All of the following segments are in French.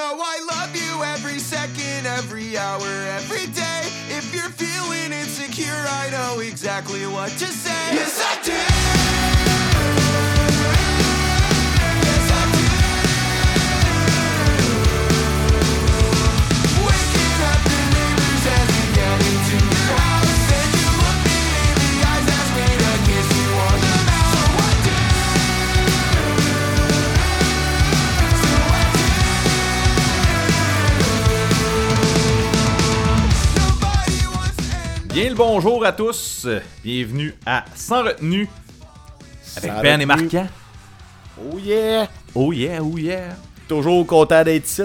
know I love you every second, every hour, every day. If you're feeling insecure, I know exactly what to say. Yes, I do. Bien le bonjour à tous, bienvenue à Sans retenue avec Sans Ben et. Marquant. Oh yeah! Oh yeah, oh yeah. Toujours content d'être ici.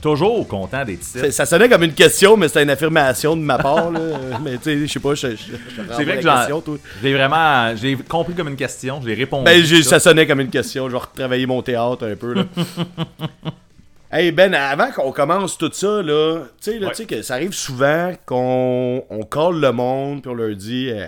Toujours content d'être ici. Ça- Ça sonnait comme une question, mais c'était une affirmation de ma part. Là. mais tu sais, je sais pas, je, je, je C'est vrai que j'en- question, toi. J'ai vraiment, j'ai compris comme une question, j'ai répondu. Ben, j'ai- ça. ça sonnait comme une question. Je vais retravailler mon théâtre un peu. Là. hey Ben, avant qu'on commence tout ça, là, tu sais, là, Ouais. tu sais que ça arrive souvent qu'on on colle le monde puis on leur dit, euh,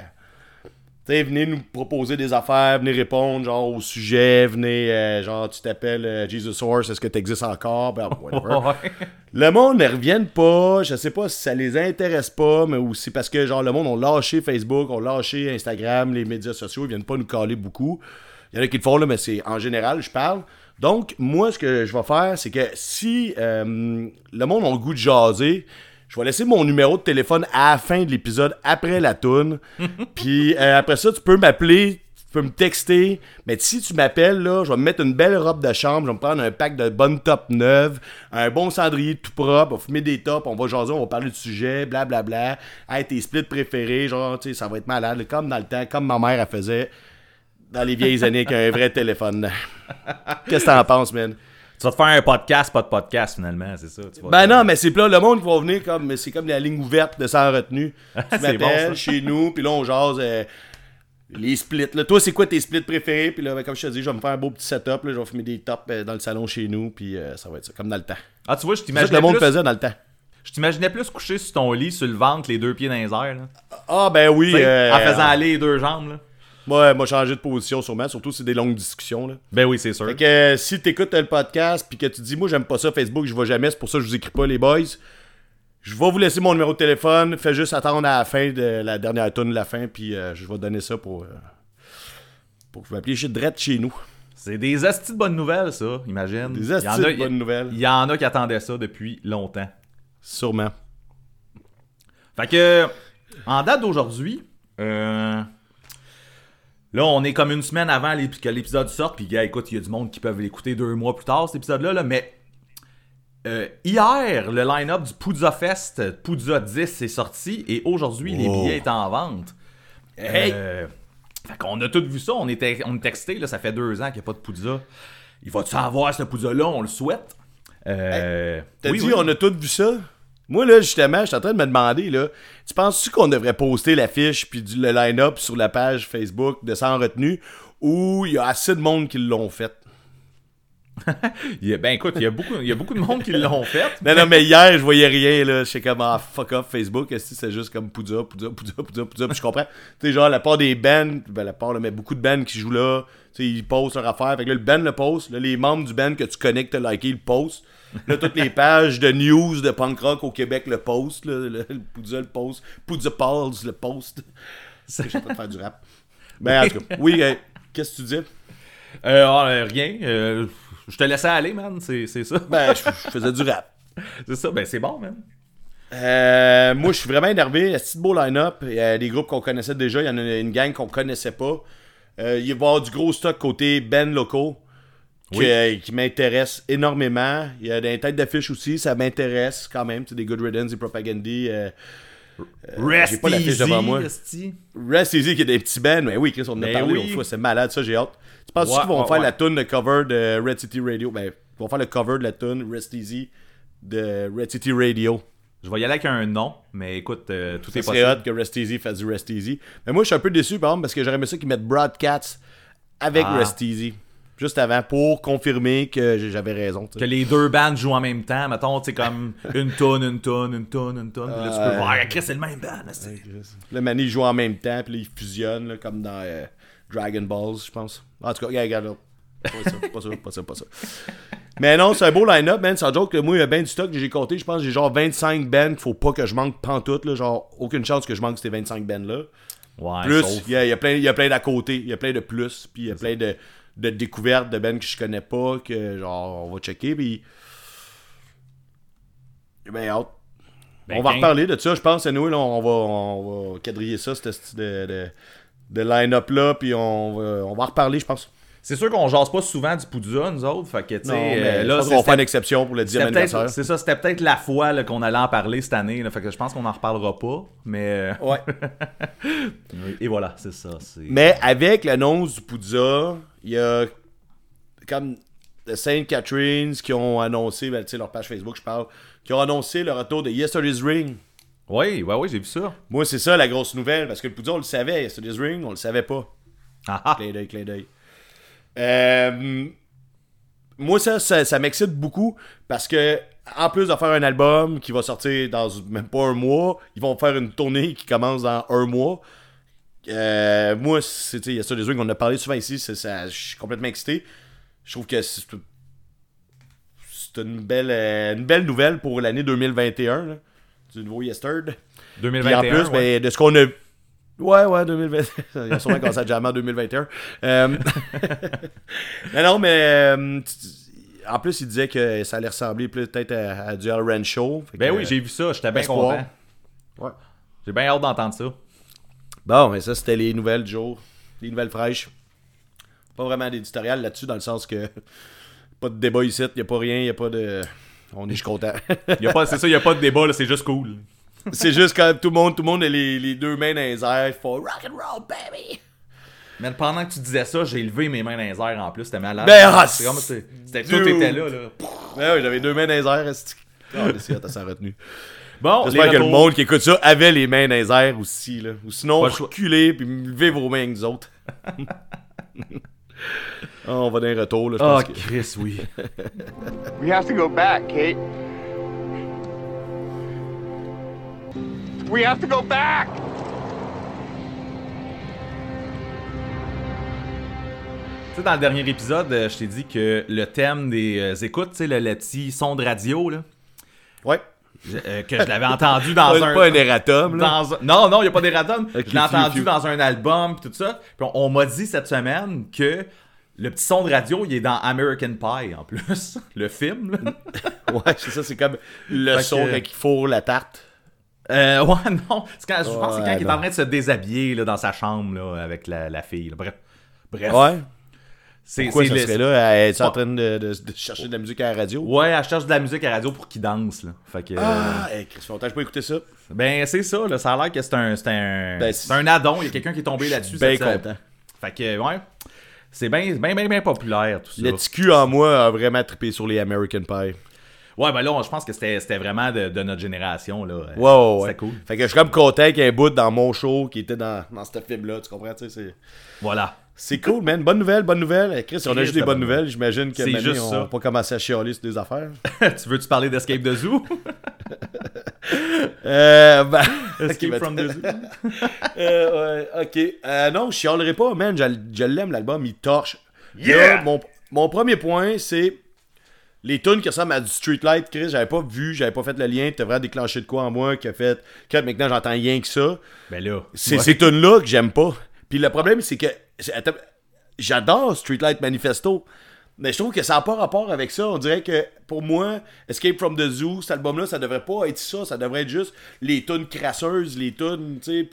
tu sais, venez nous proposer des affaires, venez répondre genre au sujet, venez, euh, genre tu t'appelles euh, Jesus Horse, est-ce que tu existes encore? Ben, whatever. Ouais. Le monde ne revienne pas, je sais pas si ça les intéresse pas, mais aussi parce que genre le monde ont lâché Facebook, ont lâché Instagram, les médias sociaux, ils viennent pas nous caler beaucoup. Il y en a qui le font là, mais c'est en général, je parle. Donc, moi, ce que je vais faire, c'est que si euh, le monde a le goût de jaser, je vais laisser mon numéro de téléphone à la fin de l'épisode, après la toune. Puis euh, après ça, tu peux m'appeler, tu peux me texter. Mais si tu m'appelles, là, je vais me mettre une belle robe de chambre, je vais me prendre un pack de bonnes top neuves, un bon cendrier tout propre, on va fumer des tops, on va jaser, on va parler du sujet, blablabla. Hey, tes splits préférés, genre, tu sais, ça va être malade, comme dans le temps, comme ma mère, elle faisait dans les vieilles années avec un vrai téléphone. Qu'est-ce que t'en penses, man? Tu vas te faire un podcast, pas de podcast finalement, c'est ça. tu vas Ben te- non, mais c'est là le monde qui va venir comme mais c'est comme la ligne ouverte de sans retenue. Tu C'est bon, m'appelles ça. chez nous, puis là on jase euh, les splits. Là. Toi, c'est quoi tes splits préférés? Puis là, ben, comme je te dis, je vais me faire un beau petit setup. Là, je vais fumer des tops euh, dans le salon chez nous, puis euh, ça va être ça, comme dans le temps. Ah, tu vois, je C'est ça que t'imaginais le monde plus, faisait dans le temps. je t'imaginais plus couché sur ton lit, sur le ventre, les deux pieds dans les airs, là. Ah ben oui. En faisant aller les deux jambes, là. Moi, moi changer de position sûrement, surtout si c'est des longues discussions. Là. Ben oui, c'est sûr. Fait que euh, si t'écoutes le podcast puis que tu dis moi j'aime pas ça Facebook, je vais jamais, c'est pour ça que je vous écris pas les boys. Je vais vous laisser mon numéro de téléphone, fais juste attendre à la fin de la dernière tune de la fin puis euh, je vais donner ça pour euh, pour que vous m'appeliez chez Drette chez nous. C'est des astis de bonnes nouvelles, ça, imagine. Des astis de bonnes nouvelles. Il y en a qui attendaient ça depuis longtemps. Sûrement. Fait que, en date d'aujourd'hui, euh, là, on est comme une semaine avant que l'épisode sorte. Puis, gars, écoute, il y a du monde qui peuvent l'écouter deux mois plus tard, cet épisode-là. là, mais euh, hier, le line-up du Poudza Fest, Poudza 10, est sorti. Et aujourd'hui, les billets sont en vente. Hey! Euh, fait qu'on a tous vu ça. On était on est texté, là, ça fait deux ans qu'il n'y a pas de Poudza. Il va-tu avoir ce Poudza-là On le souhaite. Euh, T'as oui, dit oui. on a tous vu ça? Moi là justement, je suis en train de me demander là, tu penses-tu qu'on devrait poster l'affiche puis le line-up sur la page Facebook de Sans retenue ou il y a assez de monde qui l'ont fait? Il y a- ben écoute, il y, a beaucoup, il y a beaucoup de monde qui l'ont fait. Non, non, mais hier, je voyais rien, là. J'étais comme, ah, fuck off Facebook. Est-ce que c'est juste comme Poudza, Poudza, Poudza, Poudza, Poudza? Puis je comprends. Tu sais, genre, la part des bands, ben, la part, là, mais beaucoup de bands qui jouent là, tu sais, ils postent leur affaire. Fait que là, le band le poste. Là, les membres du band que tu connais, que t'as liké, ils le postent. Là, toutes les pages de news de punk rock au Québec le. Là, le, le Poudza le poste. Poudza Pauls le poste. Je sais pas faire du rap. Ben, en tout cas, oui, euh, qu'est-ce que tu dis? Euh, ah, euh, rien. euh, je te laissais aller, man. C'est ça. Ben, je, je faisais du rap. C'est ça. Ben c'est bon, man. Euh, moi, je suis vraiment énervé. C'est beau line-up. Il y a des groupes qu'on connaissait déjà. Il y en a une gang qu'on connaissait pas. Il va y avoir du gros stock côté Ben locaux Oui. euh, qui m'intéresse énormément. Il y a des têtes d'affiche aussi. Ça m'intéresse quand même. C'est des Good Riddance, des Propagandy. Euh, Rest j'ai pas easy, devant moi. Rest Easy qui est des petits bands. Mais oui, Chris, on en a parlé oui. C'est malade. Ça, j'ai hâte. Tu penses Ouais, qu'ils vont ouais, faire ouais. la tune de cover de Red City Radio? Ben, ils vont faire le cover de la tune Rest Easy de Red City Radio. Je vais y aller avec un nom, mais écoute, euh, tout est Ça possible. hot que Rest Easy fasse du Rest Easy. Mais moi, je suis un peu déçu, par exemple, parce que j'aurais aimé ça qu'ils mettent Broadcats avec Ah. Rest Easy. Juste avant, pour confirmer que j'avais raison. Que les deux bands jouent en même temps, mettons, sais, comme une tonne, une tonne, une tonne, une tonne. Puis là, tu peux voir, Chris, c'est le même band. esti. Le Manny joue en même temps, puis là, ils fusionnent, là, comme dans euh, Dragon Balls, je pense. En tout cas, regarde, regarde là. Pas ça, pas ça, pas ça, pas ça. Mais non, c'est un beau line-up, man. Sans joke, moi, il y a bien du stock que j'ai compté. Je pense que j'ai genre 25 bands qu'il faut pas que je manque pantoute. Là, genre, aucune chance que je manque ces 25 bands-là. Ouais, Plus, sauf- il y a, il y a plein, il y a plein d'à côté. Il y a plein de plus. Puis il y a plein de, de découvertes de bands que je connais pas. Que genre, on va checker. Puis. Ben, hâte. Ben, on va reparler de ça, je pense. Anyway, là, on, va, on va quadriller ça, ce style de, de, de line-up-là. Puis on va, on va en reparler, je pense. C'est sûr qu'on jase pas souvent du Poudza, nous autres. Fait que, Non, mais euh, là, on fait une exception pour le 10e C'était anniversaire. peut-être- C'est ça, c'était peut-être la fois qu'on allait en parler cette année. Là, fait que je pense qu'on en reparlera pas. Mais. euh, Ouais. Et voilà, c'est ça. Mais avec l'annonce du Poudza, il y a comme the Saint Catharines qui ont annoncé, ben, tu sais, leur page Facebook, je parle, qui ont annoncé le retour de Yesterday's Ring. Oui, ouais, ouais, j'ai vu ça. Moi, c'est ça la grosse nouvelle, parce que le Poudza, on le savait, Yesterday's Ring, on le savait pas. Ah, ah. Clin d'œil, clin d'œil. Euh, moi, ça, ça, ça m'excite beaucoup parce que, en plus de faire un album qui va sortir dans même pas un mois, ils vont faire une tournée qui commence dans un mois. Euh, moi, il y a ça des trucs qu'on a parlé souvent ici, je suis complètement excité. Je trouve que c'est, une, belle, euh, une belle nouvelle pour l'année 2021, là, du nouveau Yesterd. Puis 2021. en plus, ouais. ben, de ce qu'on a. Ouais, ouais, 2021. Ils ont sûrement commencé à jammer en 2021. Euh, non, non, mais. euh, En plus, il disait que ça allait ressembler peut-être à, à du Show. Fait Ben que, oui, j'ai vu ça. J'étais bien content. Ouais. J'ai bien hâte d'entendre ça. Bon, mais ça, c'était les nouvelles du jour. Les nouvelles fraîches. Pas vraiment d'éditorial là-dessus, dans le sens que. Pas de débat ici, il a pas rien, il a pas de. On est juste content. Y a pas- C'est ça, il n'y a pas de débat, là, c'est juste cool. C'est juste quand tout le monde, tout le monde a les, les deux mains dans les airs, il faut rock and roll, baby! Mais pendant que tu disais ça, j'ai levé mes mains dans les airs en plus. C'était malade. Ben, ah, c'est comme c'est- c'était tout était là. là. Ouais, ouais, j'avais deux mains dans les airs. Ah, c'est hot, ça retenu. Bon, J'espère que le monde qui écoute ça avait les mains dans les airs aussi. Là. Ou sinon, reculez puis levez vos mains avec nous autres. Ah, on va dans les retours. Là, je Ah, pense que... Chris, oui. We have to go back, Kate. We have to go back! Tu sais, dans le dernier épisode, euh, je t'ai dit que le thème des euh, écoutes, tu sais, le, le petit son de radio, là, Ouais. Euh, que je l'avais entendu dans un. pas un erratum. Là. dans un- Non, non, il n'y a pas d'erratum. Je l'ai entendu fiu, dans un album, puis tout ça. Puis on, on m'a dit cette semaine que le petit son de radio, il est dans American Pie, en plus. le film, là. Ouais, c'est ça, c'est comme le Fait son que- il fourre la tarte. Euh, ouais, non. Quand, je pense que c'est quand Ouais, il est en train de se déshabiller là, dans sa chambre là, avec la, la fille. Bref. Bref. Ouais. C'est, c'est ça le- serait là? Elle est en train de, de- de chercher de la musique à la radio? Ouais, elle cherche de la musique à radio pour qu'il danse. Là. Fait que, euh, Ah, hey, Chris, que j'ai pas écouté ça. ben, c'est ça. Là, ça a l'air que c'est un, c'est un, Ben, c'est un addon. Il y a quelqu'un qui est tombé là-dessus. Semaine. content. Fait que, ouais. C'est bien, bien, bien, bien populaire, tout ça. Le petit cul en moi a vraiment trippé sur les American Pie. Ouais, ben là, je pense que c'était, c'était vraiment de, de notre génération. Là. Ouais, ouais, ouais. C'était cool. Fait que je suis comme content qu'il y ait un bout dans mon show qui était dans, dans ce film-là, tu comprends? tu sais, C'est Voilà. C'est cool, man. Bonne nouvelle, bonne nouvelle. Eh, Chris, on a juste des bonnes bonne nouvelles, j'imagine que juste on va pas commencer à chialer sur des affaires. tu veux-tu parler d'Escape de Zoo? euh, ben... Escape from the Zoo? Euh, ouais, ok. Euh, non, je chialerai pas, man. Je, je l'aime, l'album. Il torche. Yeah! Là, mon, mon premier point, c'est les tunes qui ressemblent à du Streetlight. Chris, j'avais pas vu, j'avais pas fait le lien. T'as vraiment déclenché de quoi en moi qui a fait que maintenant j'entends rien que ça. Ben là. C'est ouais. ces tunes-là que j'aime pas. Puis le problème, c'est que c'est- j'adore Streetlight Manifesto. Mais je trouve que ça n'a pas rapport avec ça. On dirait que pour moi, Escape from the Zoo, cet album-là, ça devrait pas être ça. Ça devrait être juste les tunes crasseuses, les tunes, tu sais,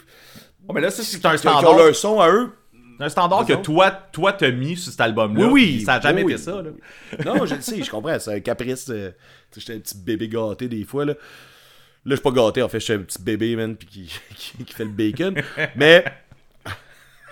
Ouais, mais là, c'est un standard. leur son à eux. Un standard que toi, toi t'as mis sur cet album-là. Oui, oui. Ça a jamais Oui, été ça, là. Non, je le sais, je comprends. C'est un caprice. euh, j'étais un petit bébé gâté des fois. Là, là je suis pas gâté. En fait, je suis un petit bébé, man, puis qui, qui, qui fait le bacon. Mais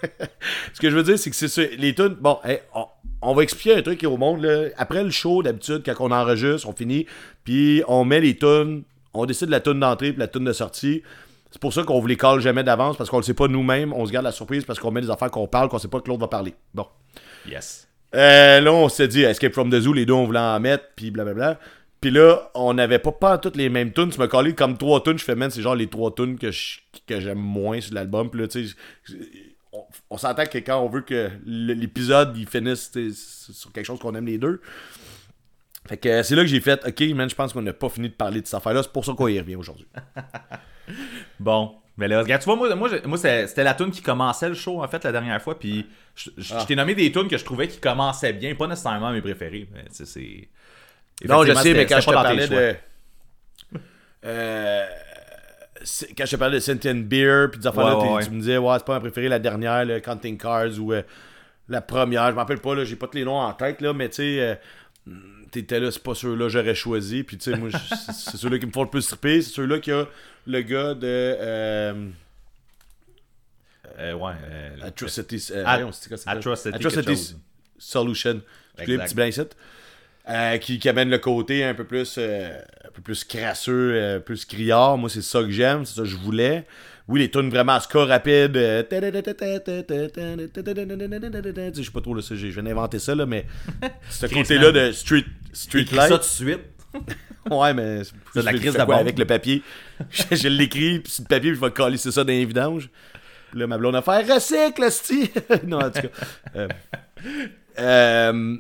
ce que je veux dire, c'est que c'est ça. Les tunes. Bon, hey, on, on va expliquer un truc au monde. Là. Après le show, d'habitude, quand on enregistre, on finit, puis on met les tunes. On décide la tune d'entrée puis la tune de sortie. C'est pour ça qu'on vous les colle jamais d'avance parce qu'on le sait pas nous-mêmes. On se garde la surprise parce qu'on met des affaires qu'on parle, qu'on sait pas que l'autre va parler. Bon. Yes. Euh, là, on s'est dit Escape from the Zoo, les deux, on voulait en mettre, puis blablabla. Puis là, on n'avait pas, pas toutes les mêmes tunes. Tu m'as collé comme trois tunes. Je fais, man, c'est genre les trois tunes que, je- que j'aime moins sur l'album. Puis là, tu sais, on, on s'entend que quand on veut que l'épisode il finisse sur quelque chose qu'on aime les deux. Fait que euh, c'est là que j'ai fait, ok, man, je pense qu'on n'a pas fini de parler de cette affaire-là. C'est pour ça qu'on y revient aujourd'hui. Bon. Mais là, regarde, tu vois, moi, moi, c'était la tune qui commençait le show, en fait, la dernière fois. Puis je, je- Ah. je t'ai nommé des tunes que je trouvais qui commençaient bien. Pas nécessairement mes préférés. Mais c'est. Non, je sais, mais quand je te parlais de. Euh, quand je te parlais de Sentient Beer, puis des affaires-là, Ouais, t'es- ouais, tu me disais, ouais, c'est pas ma préférée, la dernière, le Counting Cards, ou euh, la première, je m'en rappelle pas, là, j'ai pas tous les noms en tête, là, mais tu sais, euh, t'étais là, c'est pas ceux-là que j'aurais choisi, puis tu sais, moi, c'est ceux-là qui me font le plus triper, c'est ceux-là qui a le gars de. Euh, Euh, ouais. euh, Atrocity. Atrocity Atrocity. Solution. Les petits. Euh, qui, qui amène le côté un peu plus plus crasseux, euh, plus criard. Moi, c'est ça que j'aime, c'est ça que je voulais. Oui, les tunes vraiment à score rapide. Je sais pas trop, là, je viens d'inventer ça, là, mais ce côté-là de street, street Écris ça tout de suite. Ouais, mais C'est la crise bombe. avec le papier. je, l'écris, puis sur le papier, puis je vais coller ça dans les vidanges. Puis là, ma blonde a fait recycle, non, en tout cas. Euh,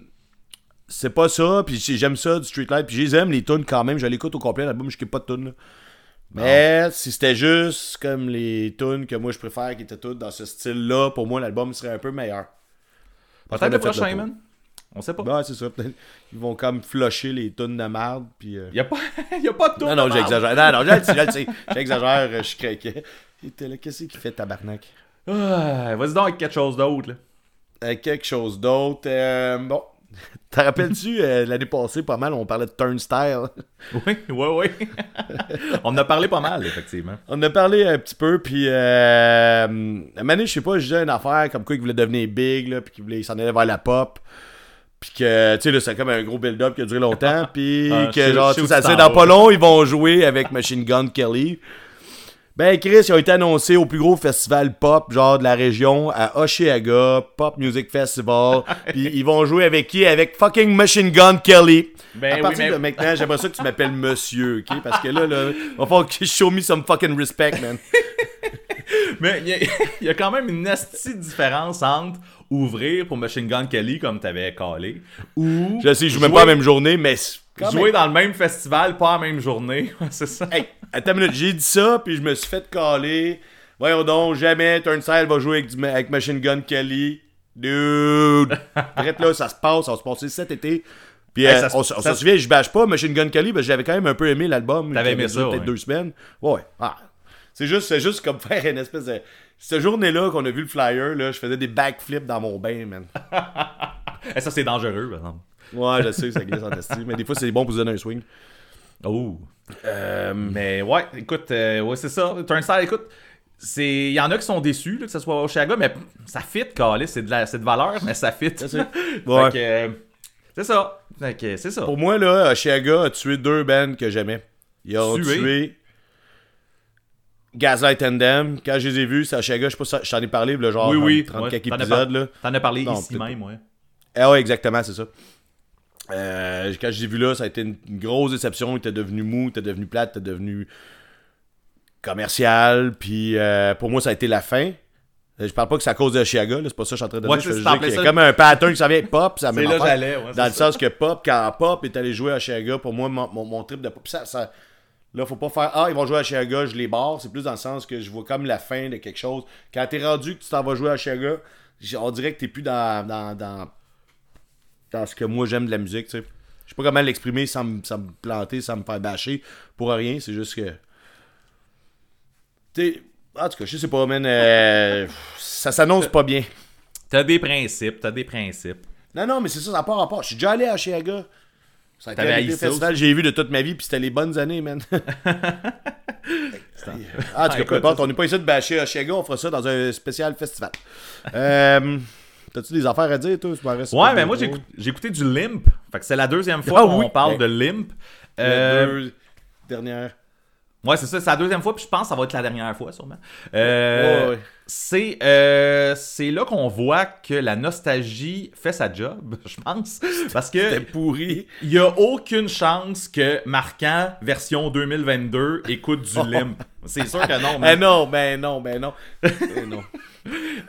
c'est pas ça, puis j'ai- j'aime ça du Streetlight, puis je les tunes quand même. Je l'écoute au complet, l'album, je skippe pas de tunes. là. Mais si c'était juste comme les tunes que moi je préfère, qui étaient toutes dans ce style-là, pour moi, l'album serait un peu meilleur. Peut-être le prochain, man. On sait pas. Ouais, c'est ça. peut-être. Ils vont comme flusher les tunes de merde, puis. euh, Y a pas, y a pas de tour non, non, j'exagère. Non, non, je le sais, je le sais. J'exagère, euh, je suis craqué. Il était là, qu'est-ce qu'il fait, tabarnak? Ah, Vas-y donc avec quelque chose d'autre, là. Euh, quelque chose d'autre. euh, bon. T'en rappelles-tu, euh, l'année passée, pas mal, on parlait de Turnstile? Oui, oui, oui. On en a parlé pas mal, effectivement. On en a parlé un petit peu, puis euh, à donné, je sais pas, je disais une affaire comme quoi il voulait devenir big, là, puis qu'il voulait s'en allait vers la pop. Puis que, tu sais, là, c'est comme un gros build-up qui a duré longtemps, puis Ah, que, genre, sais, ça dans pas long, ils vont jouer avec Machine Gun Kelly. Ben, Chris, ils ont été annoncés au plus gros festival pop, genre de la région, à Oshiaga, Pop Music Festival. Puis ils vont jouer avec qui? Avec fucking Machine Gun Kelly. Ben à oui, partir mais- de maintenant, j'aimerais ça que tu m'appelles monsieur, ok? Parce que là, là, va falloir que tu show me some fucking respect, man. Mais il y, a- y a quand même une nasty différence entre ouvrir pour Machine Gun Kelly, comme t'avais calé, ou Je sais, je joue même pas la même journée, mais. Quand jouer même. dans le même festival, pas la même journée. c'est ça. Hey, attends une minute, j'ai dit ça, puis je me suis fait caler. Voyons donc, jamais Turnstile va jouer avec, du- avec Machine Gun Kelly. Dude! Arrête là, ça se passe, ça va se passer cet été. Puis Hey, euh, ça se- on, s- on ça s'en souvient, je bâche pas Machine Gun Kelly, parce que j'avais quand même un peu aimé l'album. T'avais aimé ça, Peut-être ouais. deux semaines. Ouais. Ah. C'est juste, c'est juste comme faire une espèce de. Cette journée-là qu'on a vu le flyer, là, je faisais des backflips dans mon bain, man. Eh, ça, c'est dangereux, par exemple. Ouais, je sais, ça glisse en esti, mais des fois, c'est bon pour se donner un swing. Oh. Euh, Mais ouais, écoute, euh, ouais, c'est ça. Turnstile, écoute, c'est il y en a qui sont déçus là, que ce soit Chicago, mais ça fit, Calais, c'est de la c'est de valeur, mais ça fit. Sais. Fait Ouais. euh, c'est ça. C'est ça. Pour moi, là, Oshiaga a tué deux bands que j'aimais. Ils ont Tué? tué Gaslight and Them. Quand je les ai vus, c'est Oshiaga, je sais pas si je t'en ai parlé, là, genre oui, oui. 30 ouais. quelques T'en as épisodes. par-. T'en as parlé Non, ici même, ouais. Ah ouais, exactement, c'est ça. Euh, quand je les ai vus là, ça a été une, une grosse déception. Il était devenu mou, il était devenu plate, il était devenu commercial. Puis euh, pour moi, ça a été la fin. Euh, Je parle pas que c'est à cause de Chiaga, c'est pas ça que je suis en train de Ouais, dire. Je dire qu'il y a comme un pattern qui s'en vient pop, ça là ouais, Dans le ça. sens que Pop, quand Pop est allé jouer à Chiaga, pour moi, mon, mon, mon trip de Pop, ça, ça, là, faut pas faire Ah, ils vont jouer à Chiaga, je les barre. C'est plus dans le sens que je vois comme la fin de quelque chose. Quand t'es rendu que tu t'en vas jouer à Chiaga, on dirait que t'es plus dans, dans, dans, dans ce que moi j'aime de la musique, tu sais. Je sais pas comment l'exprimer sans, me- sans planter, sans me faire bâcher. Pour rien, c'est juste que. Tu en tout cas, je sais pas, man. euh, ça s'annonce pas bien. T'as des principes, t'as des principes. Non, non, mais c'est ça, ça n'a pas rapport. Je suis déjà allé à Chiaga. Ça a été un que j'ai vu de toute ma vie, puis c'était les bonnes années, man. ah, en tout cas, peu écoute, importe, on n'est pas ici de bâcher à Chiaga, on fera ça dans un spécial festival. Euh, T'as-tu des affaires à dire, toi? Ouais, mais moi j'ai écouté, du Limp. Fait que c'est la deuxième fois Ah qu'on oui, parle ben- de Limp. Euh, deux dernières. Ouais, c'est ça, c'est la deuxième fois, puis je pense que ça va être la dernière fois, sûrement. Euh, Ouais, ouais. C'est euh, c'est là qu'on voit que la nostalgie fait sa job, je pense. Parce C'était que pourri. il y a aucune chance que Marquant, version 2022, écoute du. Limp. C'est sûr que non, Eh man. non, ben non, ben non. Eh non.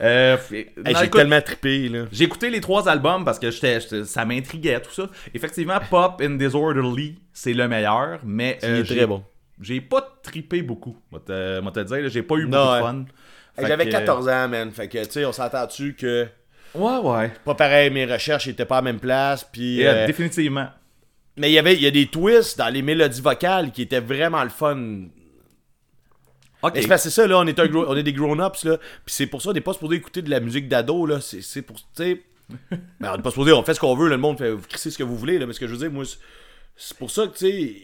Euh, Hey, non, j'ai écoute, tellement trippé, là. J'ai écouté les trois albums parce que j'étais, j'étais- ça m'intriguait, tout ça. Effectivement, Pop in Disorderly, c'est le meilleur, mais Il euh, est j'ai- très bon. J'ai pas trippé beaucoup, moi te, moi te dire. là, J'ai pas eu Non, beaucoup de fun. Hey, J'avais que- 14 ans, man. Fait que, tu sais, on s'entend-tu que. Ouais, ouais. Pas pareil, mes recherches étaient pas à la même place. Puis. Euh, euh, définitivement. Mais il y avait il y a des twists dans les mélodies vocales qui étaient vraiment le fun. Ok. Mais c'est ça, là, on est, un gros- on est des grown-ups, là. Puis c'est pour ça, on n'est pas supposé écouter de la musique d'ado, là. C'est c'est pour, tu sais... Ben, on n'est pas supposé, on fait ce qu'on veut, là, le monde fait, vous crissez ce que vous voulez, là. Mais ce que je veux dire, moi, c'est- c'est pour ça que, tu sais...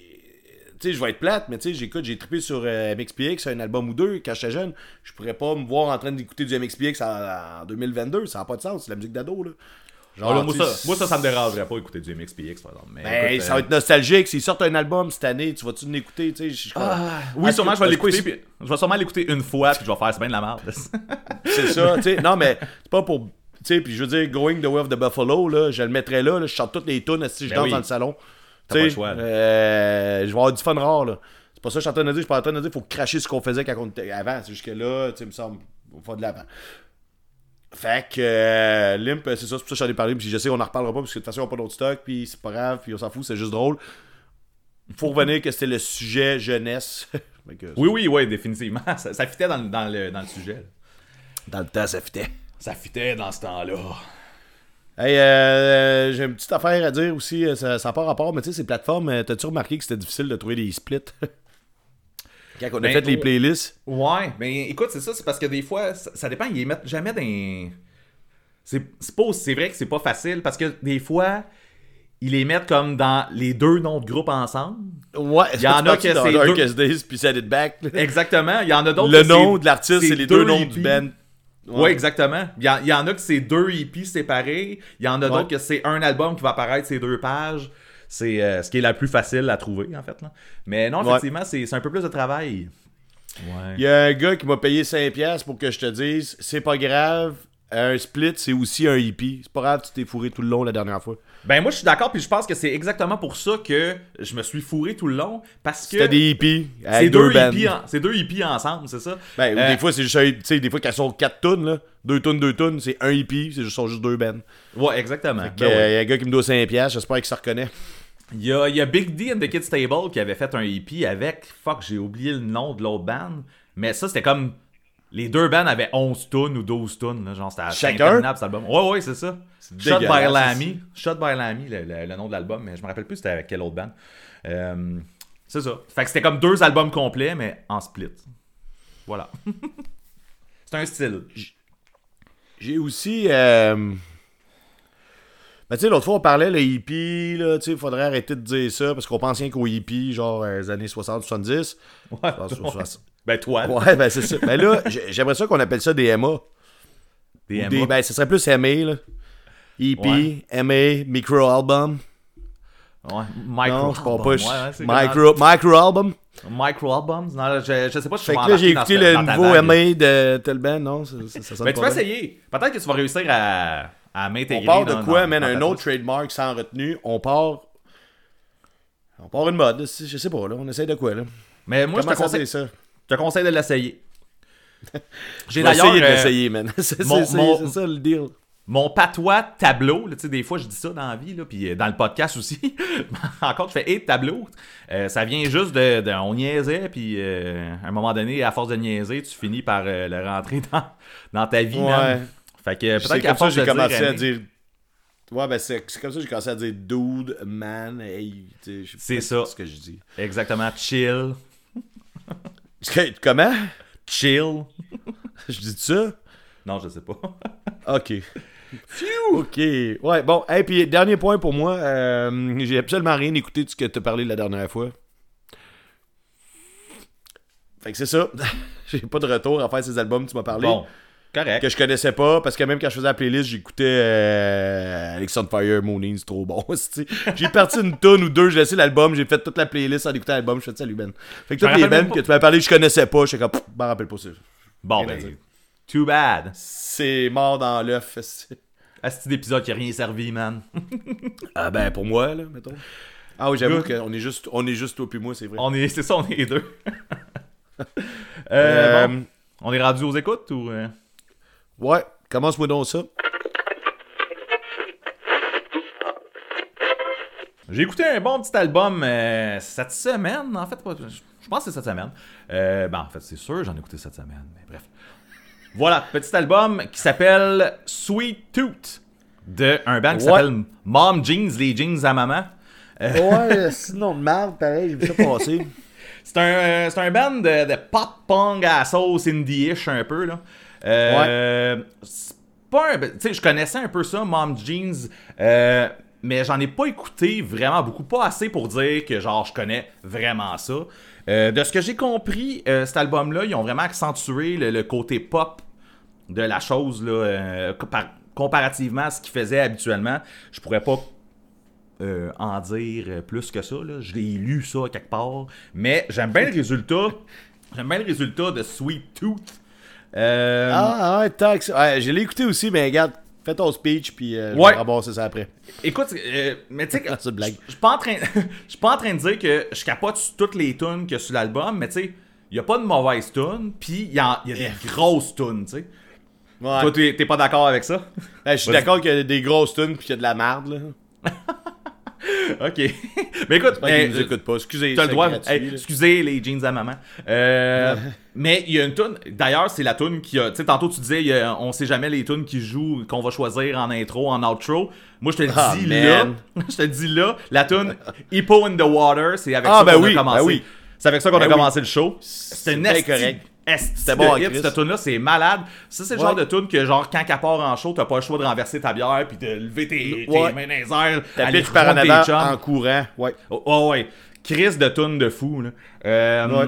Tu sais, je vais être plate, mais tu sais, j'écoute, j'ai trippé sur euh, MXPX, un album ou deux, quand j'étais jeune. Je pourrais pas me voir en train d'écouter du MXPX en, en 2022, ça n'a pas de sens, c'est la musique d'ado, là. Genre, Ah, là, moi, ça, moi, ça, ça me dérangerait pas écouter du MXPX, par exemple. Mais, Ben, écoute, ça euh, va être nostalgique. S'ils sortent un album cette année, tu vas-tu l'écouter, tu sais? Ah, oui, Ah, sûrement, je vais c'est- l'écouter. puis- Je vais sûrement l'écouter une fois, puis je vais faire, c'est bien de la merde. C'est ça, tu sais. Non, mais c'est pas pour. Tu sais, puis je veux dire, Going the Way of the Buffalo, là, je le mettrais là, là, je chante toutes les tunes si je Ben danse oui. dans le salon. Tu sais, euh, je vais avoir du fun rare, là. C'est pas ça que je suis en train de dire, je suis pas en train de dire, faut cracher ce qu'on faisait quand on était avant. C'est juste que là, tu sais, il me semble, faut faire de l'avant. Fait que euh, Limp, c'est ça, c'est pour ça que j'en ai parlé, puis je sais, on en reparlera pas, parce que de toute façon, on n'a pas d'autre stock, puis c'est pas grave, puis on s'en fout, c'est juste drôle. Faut revenir que c'était le sujet jeunesse. Que, oui, oui, oui, définitivement. Ça, ça fitait dans, le- dans, le, dans le sujet. là. Dans le temps, ça fitait. Ça fitait dans ce temps-là. Hey, euh, j'ai une petite affaire à dire aussi, euh, ça n'a pas rapport, mais tu sais, ces plateformes, euh, t'as-tu remarqué que c'était difficile de trouver des splits? Quand on a Ben, fait les playlists. Ouais, mais écoute, c'est ça, c'est parce que des fois, ça, ça dépend, ils les mettent jamais dans. C'est vrai que c'est pas facile parce que des fois, ils les mettent comme dans les deux noms de groupe ensemble. Ouais, Il y en a que c'est deux- Days puis Set It Back. là. Exactement. Il y en a d'autres Le que nom de l'artiste, c'est les deux noms du hippies. band. Ouais, exactement. Il y, en- il y en a que c'est deux hippies séparés. Il y en a d'autres que c'est un album qui va apparaître ces deux pages. C'est euh, ce qui est la plus facile à trouver, en fait. Là. Mais non, effectivement, c'est c'est un peu plus de travail. Il y a un gars qui m'a payé 5$ pour que je te dise, c'est pas grave, un split, c'est aussi un hippie. C'est pas grave, tu t'es fourré tout le long la dernière fois. Ben moi je suis d'accord puis je pense que c'est exactement pour ça que je me suis fourré tout le long parce que C'était des hippies c'est deux, deux, hippies en- c'est deux hippies ensemble, c'est ça? Ben, ou Euh, des fois, c'est juste un, tu sais, des fois, ils sont 4 tonnes, là, 2 tonnes, 2 tonnes, c'est un hippie, c'est juste, sont juste deux bands. Ouais, exactement. Ben Il y a un gars qui me doit 5$, j'espère qu'il se reconnaît. Il y a, il y a Big D and the Kids Table qui avait fait un EP avec fuck, j'ai oublié le nom de l'autre band, mais ça c'était comme les deux bands avaient 11 tonnes ou 12 tonnes, là, genre c'était Chacun? cet album. Ouais ouais, c'est ça. Shot by Lammy, Shot by Lammy le, le- le nom de l'album, mais je me rappelle plus c'était avec quelle autre band. Euh, c'est ça. Fait que c'était comme deux albums complets mais en split. Voilà. c'est un style. J'ai aussi. Euh... Tu sais, l'autre fois, on parlait, le hippie, là, tu sais, il faudrait arrêter de dire ça, parce qu'on pense rien qu'aux hippies, genre, euh, les années 60-70. Ouais, Ben toi, Ouais, ben, c'est ça. Ben là, j'ai- j'aimerais ça qu'on appelle ça des MA. des MA. des- ben, ce serait plus MA, là. EP, MA, micro-album. Ouais, micro Non, c'est pas album. pas. Ouais, ouais, c'est micro, micro-album. Micro-albums? Non, je, je sais pas si je Fait vais que là, j'ai écouté le nouveau. MA de tel band, non? Ça, ça, ça sonne Ben, tu bien. essayer. Peut-être que tu vas réussir à, à m'intégrer. On part de dans- quoi, dans- man? Un autre trademark sans retenue. On part. On part une mode. Je sais pas, là. On essaie de quoi, là? Mais moi, je te, conseille, ça? je te conseille de l'essayer. J'ai d'ailleurs essayer de euh, l'essayer, man. c'est ça le deal. mon patois tableau. là, tu sais, des fois, je dis ça dans la vie, là, puis euh, dans le podcast aussi. Encore, je fais et tableau. Euh, ça vient juste de, de- On niaisait, puis euh, à un moment donné, à force de niaiser, tu finis par euh, le rentrer dans, dans ta vie. Ouais. man. Fait que C'est peut-être qu'à comme ça que force j'ai commencé dire, à dire. Ouais, ben c'est comme ça que j'ai commencé à dire dude, man, hey. C'est ça. ce que je dis. Exactement. Chill. Comment? Chill. Je dis ça? Non, je sais pas. Ok. Ok. Ouais, bon. Et puis, dernier point pour moi. euh, j'ai absolument rien écouté de ce que tu as parlé la dernière fois. Fait que c'est ça. j'ai pas de retour à faire ces albums que tu m'as parlé. Bon. Correct. Que je connaissais pas, parce que même quand je faisais la playlist, j'écoutais euh, Alexandre Fire, Mooney, c'est trop bon. j'ai parti une tonne ou deux, j'ai laissé l'album, j'ai fait toute la playlist en écoutant l'album, je fais salut Ben. Fait que Je toutes les pas. que tu m'as parlé, je connaissais pas, j'étais comme, m'en rappelle pas ça. Bon, à ben, too bad. C'est mort dans l'œuf. c'est- Asti d'épisode qui a rien servi, man? Ah ben, pour moi, là, mettons. Ah oui, j'avoue qu'on est juste, on est juste toi puis moi, c'est vrai. On est, c'est ça, on est les deux. Euh, Euh, bon, on est rendu aux écoutes ou. Euh? Ouais, commence-moi donc ça. J'ai écouté un bon petit album euh, cette semaine, en fait, je pense que c'est cette semaine. Euh, ben, en fait, c'est sûr, j'en ai écouté cette semaine, mais bref. Voilà, petit album qui s'appelle Sweet Tooth de un band qui s'appelle Mom Jeans, les jeans à maman. Ouais, sinon de marde, pareil, j'ai vu ça passer. C'est un, euh, c'est un band de, de pop punk à sauce indie-ish un peu, là. Euh, C'est pas un... Tu sais, je connaissais un peu ça, Mom Jeans, euh, mais j'en ai pas écouté vraiment beaucoup. Pas assez pour dire que, genre, je connais vraiment ça. Euh, de ce que j'ai compris, cet album-là, ils ont vraiment accentué le, côté pop de la chose, là, compar- comparativement à ce qu'ils faisaient habituellement. Je pourrais pas en dire plus que ça. Là. Je l'ai lu ça quelque part. Mais j'aime bien le résultat. J'aime bien le résultat de Sweet Tooth. Euh, Ah, ouais, tant que ça. Ouais, je l'ai écouté aussi, mais regarde, fais ton speech, puis euh, je Ouais. vais ramasser ça après. Écoute, euh, mais tu sais, blague. je suis pas en train, je suis pas en train de dire que je capote sur toutes les tunes qu'il y a sur l'album, mais tu sais, il y a pas de mauvaises tunes, puis il y, a- il y a des grosses tunes, tu sais. Ouais. Toi, t'es pas d'accord avec ça? Ouais, je suis d'accord qu'il y a des grosses tunes, puis qu'il y a de la marde, là. ok. mais écoute, Ouais, euh, ils nous écoutent pas, excusez. T'as le droit. gratuit, Hey, là. excusez les jeans à maman. Euh, mais il y a une tune. D'ailleurs, c'est la tune qui a. Tu sais, tantôt tu disais, a- on sait jamais les tunes qui jouent, qu'on va choisir en intro, en outro. Moi, je te le Ah, dis là. man. je te le dis là. La tune Hippo in the Water, c'est avec Ah, ça ben qu'on oui, a commencé. ben oui. C'est avec ça qu'on Ben a oui. commencé le show. C'est une correct. C'était bon hit, cette tune là c'est malade. Ça, c'est le Ouais. genre de tune que, genre, quand qu'elle part en show, t'as pas le choix de renverser ta bière puis de lever tes, tes Ouais. mains dans les airs. Ta aller pitch par en tes avant en courant, ouais. Oh, oh, ouais. Chris de tonnes de fou, là. Euh, Ouais.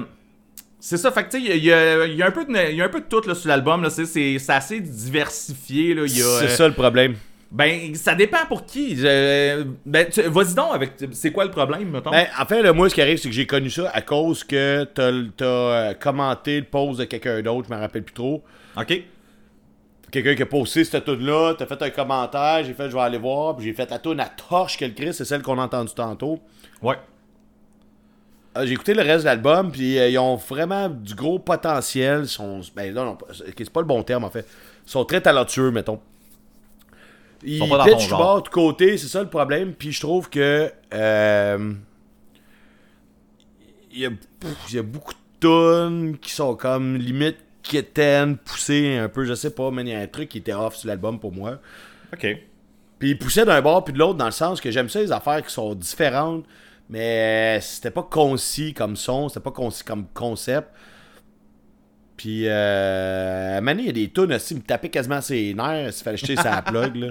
C'est ça, fait que tu sais, il y, a- y a un peu de, il y a un peu de tout là, sur l'album. là. C'est, assez diversifié. Là. Il y a, C'est euh, ça le problème. Ben, ça dépend pour qui. Je- ben, tu- vas-y donc avec. C'est quoi le problème, mettons? Ben, en fait, là, moi, ce qui arrive, c'est que j'ai connu ça à cause que t'as t'as, euh, commenté le post de quelqu'un d'autre, je me rappelle plus trop. ok. Quelqu'un qui a posté cette tune là t'as fait un commentaire, j'ai fait je vais aller voir, puis j'ai fait la tune à torche que le Chris, c'est celle qu'on a entendue tantôt. Ouais. Euh, j'ai écouté le reste de l'album, puis euh, ils ont vraiment du gros potentiel. Ils Sont, ben non, non, c'est pas le bon terme en fait. Ils sont très talentueux, mettons. Ils sont pas dans ton pitchent du genre. bord de côté, c'est ça le problème. Puis je trouve que euh, il y, a, pff, il y a beaucoup de tunes qui sont comme limite quétaines, poussées un peu, je sais pas, mais il y a un truc qui était off sur l'album pour moi. Ok. Puis il poussait d'un bord puis de l'autre dans le sens que j'aime ça les affaires qui sont différentes, mais c'était pas concis comme son, c'était pas concis comme concept. Puis euh, donné, il y a des tunes aussi, me tapaient quasiment ses nerfs s'il fallait jeter sa plug là.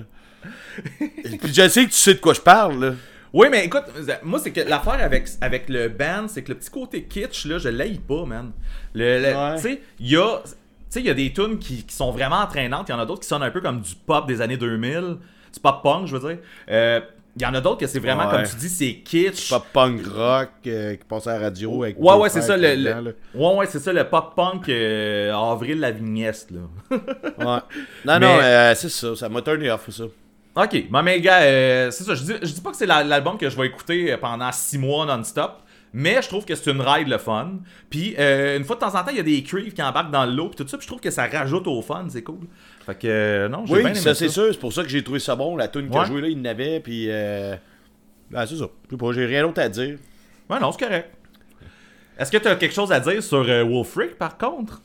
puis je sais que tu sais de quoi je parle là. Oui, mais écoute, moi, c'est que l'affaire avec, avec le band, c'est que le petit côté kitsch, là, je l'aille pas, man. Le, le- Ouais. Tu sais, il y a. Tu sais, il y a des tunes qui, qui sont vraiment entraînantes. Il y en a d'autres qui sonnent un peu comme du pop des années 2000. Du pop punk, je veux dire. Euh, Il y en a d'autres que c'est vraiment, Ouais. comme tu dis, c'est kitsch. Pop punk rock euh, qui passait à la radio avec Ouais, ouais, c'est ça, le, ouais, ouais, c'est ça, le pop punk euh, Avril Lavigneste, là. là. Ouais. Non, Mais- non, euh, c'est ça, ça m'a turné off ça. Ok, bon, mais gars, euh, c'est ça. Je dis, je dis pas que c'est la- l'album que je vais écouter pendant six mois non-stop, mais je trouve que c'est une ride le fun. Puis euh, une fois de temps en temps, il y a des creeps qui embarquent dans le lot, puis tout ça, puis je trouve que ça rajoute au fun, c'est cool. Fait que euh, non, j'ai Oui, bien aimé ça c'est sûr, c'est pour ça que j'ai trouvé ça bon. La tune qu'il a Ouais. joué là, il n'avait, puis. Euh... Ben, c'est ça. Je sais pas, j'ai rien d'autre à dire. Ouais, non, c'est correct. Est-ce que tu as quelque chose à dire sur euh, Wolfric par contre?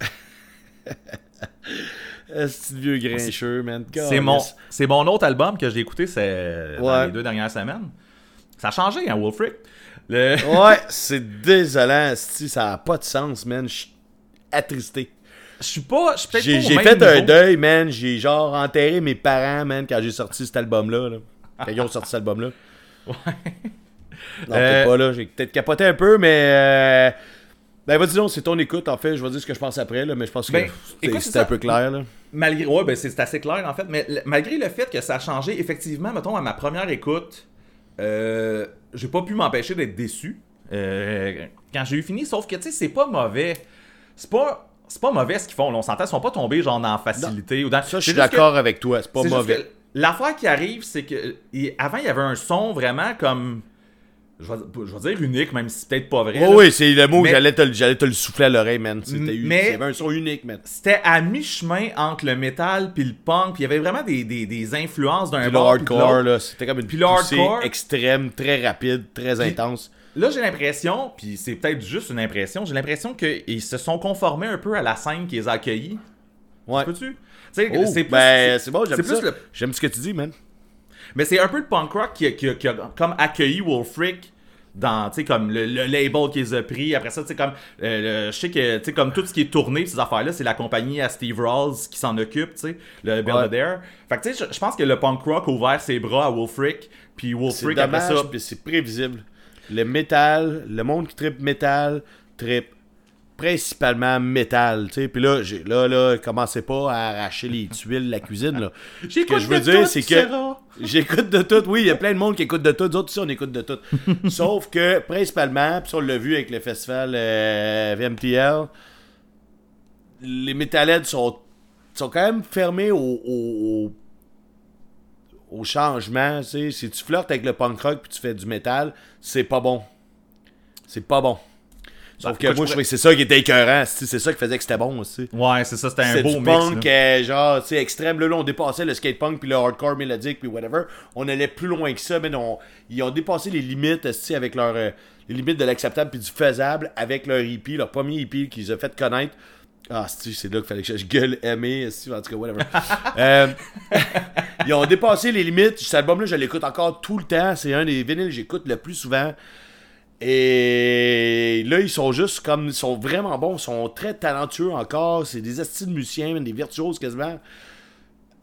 Ce vieux grincheux, man? C'est mon, c'est mon autre album que j'ai écouté c'est dans Ouais. les deux dernières semaines. Ça a changé, hein, Wolfric. Le... Ouais, c'est désolant, si ça a pas de sens, man. Je suis attristé. Je suis pas. Je suis peut-être J'ai fait un deuil, man. J'ai genre enterré mes parents, man, quand j'ai sorti cet album-là. Là. Quand ils ont sorti cet album-là. Ouais. Non, Euh, peut-être pas, là. J'ai peut-être capoté un peu, mais. euh, Ben, vas-y donc, c'est ton écoute, en fait. Je vais dire ce que je pense après, là, mais je pense que Ben, c'est- c'était un peu clair, là. Malgré, ouais, ben c'est assez clair en fait, mais malgré le fait que ça a changé, effectivement, mettons, à ma première écoute, euh, j'ai pas pu m'empêcher d'être déçu euh, quand j'ai eu fini, sauf que, tu sais, c'est pas mauvais. C'est pas, c'est pas mauvais ce qu'ils font, là, on s'entend, ils sont pas tombés genre dans la facilité ou dans. Ça, je suis que- d'accord avec toi. C'est pas mauvais. L'affaire qui arrive, c'est que il- avant, il y avait un son vraiment comme je vais, je vais dire unique, même si c'est peut-être pas vrai. Oh, oui, c'est le mot Mais- que j'allais te, j'allais te le souffler à l'oreille, man. C'était unique. Mais- Il y avait un son unique, man. C'était à mi-chemin entre le métal puis le punk, puis il y avait vraiment des, des, des influences d'un le bord puis de hardcore, là, c'était comme une Puis poussée hardcore- extrême, très rapide, très intense. Là, j'ai l'impression, puis c'est peut-être juste une impression, j'ai l'impression qu'ils se sont conformés un peu à la scène qui les a accueillis. Ouais. Peux-tu? Oh, c'est ben, bon, j'aime ça. le- J'aime ce que tu dis, man. Mais c'est un peu le punk rock qui a, qui a- qui a comme accueilli Wolfric dans, tu sais, comme le, le label qu'ils ont pris. Après ça, tu sais, comme, euh, le- je sais que, tu sais, comme tout ce qui est tourné, ces affaires-là, c'est la compagnie à Steve Rawls qui s'en occupe, tu sais, le Belvedere. Fait que, tu sais, je- pense que le punk rock a ouvert ses bras à Wolfric, puis Wolfric, après dommage, ça, puis c'est prévisible. Le métal, le monde qui tripe métal, tripe principalement métal, tu sais. Puis là, j'ai- là, là, commencez pas à arracher les tuiles de la cuisine, là. Ce que je veux dire, c'est que j'écoute de tout. Oui, il y a plein de monde qui écoute de tout. D'autres aussi, on écoute de tout. Sauf que, principalement, puis ça, on l'a vu avec le festival euh, VMTL, les métalheads sont, sont quand même fermés au, au- changement. tu sais. Si tu flirtes avec le punk rock puis tu fais du métal, c'est pas bon. C'est pas bon. Sauf Bah, que moi, je je trouvais que c'est ça qui était écœurant. c'est ça qui faisait que c'était bon aussi. Ouais, c'est ça, c'était un beau du mix. punk, là. euh, genre, tu sais, extrême. Là, là, on dépassait le skate punk, puis le hardcore mélodique, puis whatever. On allait plus loin que ça, mais non, ils ont dépassé les limites, avec leur. euh, les limites de l'acceptable puis du faisable avec leur EP, leur premier EP qu'ils ont fait connaître. Ah, c'est là qu'il fallait que je gueule esti, en tout cas, whatever. Euh, ils ont dépassé les limites. Cet album-là, je l'écoute encore tout le temps. C'est un des vinyles que j'écoute le plus souvent. Et là, ils sont juste comme. Ils sont vraiment bons. Ils sont très talentueux encore. C'est des astuces de musiciens, des virtuoses quasiment.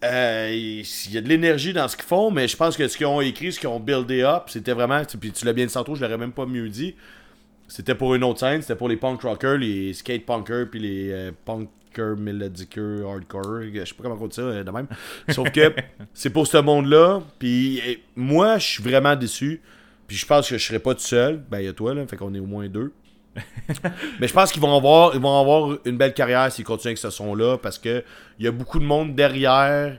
Euh, il il y a de l'énergie dans ce qu'ils font, mais je pense que ce qu'ils ont écrit, ce qu'ils ont buildé up, c'était vraiment. Puis tu l'as bien dit tantôt, je l'aurais même pas mieux dit. C'était pour une autre scène, c'était pour les punk rockers, les skate punkers, puis les euh, punkers mélodiqueux, hardcore. Je sais pas comment on dit ça euh, de même. Sauf que c'est pour ce monde-là. Puis moi, je suis vraiment déçu. Puis je pense que je serai pas tout seul. Ben, il y a toi, là. Fait qu'on est au moins deux. Mais je pense qu'ils vont avoir, ils vont avoir une belle carrière s'ils continuent avec ce son-là. Parce que il y a beaucoup de monde derrière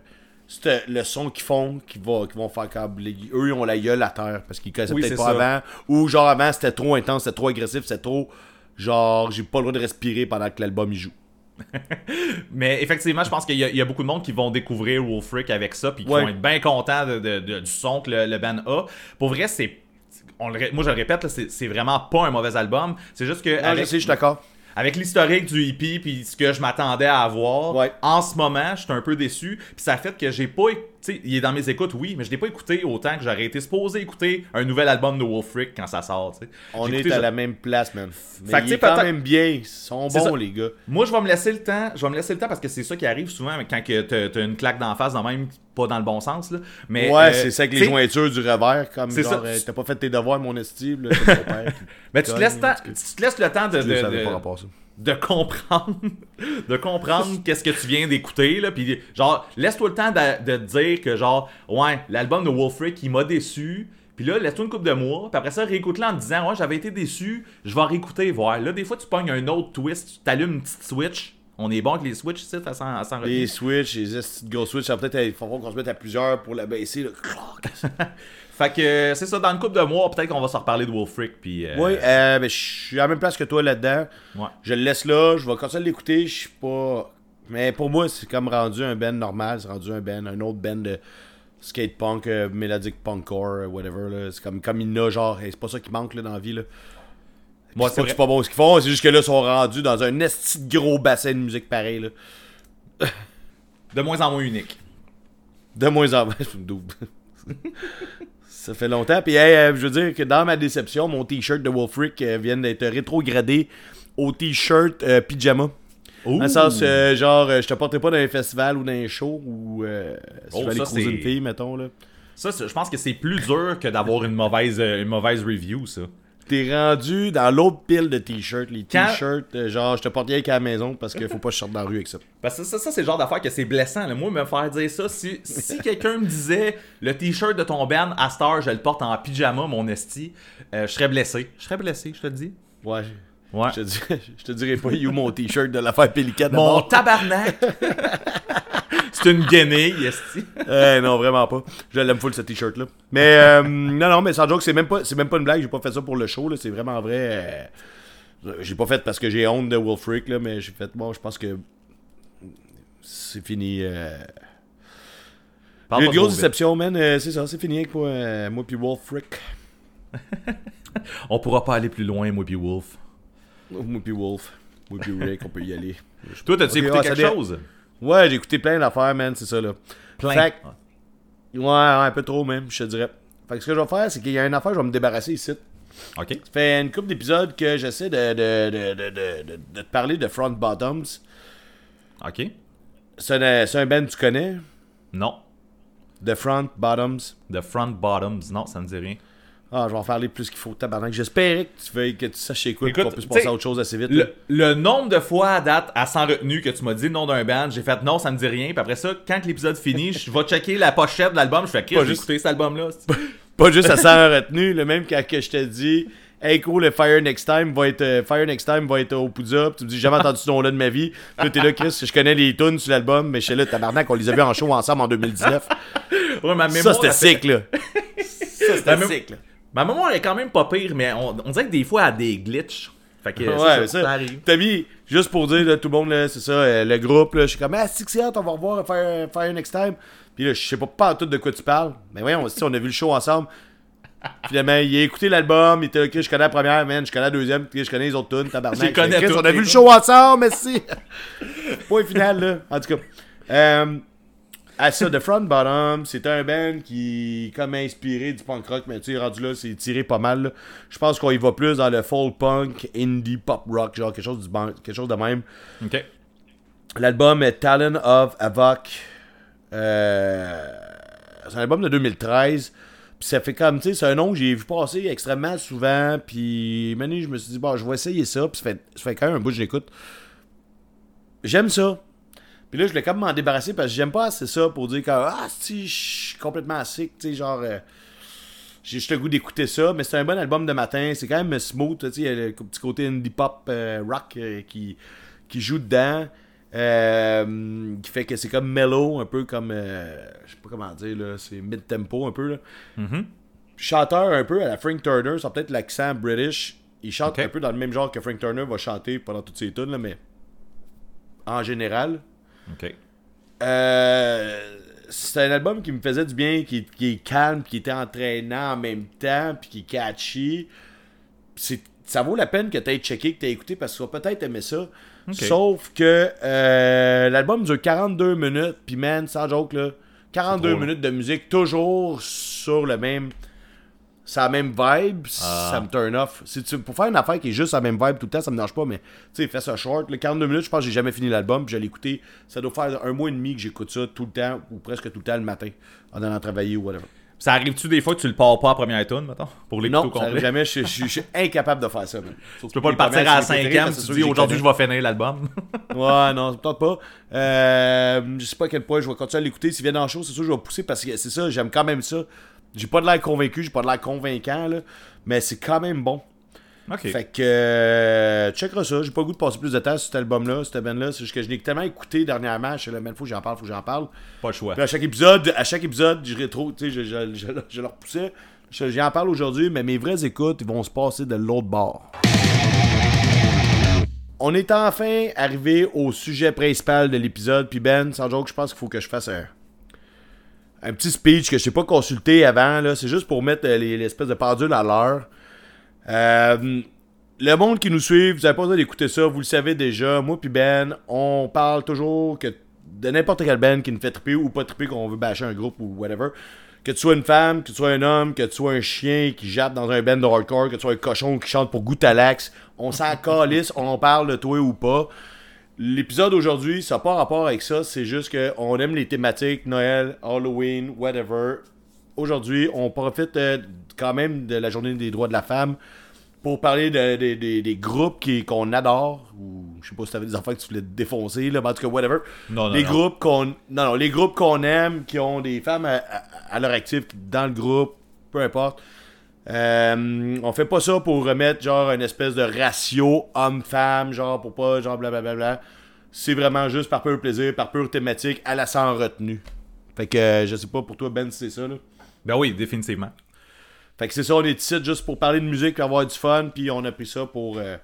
c'est le son qu'ils font qui, va, qui vont faire câbler. Eux, ils ont la gueule à terre parce qu'ils connaissaient Oui, peut-être pas ça. avant. Ou genre avant, c'était trop intense, c'était trop agressif, c'était trop. Genre, j'ai pas le droit de respirer pendant que l'album joue. Mais effectivement, je pense qu'il y, y a beaucoup de monde qui vont découvrir Wolfric avec ça, puis qui Ouais. vont être bien contents de- de- de- du son que le, le band a. Pour vrai, c'est. on le moi, je le répète, c'est c'est vraiment pas un mauvais album. C'est juste que. Non, avec- je sais, je suis d'accord. Avec l'historique du EP puis ce que je m'attendais à avoir, Ouais. en ce moment, je suis un peu déçu. Puis ça fait que j'ai pas, sais, il est dans mes écoutes, oui, mais je l'ai pas écouté autant que j'aurais été supposé écouter un nouvel album de Wolfric quand ça sort. tu sais. On est écouté à ça- la même place, man. Mais Fait il est quand même bien. Ils sont bons, ça. les gars. Moi, je vais me laisser le temps. Je vais me laisser le temps parce que c'est ça qui arrive souvent quand que t'as une claque d'en face, dans même pas dans le bon sens. Là. Mais, ouais, euh, c'est ça avec les jointures du revers, comme C'est genre, ça. euh, t'as pas fait tes devoirs, mon estime, là, c'est ton père. qui Mais tu te, laisses tu te laisses le temps de, de- savais de- pas rapport à ça. De comprendre de comprendre qu'est-ce que tu viens d'écouter là puis genre laisse-toi le temps de, de te dire que genre ouais l'album de Wolfric il m'a déçu puis là laisse-toi une couple de mois puis après ça réécoute-le en te disant ouais j'avais été déçu je vais réécouter voir là des fois tu pognes un autre twist tu t'allumes une petite switch on est bon avec les switches ici à s'en s'en Les retenir. Switch, les gros Switch, ça peut-être il faut qu'on se mette à plusieurs pour la baisser. Fait que c'est ça dans une couple de mois peut-être qu'on va se reparler de Wolfric puis euh, Oui, euh, ben, je suis à la même place que toi là-dedans. ouais. Je le laisse là, je vais continuer à l'écouter, je suis pas. Mais pour moi, c'est comme rendu un band normal, c'est rendu un band, un autre band de skate punk, euh, mélodique punkcore, euh, whatever. C'est comme, comme il a, genre, c'est pas ça qui manque là, dans la vie. Là. Moi, c'est pas bon ce qu'ils font, c'est juste que là, ils sont rendus dans un esti de gros bassin de musique pareil. Là. de moins en moins unique De moins en moins, je me doute. Ça fait longtemps. Puis, hey, euh, je veux dire que dans ma déception, mon t-shirt de Wolfric euh, vient d'être rétrogradé au t-shirt euh, pyjama. Dans le sens, euh, genre, je te porterai pas dans un festival ou dans un show ou si Oh, je vais aller croiser une fille, mettons. là. ça je pense que c'est plus dur que d'avoir une mauvaise une mauvaise review ça T'es rendu dans l'autre pile de t-shirts. Les t-shirts, euh, genre, je te porte rien qu'à la maison parce qu'il faut pas que je sorte dans la rue avec ça. Parce que ça, ça c'est le genre d'affaire que c'est blessant. Là. Moi, me faire dire ça, si, si quelqu'un me disait le t-shirt de ton band à Star, je le porte en pyjama, mon esti, euh, je serais blessé. Je serais blessé, je te le dis. Ouais. Ouais. Je te, dis- je te dirais pas, you mon t-shirt de l'affaire Pélican Mon tabarnak! C'est une guenille, esti. Eh, non, vraiment pas. Je l'aime full ce t-shirt là. Mais euh, non, non, mais sans joke, c'est même pas, même pas une blague. J'ai pas fait ça pour le show. C'est vraiment vrai. euh, j'ai pas fait parce que j'ai honte de Will Freak là, mais j'ai fait bon. Je pense que c'est fini. Euh... J'ai une grosse déception, man. Euh, c'est ça, c'est fini avec moi, euh, moi puis Will Freak. On pourra pas aller plus loin, moi pis Wolf. Moi puis Wolf. Moi puis Rick, on peut y aller. Toi, t'as-tu écouté ouais, ça quelque chose? Ouais, j'ai écouté plein d'affaires, man, c'est ça là. Plein. Fait ouais, un peu trop même, je te dirais. Fait que ce que je vais faire, c'est qu'il y a une affaire, je vais me débarrasser ici. Ok. Ça fait une couple d'épisodes que j'essaie de, de, de, de, de, de- de te parler de Front Bottoms. Ok. C'est un, band que tu connais? Non. The Front Bottoms. The Front Bottoms. Non, ça me dit rien. Ah, je vais en parler plus qu'il faut, tabarnak. J'espérais que tu veuilles que tu saches c'est quoi, qu'on puisse passer à autre chose assez vite. Le, le nombre de fois à date, à sans retenue, que tu m'as dit le nom d'un band, j'ai fait non, ça me dit rien. Puis après ça, quand l'épisode finit, je vais checker la pochette de l'album. Je fais, Chris, Pas j'ai juste- écouté cet album-là. Pas juste à sans retenue, le même quand que je te dis Hey cool, le Fire Next Time va être euh, Fire Next Time va être au tu me dis jamais entendu ce nom-là de ma vie. Puis t'es là Chris, je connais les tunes sur l'album, mais je suis là tabarnak, on les a vus en show ensemble en 2019. Ouais, ma Ça c'était sick là. Ça c'était sick là. Ma mémoire est quand même pas pire, mais on, on dirait que des fois, elle a des glitches. Fait que Ouais, ça, ça, arrive. T'as mis, juste pour dire, là, tout le monde, là, c'est ça, euh, le groupe, là, je suis comme, ah, c'est hot, on va revoir Fire, Fire Next Time. Puis là, je sais pas, pas tout de quoi tu parles. Mais voyons, si on a vu le show ensemble. Finalement, il a écouté l'album, il était ok, je connais la première, man, je connais la deuxième, puis je connais les autres tunes, tabarnak. Je connais Chris, On a vu le show ensemble, merci. Point final, là. En tout cas. Euh, à ça, The Front Bottom, c'est un band qui est comme inspiré du punk rock, mais tu sais, rendu là, c'est tiré pas mal. Je pense qu'on y va plus dans le folk punk, indie, pop rock, genre quelque chose, du ban- quelque chose de même. Ok. L'album est Talon of Avoc. Euh, c'est un album de 2013. Puis ça fait comme, tu sais, c'est un nom que j'ai vu passer extrêmement souvent. Puis, maintenant, je me suis dit, bon, je vais essayer ça. Puis ça fait, ça fait quand même un bout que je l'écoute. J'aime ça. Puis là, je voulais comme m'en débarrasser parce que j'aime pas assez ça pour dire que, ah, si, je suis complètement sick, tu sais, genre. euh, j'ai juste le goût d'écouter ça, mais c'est un bon album de matin. C'est quand même smooth. tu sais, Il y a le petit côté indie pop euh, rock euh, qui, qui joue dedans. euh, qui fait que c'est comme mellow, un peu comme. je sais pas comment dire, là. C'est mid-tempo un peu. Là. Mhm. Chanteur un peu à la Frank Turner, ça peut-être l'accent british. Il chante un peu dans le même genre que Frank Turner va chanter pendant toutes ses tunes, là, mais en général. Ok. Euh, c'est un album qui me faisait du bien, qui, qui est calme, qui était entraînant en même temps, puis qui est catchy. C'est, ça vaut la peine que tu aies checké, que tu aies écouté, parce que tu vas peut-être aimer ça. Sauf que euh, l'album dure 42 minutes, puis man, sans joke, là, 42 trop long. minutes de musique, toujours sur le même. C'est la même vibe, Ah. ça me turn off. Si tu, pour faire une affaire qui est juste la même vibe tout le temps, ça me dérange pas, mais tu sais, fais ça short. Le 42 minutes, je pense que j'ai jamais fini l'album, puis je l'ai écouté. Ça doit faire un mois et demi que j'écoute ça tout le temps, ou presque tout le temps le matin, en allant travailler ou whatever. Ça arrive-tu des fois que tu le pars pas à première tune, mettons Pour l'écouter Non, au complet? jamais, je, je- je suis incapable de faire ça. man. Tu peux pas le partir à 5 ans, tu te dis aujourd'hui je vais finir l'album. Ouais, non, peut-être pas. Euh, je sais pas à quel point je vais continuer à l'écouter. S'il vient dans le show, c'est sûr que je vais pousser parce que c'est ça, j'aime quand même ça. J'ai pas de l'air convaincu, j'ai pas de l'air convaincant, là, mais c'est quand même bon. Fait que, euh, checkeras ça. J'ai pas le goût de passer plus de temps sur cet album-là, cette band-là. C'est juste que je l'ai tellement écouté dernièrement. Je là, man, faut que j'en parle, faut que j'en parle. Pas le choix. Puis à chaque épisode, à chaque épisode, je rétro, tu sais, je, je, je, je le repoussais. Je- J'en parle aujourd'hui, mais mes vraies écoutes, ils vont se passer de l'autre bord. On est enfin arrivé au sujet principal de l'épisode. Puis Ben, sans joke, je pense qu'il faut que je fasse un, un petit speech que je n'ai pas consulté avant. C'est juste pour mettre euh, les- l'espèce de pendule à l'heure. Euh, le monde qui nous suit, vous n'avez pas besoin d'écouter ça, vous le savez déjà. Moi puis Ben, on parle toujours que de n'importe quel band qui nous fait triper ou pas triper qu'on veut bâcher un groupe ou whatever. Que tu sois une femme, que tu sois un homme, que tu sois un chien qui jappe dans un band de hardcore, que tu sois un cochon qui chante pour Goutalax, on s'en calisse, on en parle de toi ou pas. L'épisode aujourd'hui, ça n'a pas rapport avec ça, c'est juste qu'on aime les thématiques, Noël, Halloween, whatever. Aujourd'hui, on profite euh, quand même de la journée des droits de la femme pour parler de- de- de- des groupes qui- qu'on adore, ou je sais pas si t'avais des enfants que tu voulais défoncer, là, mais en tout cas, whatever. Non, non, les non. groupes qu'on. Non, non, les groupes qu'on aime, qui ont des femmes à, à- à leur actif dans le groupe, peu importe. Euh, on fait pas ça pour remettre genre une espèce de ratio homme-femme, genre pour pas, genre blablabla. C'est vraiment juste par pur plaisir, par pure thématique, à la sans retenue. Fait que euh, je sais pas pour toi, Ben, si c'est ça. Là. Ben oui, définitivement. Fait que c'est ça, on est ici juste pour parler de musique, avoir du fun, puis on a pris ça pour euh,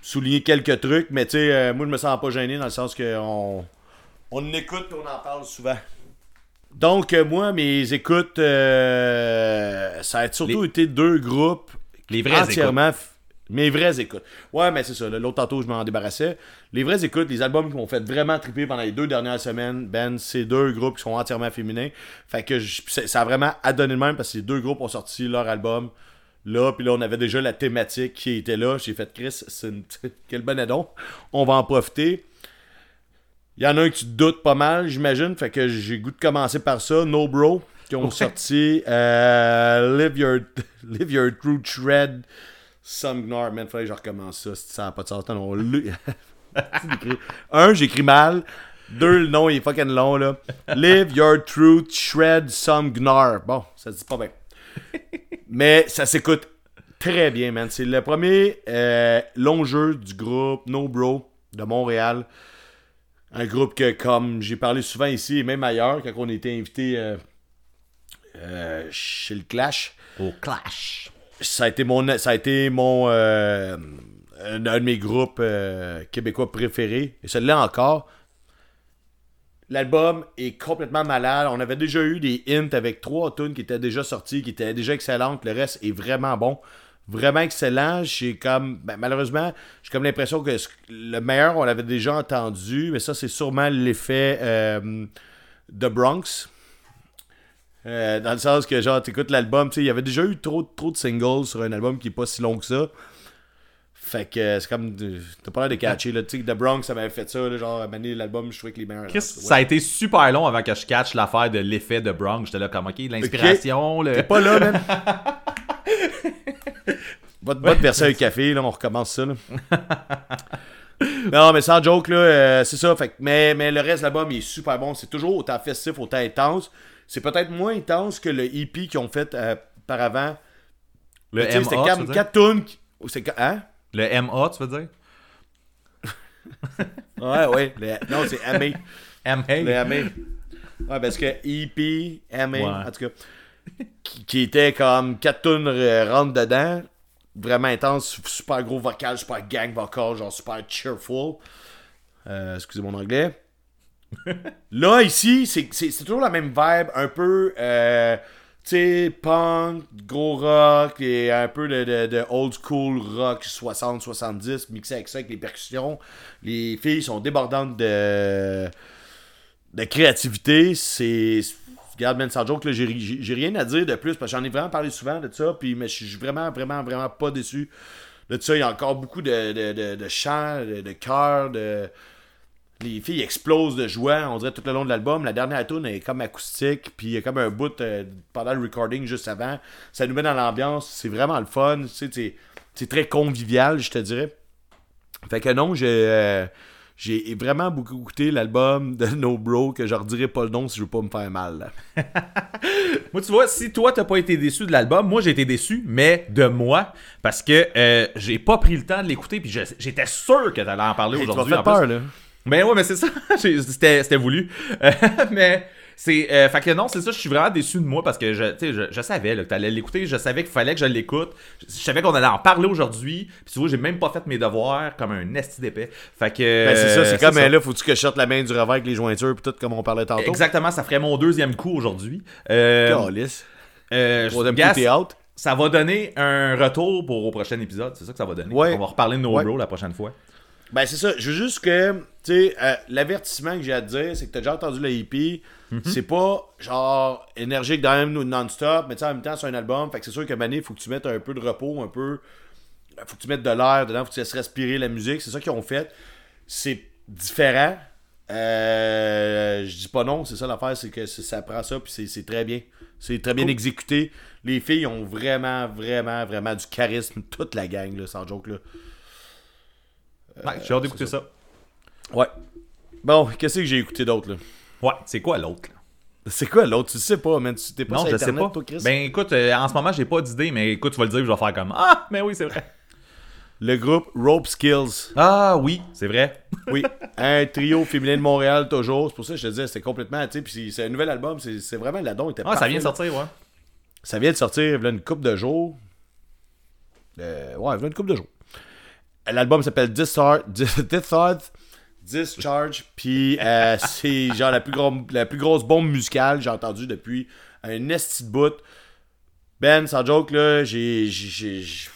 souligner quelques trucs. Mais tu sais, euh, moi, je me sens pas gêné dans le sens qu'on on écoute et on en parle souvent. Donc, moi, mes écoutes, ça a surtout Les- été deux groupes Les vraies entièrement f- Mes vraies écoutes. Ouais, mais c'est ça. L'autre tantôt, je m'en débarrassais. Les vraies écoutes, les albums qui m'ont fait vraiment triper pendant les deux dernières semaines, Ben, c'est deux groupes qui sont entièrement féminins. Fait que je- ça a vraiment adonné le même parce que les deux groupes ont sorti leur album là. Puis là, on avait déjà la thématique qui était là. J'ai fait Chris, c'est une... quel bon addon. On va en profiter. Il y en a un que tu te doutes pas mal, j'imagine. Fait que j'ai goût de commencer par ça. No Bro, qui ont Ouais. sorti euh, Live, Your, Live Your True Shred. Some Gnar. Man, fallait que je recommence ça. Ça n'a pas de sens. Non, lu- Un, j'écris mal. Deux, le nom il est fucking long là. Live Your Truth Shred Some Gnar. Bon, ça se dit pas bien. Mais ça s'écoute très bien, man. C'est le premier euh, long jeu du groupe No Bro de Montréal. Un groupe que, comme j'ai parlé souvent ici et même ailleurs, quand on était invité euh, euh, chez le Clash, Au Clash. Ça a été mon, euh, un, de mes groupes euh, québécois préférés. Et celui-là encore. L'album est complètement malade. On avait déjà eu des hints avec trois tunes qui étaient déjà sorties, qui étaient déjà excellentes. Le reste est vraiment bon. Vraiment excellent. J'ai comme. ben, malheureusement, j'ai comme l'impression que le meilleur, on l'avait déjà entendu. Mais ça, c'est sûrement l'effet euh, The Bronx. Euh, dans le sens que, genre, t'écoutes l'album, tu sais, il y avait déjà eu trop, trop de singles sur un album qui est pas si long que ça. Fait que euh, c'est comme. T'as pas l'air de catcher, là. Tu sais, que The Bronx, ça m'avait fait ça, là, genre, mener l'album, je trouvais que les meilleurs. Chris, ça a été super long avant que je catch l'affaire de l'effet de Bronx. J'étais là comme, ok, l'inspiration, le... T'es pas là, man. Va te, te verser un café, là, on recommence ça, là. non, mais sans joke, là, euh, c'est ça. Fait, que- mais, mais le reste de l'album, il est super bon. C'est toujours autant festif, autant intense. C'est peut-être moins intense que le EP qu'ils ont fait euh, par avant. Le C'était MA, c'est qua- Hein? Le MA, tu veux dire? Ouais, ouais. le- non, c'est MA. MA. Le MA. Ouais, parce que EP, MA, Ouais. en tout cas, qui, était comme 4 tunes euh, rentrent dedans, vraiment intense, super gros vocal, super gang vocal, genre super cheerful. Euh, excusez mon anglais. Là, ici, c'est toujours la même vibe, un peu, euh, tu sais, punk, gros rock, et un peu de, old school rock 60-70, mixé avec ça, avec les percussions. Les filles sont débordantes de créativité, c'est. Regarde, man, sans joke, j'ai, rien à dire de plus parce que j'en ai vraiment parlé souvent de ça, puis, mais je suis vraiment, vraiment, vraiment pas déçu de ça. Il y a encore beaucoup de, de chants, de, de chœurs, de. Les filles explosent de joie, on dirait tout le long de l'album. La dernière tune est comme acoustique, puis il y a comme un bout euh, pendant le recording juste avant. Ça nous met dans l'ambiance, c'est vraiment le fun. C'est, très convivial, je te dirais. Fait que non, j'ai, euh, j'ai vraiment beaucoup écouté l'album de No Bro, que je redirai pas le nom si je veux pas me faire mal. Moi, tu vois, si toi, t'as pas été déçu de l'album, moi, j'ai été déçu, mais de moi, parce que euh, j'ai pas pris le temps de l'écouter, puis j'étais sûr que t'allais en parler aujourd'hui. plus. peur, là. Ben ouais, mais c'est ça. C'était c'était voulu. Euh, mais c'est. Euh, fait que non, c'est ça, je suis vraiment déçu de moi parce que je, je, je savais là, que t'allais l'écouter, je savais qu'il fallait que je l'écoute. Je, je savais qu'on allait en parler aujourd'hui. Puis tu vois, j'ai même pas fait mes devoirs comme un esti d'épais. Fait que. Ben, c'est ça, c'est comme ça. euh, là, faut-tu que je sorte la main du revers avec les jointures, pis tout, comme on parlait tantôt. Exactement, ça ferait mon deuxième coup aujourd'hui. Euh, euh, Troisième coup, t'es out. ça va donner un retour pour au prochain épisode. C'est ça que ça va donner. Ouais. On va reparler de No Ouais. Bro la prochaine fois. Ben, c'est ça. Je veux juste que, tu sais, euh, l'avertissement que j'ai à te dire, c'est que t'as déjà entendu le hippie. C'est pas genre énergique dans même ou non-stop, mais tu sais, en même temps, c'est un album. Fait que c'est sûr que Mané, il faut que tu mettes un peu de repos, un peu. Faut que tu mettes de l'air dedans, faut que tu laisses respirer la musique. C'est ça qu'ils ont fait. C'est différent. Euh, je dis pas non, c'est ça l'affaire, c'est que ça prend ça, puis c'est- c'est très bien. C'est très bien exécuté. Les filles ont vraiment, vraiment, vraiment du charisme, toute la gang, là, sans joke. Là. Ouais, j'ai hâte d'écouter ça. Ouais. Bon, qu'est-ce que j'ai écouté d'autre, là? Ouais, c'est quoi l'autre? là? C'est quoi l'autre? Tu sais pas, man. Tu t'es pas Non, sur je sais Internet, pas. toi, Chris? Ben écoute, euh, en ce moment, j'ai pas d'idée, mais écoute, tu vas le dire, je vais faire comme Ah, mais oui, c'est vrai. le groupe Rope Skills. Ah oui, c'est vrai. Oui, un trio féminin de Montréal toujours. C'est pour ça que je te disais, c'était complètement, tu sais, puis c'est un nouvel album, c'est c'est vraiment la don était Ah, ça parfait, vient de là. sortir, ouais. Ça vient de sortir, il y a une couple de jours. Euh, ouais, il y a une couple de jours. L'album s'appelle Discharge, puis euh, c'est genre la plus, la plus grosse bombe musicale que j'ai entendue depuis un esti de bout. Ben, sans joke, là, j'ai. Je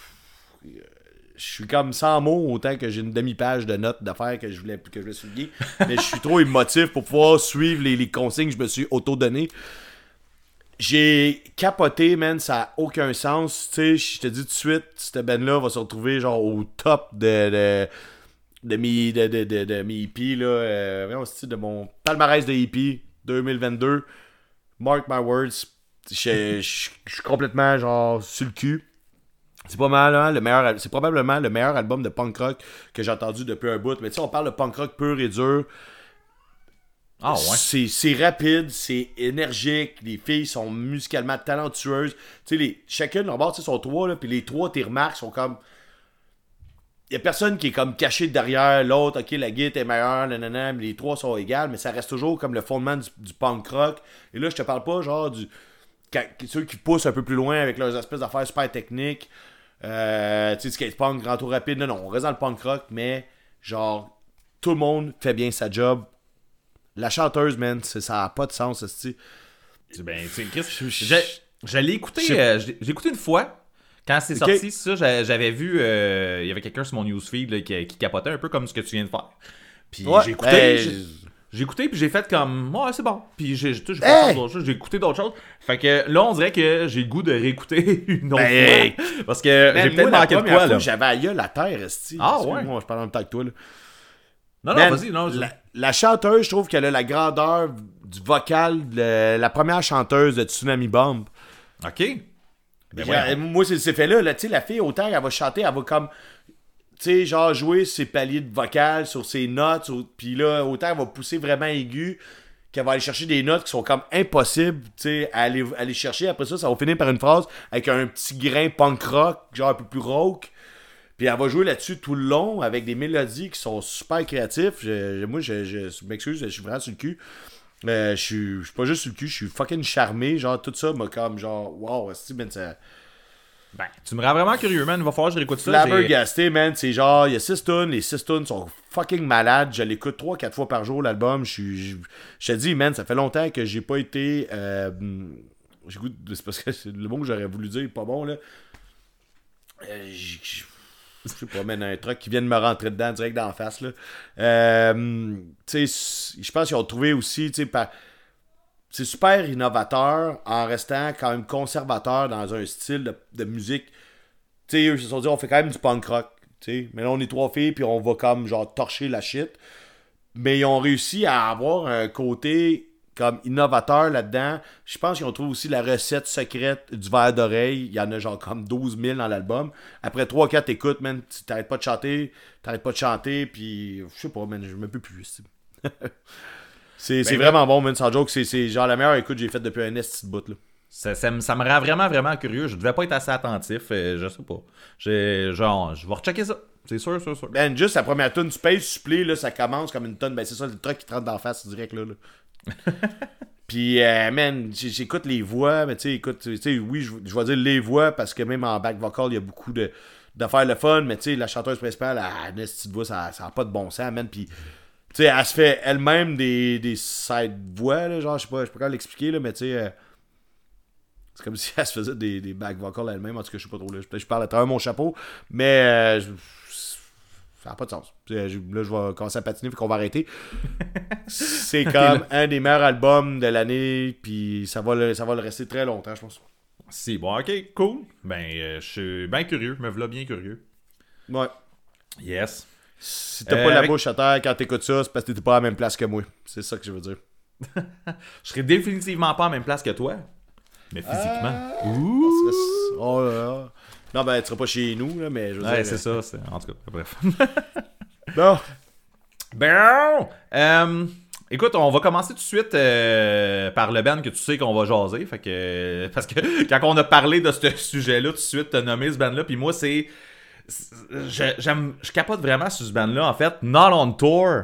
suis comme sans mots, autant que j'ai une demi-page de notes d'affaires que je voulais, que je voulais souligner. Mais je suis trop émotif pour pouvoir suivre les, les consignes que je me suis auto-donné. J'ai capoté, man, ça a aucun sens. Tu sais, je te dis tout de suite, cette band-là va se retrouver genre au top de, de, de mes, de, de, de, EP, là. Euh, de mon palmarès de EP 2022. Mark my words. Je suis complètement genre sur le cul. C'est pas mal, hein, le meilleur, c'est probablement le meilleur album de punk rock que j'ai entendu depuis un bout. Mais tu sais, on parle de punk rock pur et dur. Ah ouais. C'est, rapide, c'est énergique, les filles sont musicalement talentueuses. Tu sais, les, chacune, leur bord, sont trois, là, puis les trois, tes remarques sont comme. Il y a personne qui est comme caché derrière l'autre, ok, la guitare est meilleure, nanana, les trois sont égales, mais ça reste toujours comme le fondement du, punk rock. Et là, je te parle pas, genre, ceux qui poussent un peu plus loin avec leurs espèces d'affaires super techniques. Euh, tu sais, skate punk, grand tour rapide. Non, non, on reste dans le punk rock, mais genre, tout le monde fait bien sa job. La chanteuse, man, c'est- ça n'a pas de sens, esti. Ben, tu sais, Je- l'ai écouté, euh, j'ai écouté une fois. Quand c'est Ok. sorti, ça, j'a- j'avais vu, euh, il y avait quelqu'un sur mon newsfeed là, qui, qui capotait un peu comme ce que tu viens de faire. Puis Ouais, j'ai écouté, j'ai- écouté, puis j'ai fait comme, ouais, c'est bon. Puis j'ai Hey! écouté d'autres choses. Fait que là, on dirait que j'ai le goût de réécouter une autre Ben, fois. Parce que j'ai moi, peut-être manqué de quoi, là. J'avais aïe la terre, esti. Ah, ouais. je parle en même temps que toi, là. Non, non, vas-y, non. je- la, la chanteuse, je trouve qu'elle a la grandeur du vocal de la première chanteuse de Tsunami Bomb. Ok. Ben, moi, c'est c'est fait là, là tu sais, la fille, autant elle va chanter, elle va comme, tu sais, genre jouer ses paliers de vocal sur ses notes, sur- puis là, autant elle va pousser vraiment aigu, qu'elle va aller chercher des notes qui sont comme impossibles, tu sais, à aller, aller chercher. Après ça, ça va finir par une phrase avec un petit grain punk rock, genre un peu plus rauque. Puis elle va jouer là-dessus tout le long avec des mélodies qui sont super. Je- je- moi, je, je- m'excuse, je suis vraiment sur le cul. Euh, je suis je suis pas juste sur le cul, je suis fucking charmé. Genre, tout ça m'a comme genre, wow, ben, ça. Ben, tu me rends vraiment curieux, man. Il va falloir que je réécoute ça. Flabbergasté, man. C'est genre, il y a 6 tonnes. Les 6 tonnes sont fucking malades. Je l'écoute 3-4 fois par jour, l'album. Je. Je je te dis, man, ça fait longtemps que j'ai pas été. Euh, j'écoute. C'est parce que c'est le mot que j'aurais voulu dire est pas bon, là. Euh, je sais pas, man, un truc qui vient de me rentrer dedans direct la face. Euh, je pense qu'ils ont trouvé aussi, par c'est super innovateur en restant quand même conservateur dans un style de, musique. Tu sais, eux ils se sont dit, on fait quand même du punk rock. tu sais. Mais là, on est trois filles, puis on va comme genre torcher la shit. Mais ils ont réussi à avoir un côté comme innovateur là-dedans. Je pense qu'ils ont trouvé aussi la recette secrète du verre d'oreille. Il y en a genre comme 12 000 dans l'album. Après 3-4 écoutes, man, tu t'arrêtes pas de chanter, t'arrêtes pas de chanter, puis je sais pas, man, je me peux plus. C'est c'est vraiment bon, man, sans joke. C'est- genre la meilleure écoute que j'ai faite depuis un esti de bout, là. Ça, ça me, ça me rend vraiment, vraiment curieux. Je devais pas être assez attentif. euh, je sais pas. Genre, je vais rechecker ça. C'est sûr, sûr, sûr. Ben, juste la première tune Space Supply, là, ça commence comme une tonne. Ben, c'est ça, le truc qui te rentre d'en face direct, là. là. Puis, euh, man, j'écoute les voix, mais tu sais, écoute, tu sais, oui, je vais dire les voix parce que même en back vocal, il y a beaucoup de d'affaires le fun, mais tu sais, la chanteuse principale, elle a une petite voix, ça n'a pas de bon sens, man. Puis, tu sais, elle se fait elle-même des, des side voix, là, genre, je sais pas, je sais pas l'expliquer, là, mais tu sais. euh, c'est comme si elle se faisait des, des back vocals elle-même. En tout cas, je sais pas trop. Là. Je, je parle à travers mon chapeau. Mais euh, ça n'a pas de sens. Euh, Là, je vais commencer à patiner, puis qu'on va arrêter. C'est comme un des meilleurs albums de l'année. Puis ça va, le, ça va le rester très longtemps, je pense. Si, bon, ok, cool. Ben, euh, je suis bien curieux. Me voilà bien curieux. Ouais. Yes. Si t'as Euh, pas la avec- bouche à terre quand t'écoutes ça, c'est parce que t'es pas à la même place que moi. C'est ça que je veux dire. Je serai définitivement pas à la même place que toi. Mais physiquement. C'est- Oh là là. Non, ben, tu seras pas chez nous, là, mais je veux Ouais, dire. c'est ça. c'est- En tout cas, bref. Bon. Bon! Euh, écoute, on va commencer tout de suite euh, par le band que tu sais qu'on va jaser. Fait que, parce que quand on a parlé de ce sujet-là, tout de suite, t'as nommé ce band-là. Puis moi, c'est je, j'aime, je capote vraiment sur ce band-là. En fait, Not on Tour.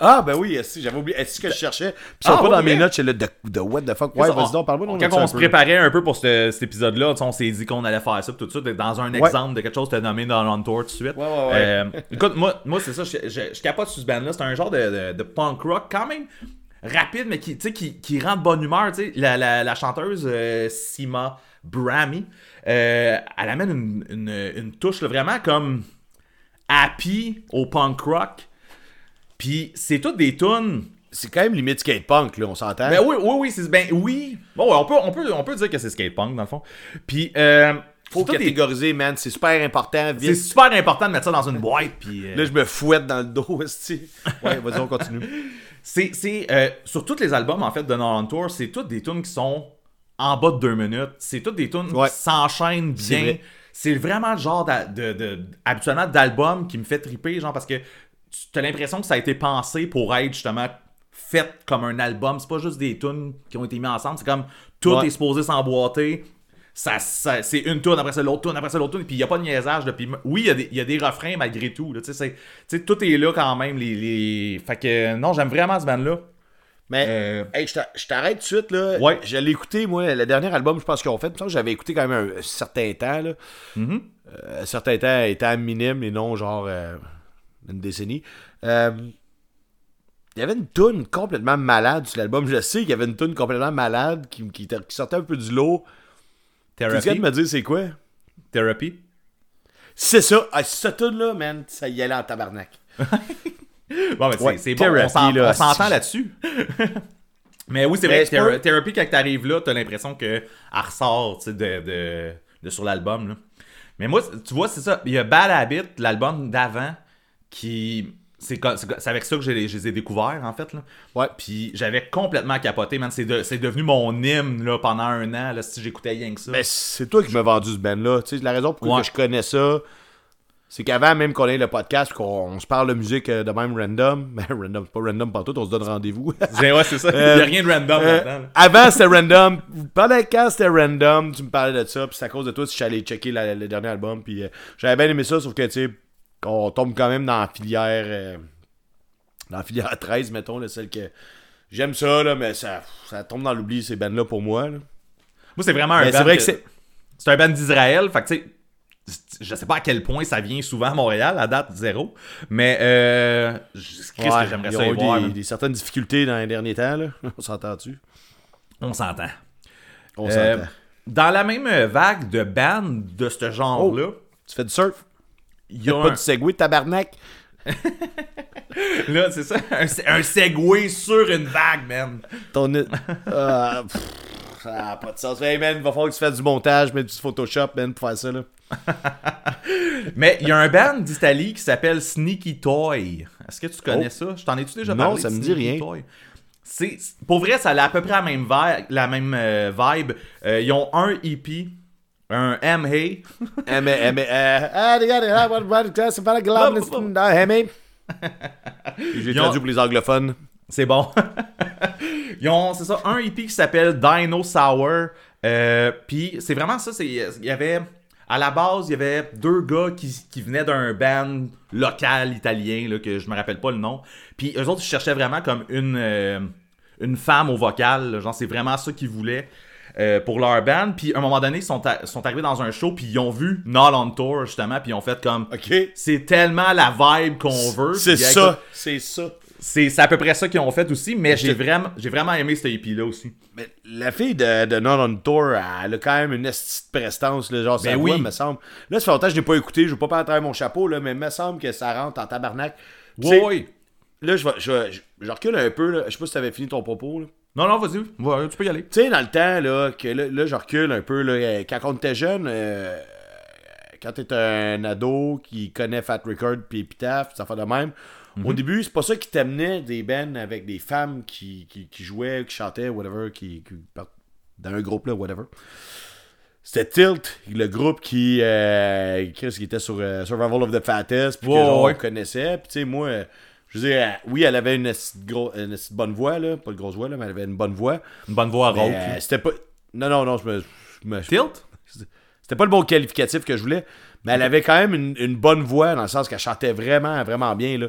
Ah, ben oui, si, j'avais oublié. Est-ce que je cherchais? Puis, Ah, pas dans mes ouais. notes, c'est le de, de what the fuck? Ouais, vas-y on- donc, parle-moi de Quand on se peu. préparait un peu pour ce- cet épisode-là, tu on s'est dit qu'on allait faire ça, tout ça, dans un exemple de quelque chose que t'as nommé dans On Tour tout de suite. Ouais, ouais, ouais. Euh, écoute, moi, moi c'est ça, je, je, je capote sur ce band-là. C'est un genre de, de, de punk rock quand même rapide, mais qui, tu qui, qui rend de bonne humeur. tu. La, la, la chanteuse euh, Sima Brahmi, euh, elle amène une, une, une touche là, vraiment comme happy au punk rock. Puis c'est toutes des tunes. C'est quand même limite skate punk, là, on s'entend. Ben oui, oui, oui, c'est ben oui. Bon, ouais, on peut, on peut, on peut dire que c'est skate punk dans le fond. Puis euh, Faut des- catégoriser, man. C'est super important. c'est super important de mettre ça dans une boîte. Puis euh, Là, je me fouette dans le dos, esti. Ouais, vas-y, on continue. c'est, euh, sur tous les albums en fait de Northern Tour, c'est toutes des tunes qui sont en bas de deux minutes. C'est toutes des tunes Ouais. qui s'enchaînent C'est bien. vrai. C'est vraiment le genre de- habituellement d'album qui me fait triper, genre parce que tu as l'impression que ça a été pensé pour être justement fait comme un album. C'est pas juste des tunes qui ont été mis ensemble. C'est comme tout Ouais. est supposé s'emboîter. Ça, ça- c'est une tune après ça l'autre tune après ça l'autre tune puis il y a pas de niaisage là. Oui il y, a des- il y a des refrains malgré tout là. Tu sais, c'est- tu sais, tout est là quand même les, les... fait que non j'aime vraiment ce band là Mais, Euh, hey, je t'a- je t'arrête tout de suite, là. Ouais. Je l'ai écouté, moi, le dernier album, je pense qu'ils ont fait. Que j'avais écouté quand même un, certain temps, là. Mm-hmm. Euh, un certain temps étant minime et non genre euh, une décennie. Euh, il y avait une toune complètement malade sur l'album. Je sais qu'il y avait une toune complètement malade qui, qui, était- qui sortait un peu du lot. Tu viens de Therapy me dire c'est quoi? Therapy C'est ça. Ah, cette toune-là, man, ça y allait en tabarnak. Bon, ben, c'est- Ouais, c'est bon, on Therapy, s'entend là-dessus. Mais oui, c'est vrai, Thera- Therapy, quand t'arrives là, t'as l'impression qu'elle ressort tu de, de, de sur l'album. Mais moi, tu vois, c'est ça. Il y a Bad Habit, l'album d'avant, qui. C'est avec ça que je les je les ai découverts, en fait. Là. Ouais. Puis j'avais complètement capoté, man. C'est de- devenu mon hymne là, pendant un an, là, si j'écoutais rien que ça. Ben, c'est toi qui m'as vendu ce band-là. Tu sais, la raison pour Ouais. je connais ça, c'est qu'avant même qu'on ait le podcast, qu'on on se parle de musique euh, de même random, ben random, c'est pas random partout, on se donne rendez-vous. Ouais, c'est ça. Il y a rien de random Euh, là-dedans. là. avant c'était random, pendant le c'était random, tu me parlais de ça, puis c'est à cause de toi si je suis allé checker la- le dernier album, puis euh, j'avais bien aimé ça, sauf que tu sais, on tombe quand même dans la filière, euh, dans la filière 13, mettons, là, celle que j'aime ça, là, mais ça, ça tombe dans l'oubli ces bands-là pour moi. là. Moi, c'est vraiment un band c'est vrai que c'est. C'est un band d'Israël, fait que tu sais, je sais pas à quel point ça vient souvent à Montréal, à date zéro, mais euh, Ouais, que j'aimerais ça y eu voir. des, certaines difficultés dans les derniers temps, là. On s'entend-tu? On s'entend. On Euh, s'entend. dans la même vague de bands de ce genre-là, Tu fais du surf? Il y a Pas un, du segway, tabarnak? là, c'est ça, un, un segway sur une vague, man. Ton... Pff, ça n'a pas de sens. Hey, man, il va falloir que tu fasses du montage, mais du Photoshop, man, pour faire ça, là. Mais il y a un band d'Italie qui s'appelle Sneaky Toy. Est-ce que tu connais ça? Je t'en ai-tu déjà Non, parlé? ça de me dit Sneaky rien. Toy? Pour vrai, ça a à peu près la même, vi- la même euh, vibe. Euh, ils ont un EP, un c'est une- eh, mais- J'ai traduit pour les anglophones. C'est bon. Ils ont, c'est ça, un EP qui s'appelle Dino Sour. Euh, Puis c'est vraiment ça. c'est Il y avait. À la base, il y avait deux gars qui, qui venaient d'un band local italien, là, que je me rappelle pas le nom. Puis eux autres, ils cherchaient vraiment comme une, euh, une femme au vocal. là. Genre, c'est vraiment ça qu'ils voulaient. Euh, pour leur band, puis à un moment donné, ils sont, à- sont arrivés dans un show, puis ils ont vu Not on Tour, justement, puis ils ont fait comme, c'est tellement la vibe qu'on veut. C'est ça. C'est ça. c'est à peu près ça qu'ils ont fait aussi, mais j'ai vraiment, j'ai vraiment aimé ce EP-là aussi. Mais la fille de, de Non on Tour, elle a quand même une petite prestance, là, genre, ça Ben oui. me semble. Là, ça fait longtemps que je l'ai pas écouté, je veux pas faire à travers mon chapeau, là, mais il me semble que ça rentre en tabarnak. Tu oui. Là, je, vais- je, vais- je, je recule un peu, là. je sais pas si t'avais fini ton propos, là. Non, non, vas-y, va, tu peux y aller. Tu sais, dans le temps, là, que là, là, je recule un peu, là, euh, quand on était jeune, euh, quand t'es un ado qui connaît Fat Record puis Epitaph, ça fait de même, au début, c'est pas ça qui t'amenait des bands avec des femmes qui, qui, qui jouaient, qui chantaient, whatever, qui, dans un groupe, là, whatever. C'était Tilt, le groupe qui, euh, qui était sur euh, Survival of the Fattest, puis que Ouais, genre, ouais. on connaissait. Puis tu sais, moi, je veux dire, oui, elle avait une, de gros- une de bonne voix, là, pas de grosse voix, là, mais elle avait une bonne voix. Une bonne voix rauque. euh, c'était pas. Non, non, non, je me. je me- Tilt? C'était pas le bon qualificatif que je voulais, mais elle avait quand même une, une bonne voix, dans le sens qu'elle chantait vraiment, vraiment bien, là.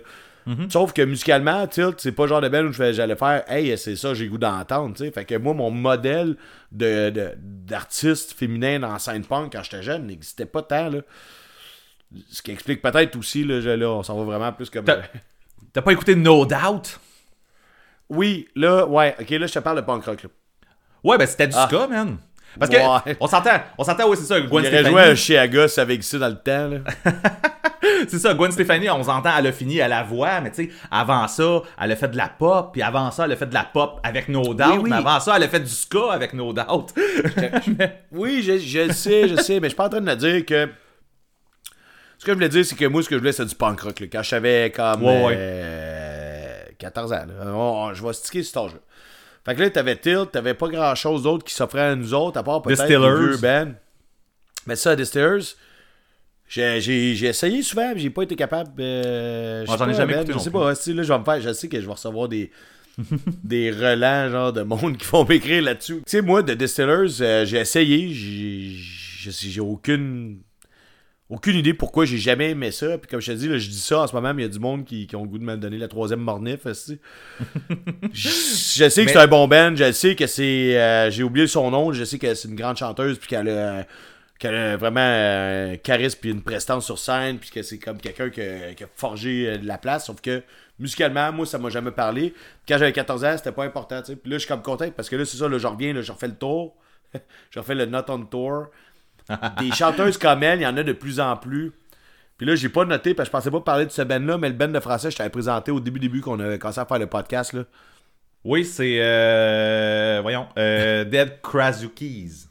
Sauf que musicalement, Tilt, c'est pas le genre de belle où je fais- j'allais faire Hey, c'est ça, j'ai goût d'entendre. Fait que moi, mon modèle de, de- d'artiste féminin dans scène punk quand j'étais jeune n'existait pas tant. Là. Ce qui explique peut-être aussi, là, là, on s'en va vraiment plus comme. T'as- pas écouté No Doubt? Oui, là, ouais, ok, là, je te parle de punk rock. Là. Ouais, ben c'était du Ah. ska, man. Parce Ouais. que on s'entend, on s'entend, ouais, c'est ça, Gwen Il Stefani. joué à avec ça dans le temps. Là. C'est ça, Gwen Stefani, on s'entend, elle a fini à la voix, mais tu sais, avant ça, elle a fait de la pop, puis avant ça, elle a fait de la pop avec No Doubt, Oui, oui. mais avant ça, elle a fait du ska avec No Doubt. Oui, je, sais, je sais, mais je suis pas en train de dire que. Ce que je voulais dire, c'est que moi, ce que je voulais, c'est du punk rock. là. Quand j'avais comme Ouais, ouais. euh, 14 ans, là. On- on- je vais sticker cet âge-là. Fait que là, t'avais Tilt, t'avais pas grand-chose d'autre qui s'offrait à nous autres, à part peut-être vieux bands. Mais ça, Distillers, j'ai, essayé souvent, mais j'ai pas été capable. euh, j'en ai jamais écouté Je sais pas, là, je vais me faire, je sais que je vais recevoir des, des relents genre de monde qui vont m'écrire là-dessus. Tu sais, moi, de Distillers, euh, j'ai essayé, j'ai aucune aucune idée pourquoi j'ai jamais aimé ça. Puis comme je te dis, là, je dis ça en ce moment, mais il y a du monde qui, qui ont le goût de me donner la troisième mornif. je, je sais que Mais- c'est un bon band, je sais que c'est. euh, j'ai oublié son nom, je sais que c'est une grande chanteuse, puis qu'elle a, qu'elle a vraiment euh, un charisme puis une prestance sur scène, puis que c'est comme quelqu'un qui a, qui a forgé euh, de la place. Sauf que musicalement, moi, ça m'a jamais parlé. Quand j'avais 14 ans, c'était pas important. Puis là, je suis comme content parce que là, c'est ça, là, je reviens, là, je refais le tour. je refais le Not on Tour. Des chanteuses comme elle, il y en a de plus en plus. Puis là, j'ai pas noté parce que je pensais pas parler de ce band-là, mais le band de français, je t'avais présenté au début début qu'on avait commencé à faire le podcast. Là. oui, c'est, euh, voyons, euh, Dead Krasukis.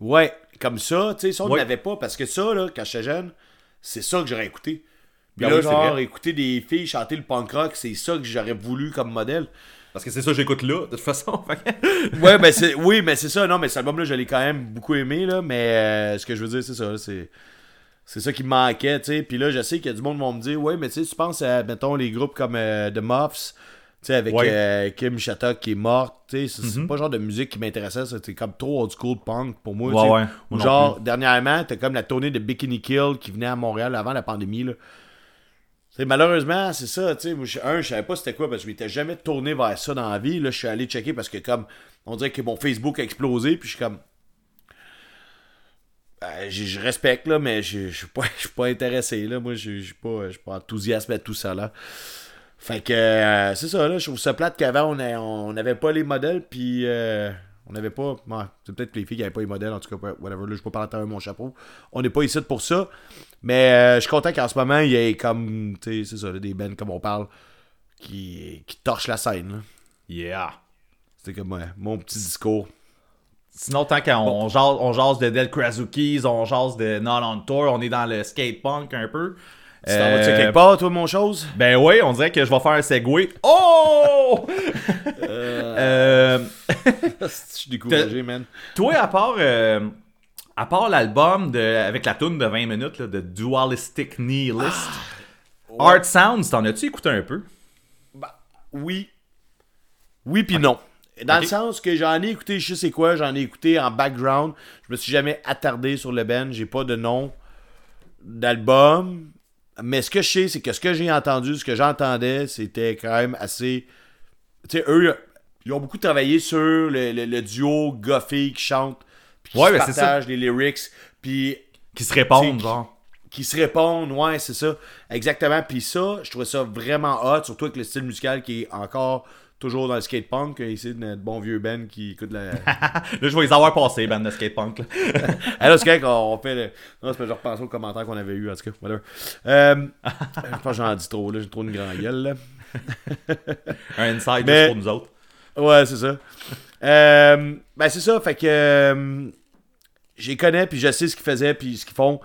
Ouais, comme ça, tu sais, ça, on Ouais. n'avait pas parce que ça, là, quand j'étais jeune, c'est ça que j'aurais écouté. Puis Ben là, oui, c'est genre, écouter des filles chanter le punk rock, c'est ça que j'aurais voulu comme modèle. Parce que c'est ça que j'écoute là, de toute façon. Ouais, ben c'est, oui, mais c'est ça, non, mais cet album-là, je l'ai quand même beaucoup aimé, là, mais euh, ce que je veux dire, c'est ça, c'est. C'est ça qui me manquait, tu sais. Puis là, je sais qu'il y a du monde qui vont me dire, ouais, mais tu sais, tu penses à, mettons, les groupes comme euh, The Muffs, sais, avec Ouais. euh, Kim Shattuck qui est morte, c'est, c'est Mhm. pas le genre de musique qui m'intéressait, c'était comme trop old school punk pour moi, Ouais, ouais, moi genre, dernièrement, t'as comme la tournée de Bikini Kill qui venait à Montréal avant la pandémie, là. Malheureusement, c'est ça, tu sais, moi, je- un, je savais pas c'était quoi, parce que je m'étais jamais tourné vers ça dans la vie, là, je suis allé checker parce que comme, on dirait que mon Facebook a explosé, puis je suis comme... Ben, je respecte, là, mais je suis pas, pas intéressé, là, moi, je suis pas, pas enthousiaste à tout ça, là. Fait que, euh, c'est ça, là, je trouve ça plate qu'avant, on n'avait pas les modèles, puis... euh, on n'avait pas. ouais, c'est peut-être que les filles n'avaient pas les modèles, en tout cas, whatever. Là, je peux pas parler à mon chapeau. On n'est pas ici pour ça. Mais euh, je suis content qu'en ce moment, il y ait comme. Tu sais, c'est ça, là, des bands comme on parle qui, qui torchent la scène. là. Yeah. C'était comme ouais, mon petit discours. Sinon, tant qu'on on jase, on jase de Dead Krasukis, on jase de Not on Tour, on est dans le skate punk un peu. Tu t'en vas-tu Euh, quelque part, toi, mon chose? Ben oui, on dirait que je vais faire un segway. Oh! Euh, Je suis découragé, man. toi, à part, euh, à part l'album de, avec la tune de 20 minutes là, de Dualistic Nihilist, Art Sounds, t'en as-tu écouté un peu? Oui. Oui, puis non. Dans le sens que j'en ai écouté, je sais quoi, j'en ai écouté en background. Je me suis jamais attardé sur le band. J'ai pas de nom d'album. Mais ce que je sais, c'est que ce que j'ai entendu, ce que j'entendais, c'était quand même assez. Tu sais, eux, ils ont beaucoup travaillé sur le, le- le duo gars-fille qui chante, puis qui Ouais, se mais c'est ça. partagent les lyrics, puis Qui se répondent, genre. qui se répondent, ouais, c'est ça. Exactement. Puis ça, je trouvais ça vraiment hot, surtout avec le style musical qui est encore toujours dans le skate punk. Ici, notre bon vieux Ben qui écoute la. Là, je vais les avoir passés, band de skate punk. là. là, c'est correct, on fait le. Non, c'est pas je repense aux commentaires qu'on avait eu en tout cas. Whatever. Euh, je pense que j'en dis trop, là. J'ai trop une grande gueule, là. Un inside Mais- juste pour nous autres. Ouais, c'est ça. Euh, ben, c'est ça. Fait que. euh, les connais, puis je sais ce qu'ils faisaient, puis ce qu'ils font.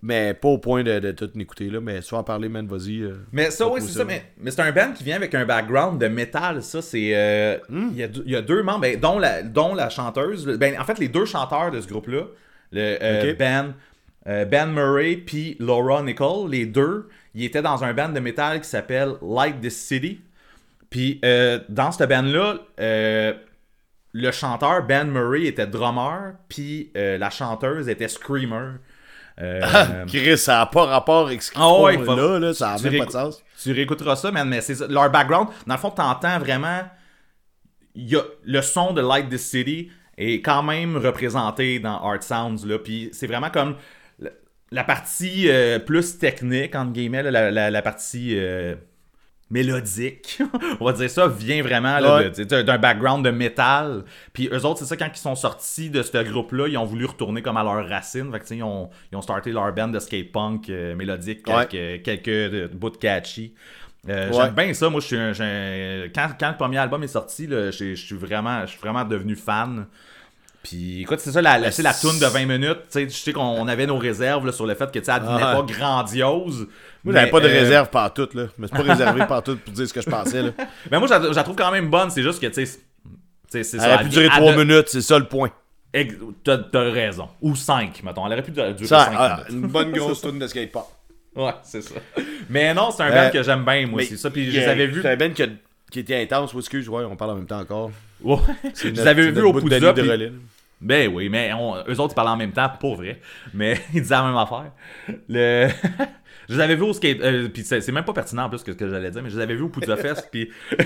Mais pas au point de, de tout écouter, là. Mais si tu veux en parler, man, vas-y. euh. Mais ça, oui, c'est ça. Mais, mais c'est un band qui vient avec un background de métal. Ça, c'est. euh, Hmm. il, y a deux, il y a deux membres, ben, dont, la, dont la chanteuse. Ben, en fait, les deux chanteurs de ce groupe-là, le. Ben, ben Murray puis Laura Nicole, les deux, ils étaient dans un band de métal qui s'appelle Light This City. Puis euh, dans ce band-là, euh, le chanteur Ben Murray était drummer, puis euh, la chanteuse était screamer. Euh, Chris, ça n'a pas rapport avec ce Ah ouais, faut- là, là, ça n'a tu même pas de sens. Tu réécouteras ça, man, mais c'est ça. Leur background, dans le fond, t'entends vraiment. il Y a, le son de Light This City est quand même représenté dans Art Sounds, là. Puis c'est vraiment comme la, la partie plus technique, entre guillemets, là, la, la- la partie euh, mélodique, on va dire ça, vient vraiment Ouais. de- d'un background de métal. Puis eux autres, c'est ça, quand ils sont sortis de ce groupe-là, ils ont voulu retourner comme à leurs racines. Fait que, ils, ont, ils ont starté leur band de skate punk euh, mélodique, Ouais. quelques, quelques euh, bouts catchy. Euh, Ouais. J'aime bien ça. Moi, je suis quand, quand le premier album est sorti, je suis vraiment, je suis vraiment devenu fan. Puis écoute, c'est ça, la, la, la tune de 20 minutes. tu sais, Je sais qu'on avait nos réserves là, sur le fait que tu sais, elle devenait Ah pas grandiose. Moi, j'avais mais, pas de euh, réserve partout, là. Je me suis pas réservé partout pour dire ce que je pensais, là. Mais moi, je la, trouve quand même bonne. C'est juste que, tu sais, c'est- c'est Ça ça. aurait pu elle- durer elle 3 ne- minutes, c'est ça le point. T'as raison. Ou 5, mettons. Elle aurait pu durer 5 Ça, ah, minutes. une bonne grosse tune de skatepark. Ouais, c'est ça. Mais non, c'est un Euh, band que j'aime bien, moi. mais C'est ça. Puis je les a- avais vus. C'est un band qui, était intense. Oui, excuse, ouais, on parle en même temps encore. Ouais. Je notre- les avais c'est vus notre au bout de. Ben oui, mais on- eux autres, ils parlaient en même temps, pour vrai. Mais ils disaient la même affaire. Le... je les avais vus au skate. euh, puis c'est même pas pertinent en plus que ce que j'allais dire, mais je les avais vus au Poudza Fest. puis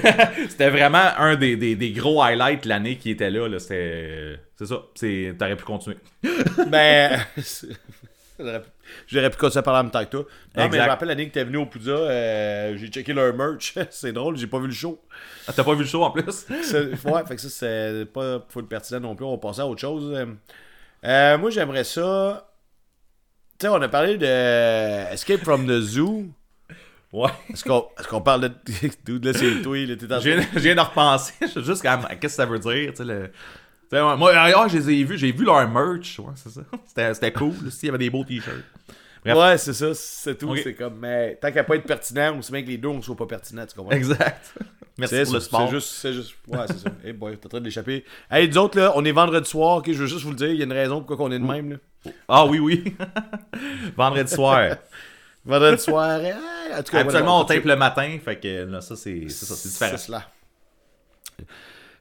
c'était vraiment un des, des, des gros highlights de l'année qui était là. là. C'était. C'est ça. C'est- T'aurais pu continuer. Ben. J'aurais pu- continuer à parler en même temps que toi. Non, mais je me rappelle l'année que t'es venu au Poudza, euh, j'ai checké leur merch. c'est drôle, j'ai pas vu le show. Ah, T'as pas vu le show en plus? Ouais, fait que ça, c'est pas full pertinent non plus. On va passer à autre chose. Euh, euh, moi, j'aimerais ça. Tu sais, on a parlé de Escape from the Zoo. Ouais. Est-ce qu'on est parle de. Dude, là, c'est Je viens, je viens de repenser. Je suis juste comme, qu'est-ce que ça veut dire? Tu sais, le... tu sais, moi, ah, je les ai vus. J'ai vu leur merch. Ouais, c'est ça. C'était, c'était cool. Il y avait des beaux t-shirts. Bref. Ouais, c'est ça, c'est tout. C'est comme, mais tant qu'à pas être pertinent, aussi bien que les deux, on ne soit pas pertinents, tu comprends? Exact. Merci C'est pour le c'est sport. juste, c'est juste, ouais, c'est ça. Hey boy, t'es en train de l'échapper. Hey, nous autres, là, on est vendredi soir, ok, je veux juste vous le dire, il y a une raison pourquoi on est de même, là. Ah oui, oui. Vendredi soir. Vendredi soir, en tout cas, Habituellement, on tape le matin. Fait que là, ça, c'est, c'est ça. C'est différent. C'est cela.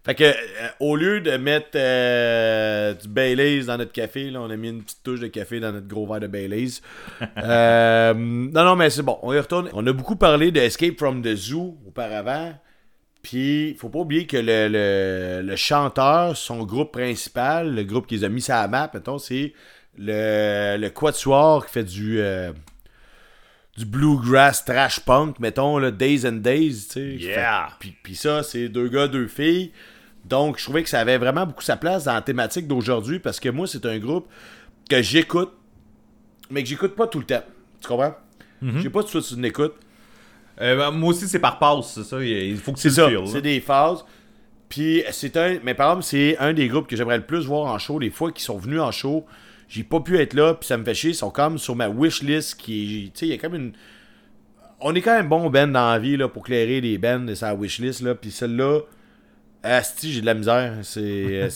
Fait que, euh, au lieu de mettre euh, du Baileys dans notre café, là, on a mis une petite touche de café dans notre gros verre de Baileys. Euh, non, non, mais c'est bon, on y retourne. On a beaucoup parlé de Escape from the Zoo auparavant. Puis, faut pas oublier que le, le- le chanteur, son groupe principal, le groupe qui les a mis sur la map, mettons, c'est le, le Quatuor qui fait du, du bluegrass trash punk, mettons, là, Days and Days, tu sais. Yeah. Puis, ça, c'est deux gars, deux filles. Donc, je trouvais que ça avait vraiment beaucoup sa place dans la thématique d'aujourd'hui parce que moi, c'est un groupe que j'écoute, mais que j'écoute pas tout le temps. Tu comprends? Mm-hmm. J'ai pas tout de suite une écoute. Euh, ben, moi aussi, c'est par passe, c'est ça. Il faut que tu ça, c'est des phases. Puis c'est un, mais par exemple, c'est un des groupes que j'aimerais le plus voir en show. Les fois qu'ils sont venus en show, j'ai pas pu être là, puis ça me fait chier. Ils sont comme sur ma wish list qui est, tu sais, il y a comme une, on est quand même bon Ben dans la vie là pour clairer les bands de sa wish list là, puis celle-là, asti j'ai de la misère. C'est,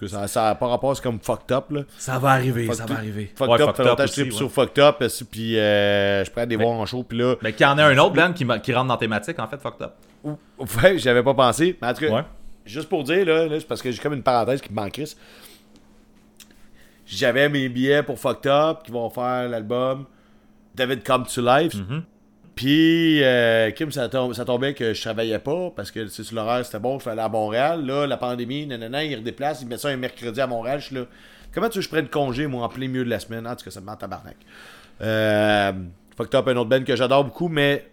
que ça, ça a pas rapport, c'est comme fucked up là. Ça va arriver, Fucked ça va arriver. Fucked Ouais, up, fait longtemps que je sur fucked up, puis euh, je prends des voir en show, puis là, Mais qu'il y en a un autre, band, qui, qui rentre dans la thématique, en fait, fucked up. Ouais, j'avais pas pensé. Mais en tout cas, Ouais. juste pour dire, là, là, c'est parce que j'ai comme une parenthèse qui me manque. J'avais mes billets pour Fucked Up qui vont faire l'album David Come to Life. Puis, euh, Kim, ça, tom- ça tombait que je travaillais pas parce que c'est sur l'horaire, c'était bon, je fallait aller à Montréal. Là, la pandémie, nanana, ils redéplacent, ils mettent ça un mercredi à Montréal. Je suis là. Comment tu veux que je prenne congé, moi, en plein milieu de la semaine? En tout cas, ça me met en tabarnak. Euh, Fucked Up, un autre band que j'adore beaucoup, mais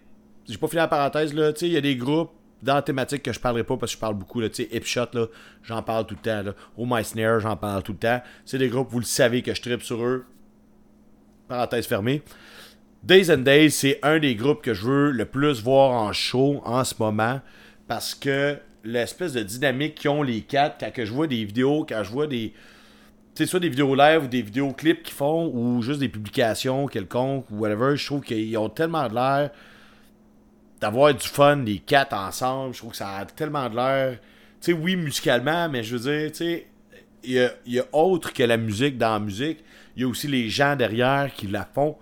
j'ai pas fini la parenthèse, là. Tu sais, il y a des groupes dans la thématique que je parlerai pas parce que je parle beaucoup. Tu sais, Hipshot, là, j'en parle tout le temps, là. Oh My Snare, j'en parle tout le temps. C'est des groupes, vous le savez, que je tripe sur eux. Parenthèse fermée. Days and Days, c'est un des groupes que je veux le plus voir en show en ce moment parce que l'espèce de dynamique qu'ils ont les quatre, quand que je vois des vidéos, quand je vois des. Tu sais, soit des vidéos live ou des vidéoclips qu'ils font ou juste des publications quelconques ou whatever, je trouve qu'ils ont tellement de l'air d'avoir du fun, les quatre ensemble. Je trouve que ça a tellement de l'air. Tu sais, oui, musicalement, mais je veux dire, tu sais, il y a, y a autre que la musique dans la musique. Il y a aussi les gens derrière qui la font.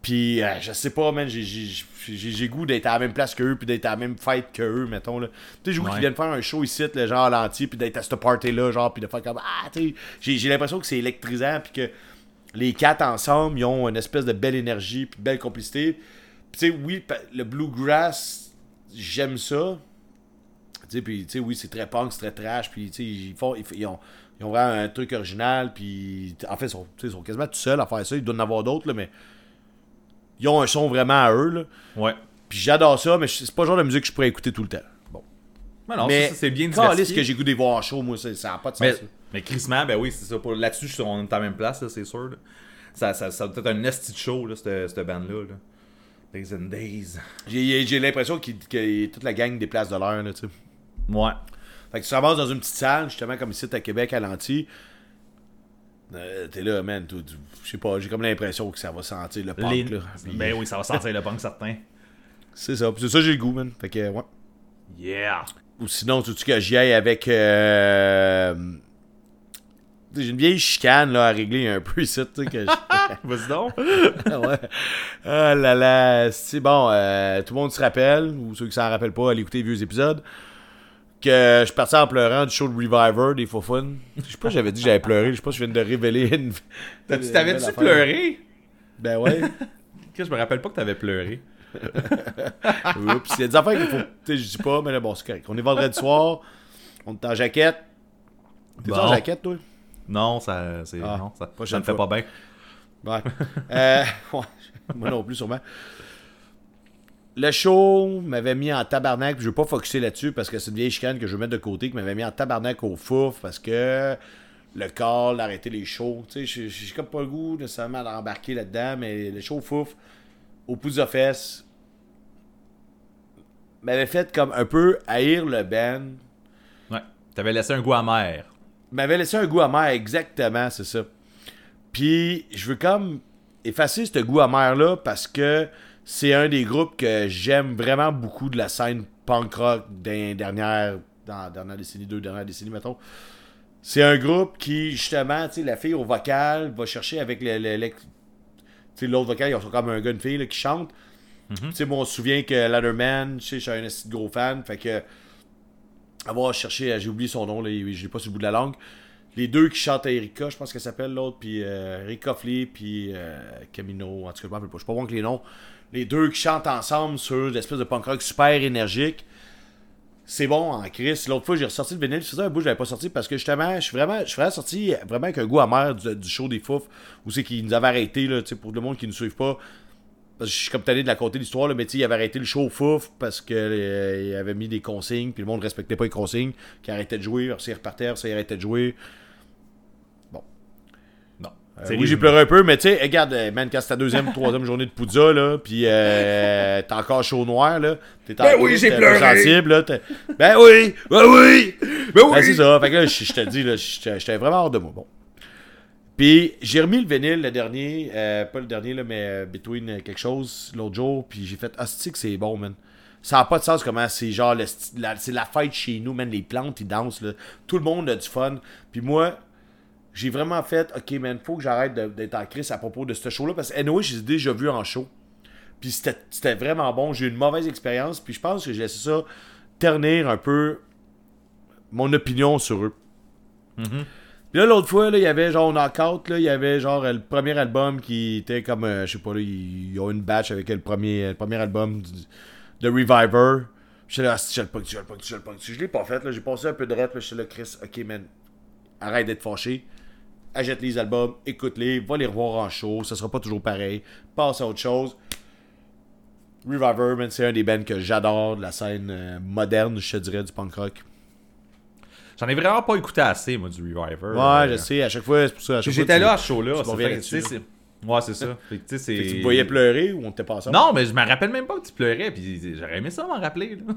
Puis, euh, je sais pas, man, j'ai- goût d'être à la même place qu'eux, puis d'être à la même fête qu'eux, mettons. Tu sais, j'ai goût Ouais. qu'ils viennent faire un show ici, là, genre l'anti, puis d'être à ce party-là, genre, puis de faire comme, ah, tu sais, j'ai- j'ai l'impression que c'est électrisant, puis que les quatre ensemble, ils ont une espèce de belle énergie, puis de belle complicité. Tu sais, oui, le bluegrass, j'aime ça. Tu sais, puis, tu sais, oui, c'est très punk, c'est très trash, puis, tu sais, ils, font, ils, ils ont, ils ont vraiment un truc original, puis, en fait, ils sont, ils sont quasiment tout seuls à faire ça. Ils doivent en avoir d'autres, là, mais ils ont un son vraiment à eux, là. Ouais. Puis j'adore ça, mais c'est pas le genre de musique que je pourrais écouter tout le temps. Bon. Mais non, mais ça, c'est bien diversifié. que j'ai goût de les voir show, moi, ça ça a pas de sens. Mais, là. mais crissement, ben oui, c'est ça. Pour, là-dessus, on est à la même place, là, c'est sûr. là. Ça, ça, ça doit être un esti show, là, cette, cette bande-là. Là. Days and Days. J'ai l'impression que toute la gang déplace de l'heure, là, tu sais. Ouais. Fait que tu te ramasses dans une petite salle, justement, comme ici à Québec, à l'anti. Euh, T'es là, man, je sais pas, j'ai comme l'impression que ça va sentir le punk, Les- là. Puis, Ben oui, ça va sentir le punk certain. C'est ça, c'est ça j'ai le goût, man. Fait que, ouais. Yeah. Ou sinon, tu dis que j'y aille avec. euh, J'ai une vieille chicane là, à régler un peu ici, tu sais. Que je- Vas-y donc. ouais. Ah là là. C'est bon, euh, tout le monde se rappelle, ou ceux qui s'en rappellent pas, allez écouter les vieux épisodes, que je suis parti en pleurant du show de Reviver des Faux Fun. Je sais pas si j'avais dit que j'avais pleuré, je sais pas si je viens de révéler une. T'avais-tu pleuré? Ben ouais. Je me rappelle pas que t'avais pleuré. Oups, il y a des affaires qu'il faut. Tu sais, je dis pas, mais là, bon, c'est correct. On est vendredi soir, on est en jaquette. T'es Bon. en jaquette, toi? Non, ça, c'est, Ah, non, ça, me fait fois. pas bien. Ouais. Euh, ouais. Moi non plus, sûrement. Le show m'avait mis en tabarnak, puis je veux pas focuser là-dessus parce que c'est une vieille chicane que je veux mettre de côté, qui m'avait mis en tabarnak au fouf parce que le corps, d'arrêter les shows. Tu sais, j'ai- j'ai comme pas le goût nécessairement d'embarquer là-dedans, mais le show fouf, au pouce de fesses, m'avait fait comme un peu haïr le band. Ouais. T'avais laissé un goût amer. M'avait laissé un goût amer, exactement, c'est ça. Puis, je veux comme effacer ce goût amer-là parce que c'est un des groupes que j'aime vraiment beaucoup de la scène punk rock des dernières, dans la dernière décennie, deux dernières décennies, mettons. C'est un groupe qui, justement, tu sais, la fille au vocal va chercher avec le, le- le- tu sais, l'autre vocal, ils sont comme un gars, une fille là, qui chante. Tu sais, moi, on se souvient que sais, je suis un gros fan, fait que avoir cherché, j'ai oublié son nom, là, je l'ai pas sur le bout de la langue. Les deux qui chantent à Erika, je pense qu'elle s'appelle l'autre, puis euh, Rick puis euh, Camino, en tout cas, je me rappelle pas, je suis pas bon avec les noms. Les deux qui chantent ensemble sur l'espèce de punk rock super énergique. C'est bon en Chris. L'autre fois, j'ai ressorti le vinyle. Faisait un bout, je l'avais pas sorti parce que justement, je suis vraiment, je suis vraiment sorti vraiment avec un goût amer du, show des Fouf. Où c'est qu'ils nous avaient arrêté, là, pour le monde qui ne suivent pas. Parce que je suis comme tanné de la côté de l'histoire, là, mais tu sais, il avait arrêté le show Fouf parce qu'il avait mis des consignes, puis le monde respectait pas les consignes, qui arrêtait de jouer, alors il repartait, il arrêtait de jouer. Non. Euh, oui, j'ai pleuré un peu, mais tu sais, regarde, euh, man, quand c'est ta deuxième ou troisième journée de Poudza, là, puis euh, t'es encore chaud noir, là, t'es Ben encore oui, j'ai pleuré. sensible, là, ben oui, ben oui, Ben ben c'est ça, fait que là, je te dis, là, j'étais vraiment hors de moi, bon. Puis j'ai remis le vinyle, le dernier, euh, pas le dernier, mais euh, Between quelque chose, l'autre jour, puis j'ai fait, ah, c'est que c'est bon, man. Ça n'a pas de sens comment c'est genre, la- c'est la fête chez nous, man, les plantes, ils dansent. Tout le monde a du fun. Puis moi, j'ai vraiment fait, ok, man, faut que j'arrête de- d'être en crise à propos de ce show-là, parce que, anyway, je les ai déjà vus en show. Puis c'était vraiment bon. J'ai eu une mauvaise expérience, puis je pense que j'ai laissé ça ternir un peu mon opinion sur eux. Puis là, l'autre fois, il y avait genre Knockout, là, il y avait genre le premier album qui était comme, euh, je sais pas, là, ils ont une batch avec le premier, premier album de Reviver. J'étais là, Ah, je le punk, je le punk, je le. Je l'ai pas fait, là, j'ai passé un peu de rep, là, j'étais là, Chris, ok, man, arrête d'être fâché. Achète les albums, écoute-les, va les revoir en show, ça sera pas toujours pareil. Passe à autre chose. Reviver, man, c'est un des bands que j'adore de la scène euh, moderne, je te dirais, du punk rock. J'en ai vraiment pas écouté assez, moi, du Reviver. Ouais, Euh, je sais, à chaque fois, c'est pour ça. J'étais là à ce show-là. Ouais, c'est ça. Fait que, tu sais, c'est- Fait que tu me voyais pleurer ou on t'était pas ensemble? Non, mais je me rappelle même pas que tu pleurais, puis j'aurais aimé ça m'en rappeler. là.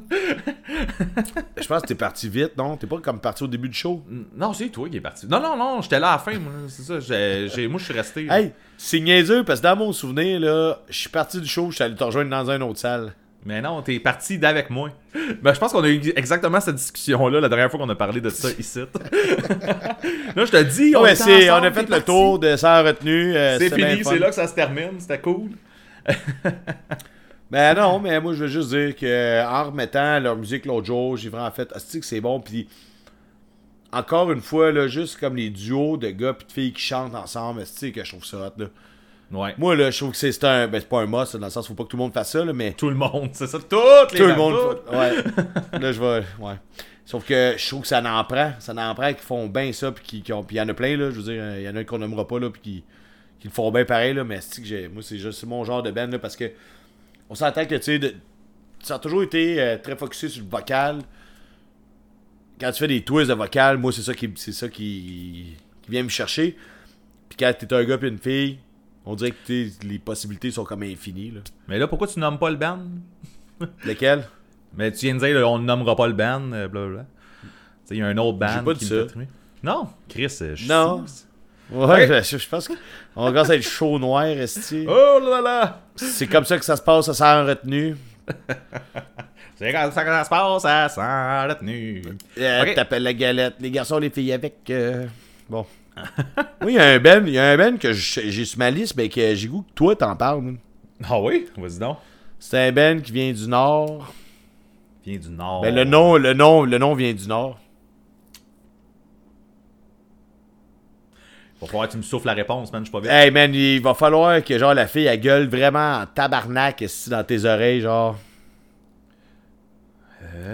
Je pense que t'es parti vite, non? T'es pas comme parti au début du show? Non, c'est toi qui es parti. Non, non, non, j'étais là à la fin, moi. C'est ça. moi, je suis resté. Hey, c'est niaiseux parce que dans mon souvenir, là, je suis parti du show, je suis allé te rejoindre dans une autre salle. Mais non, t'es parti d'avec moi. Ben, je pense qu'on a eu exactement cette discussion-là la dernière fois qu'on a parlé de ça ici. là, je te dis, on, Ouais, a fait le tour de sans retenue. euh, C'est fini, c'est là que ça se termine. C'était cool. Ben non, mais moi je veux juste dire que en remettant leur musique l'autre jour, j'ai vraiment fait que c'est bon puis encore une fois là, juste comme les duos de gars puis de filles qui chantent ensemble, que je trouve ça hot là. Ouais. Moi là, je trouve que c'est c'est un ben c'est pas un must dans le sens faut pas que tout le monde fasse ça là, mais Tout le monde, c'est ça. Toutes les tout le monde ouais. là je vais ouais. Sauf que je trouve que ça n'en prend, ça n'en prend qui font bien ça puis qui, qui ont puis il y en a plein là, je veux dire, il y en a qu'on nommera pas là puis qui, qui le font bien pareil là, mais Asti que j'ai moi c'est juste c'est mon genre de band là parce que on s'entend que, tu sais, de- ça a toujours été euh, très focusé sur le vocal. Quand tu fais des twists de vocal, moi, c'est ça qui, c'est ça qui, qui vient me chercher. Puis quand t'es un gars et une fille, on dirait que t'es- les possibilités sont comme infinies. Là. Mais là, pourquoi tu nommes pas le band? Lesquelles Mais tu viens de dire, là, on ne nommera pas le band, euh, blablabla. Tu sais, il y a un autre band pas qui dit ça. Non, Chris, euh, je Non. sais. Ouais, ben, je, je pense qu'on commence à être chaud noir, esti. Oh là là C'est comme ça que ça se passe, ça en retenue. C'est comme ça que ça se passe, ça sent la tenue. Euh, Ok. T'appelles la galette, les garçons, les filles avec. euh, Bon. oui, il y a un Ben, y a un Ben que j'ai sur ma liste, mais que j'ai goût que toi t'en parles. Ah oui? Vas-y donc. C'est un Ben qui vient du Nord. Vient du Nord. Ben, le nom, le nom, le nom vient du Nord. Va falloir que tu me souffles la réponse, man, je suis pas bien. Hey man, il va falloir que genre la fille elle gueule vraiment en tabarnak esti, dans tes oreilles, genre?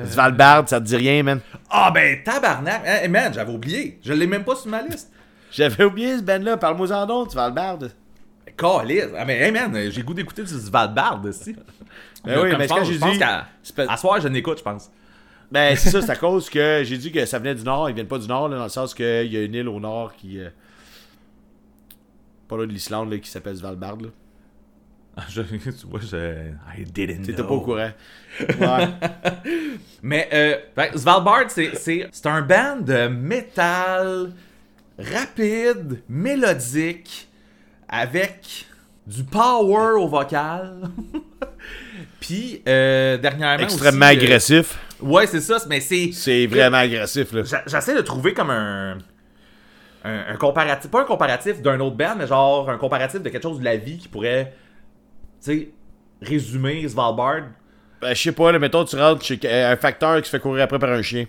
Svalbard, ça te dit rien, man? Ah ben, tabarnak! Hey, man, j'avais oublié. Je l'ai même pas sur ma liste. J'avais oublié ce Ben là, parle-moi en d'autres, Svalbard. Calice. Ah mais, hey man, j'ai goût d'écouter du Svalbard aussi. Ben oui, mais quand j'ai dit- qu'à à soir, je n'écoute, je pense. Ben c'est ça, c'est à cause que j'ai dit que ça venait du Nord, ils viennent pas du Nord, là, dans le sens qu'il y a une île au Nord qui. euh, pas là de l'Islande qui s'appelle Svalbard. Là. Je, tu vois, je. I didn't T'étais pas au courant. Ouais. Mais euh, fait, Svalbard, c'est un band de métal rapide, mélodique, avec du power au vocal. Puis, euh, dernièrement. Extrêmement aussi, euh, agressif. ouais, c'est ça, mais c'est. C'est vraiment agressif, là. J'essaie de trouver comme un, un, un comparatif, pas un comparatif d'un autre band, mais genre un comparatif de quelque chose de la vie qui pourrait, tu sais, résumer Svalbard. Ben, je sais pas, là, mettons, tu rentres chez un facteur qui se fait courir après par un chien.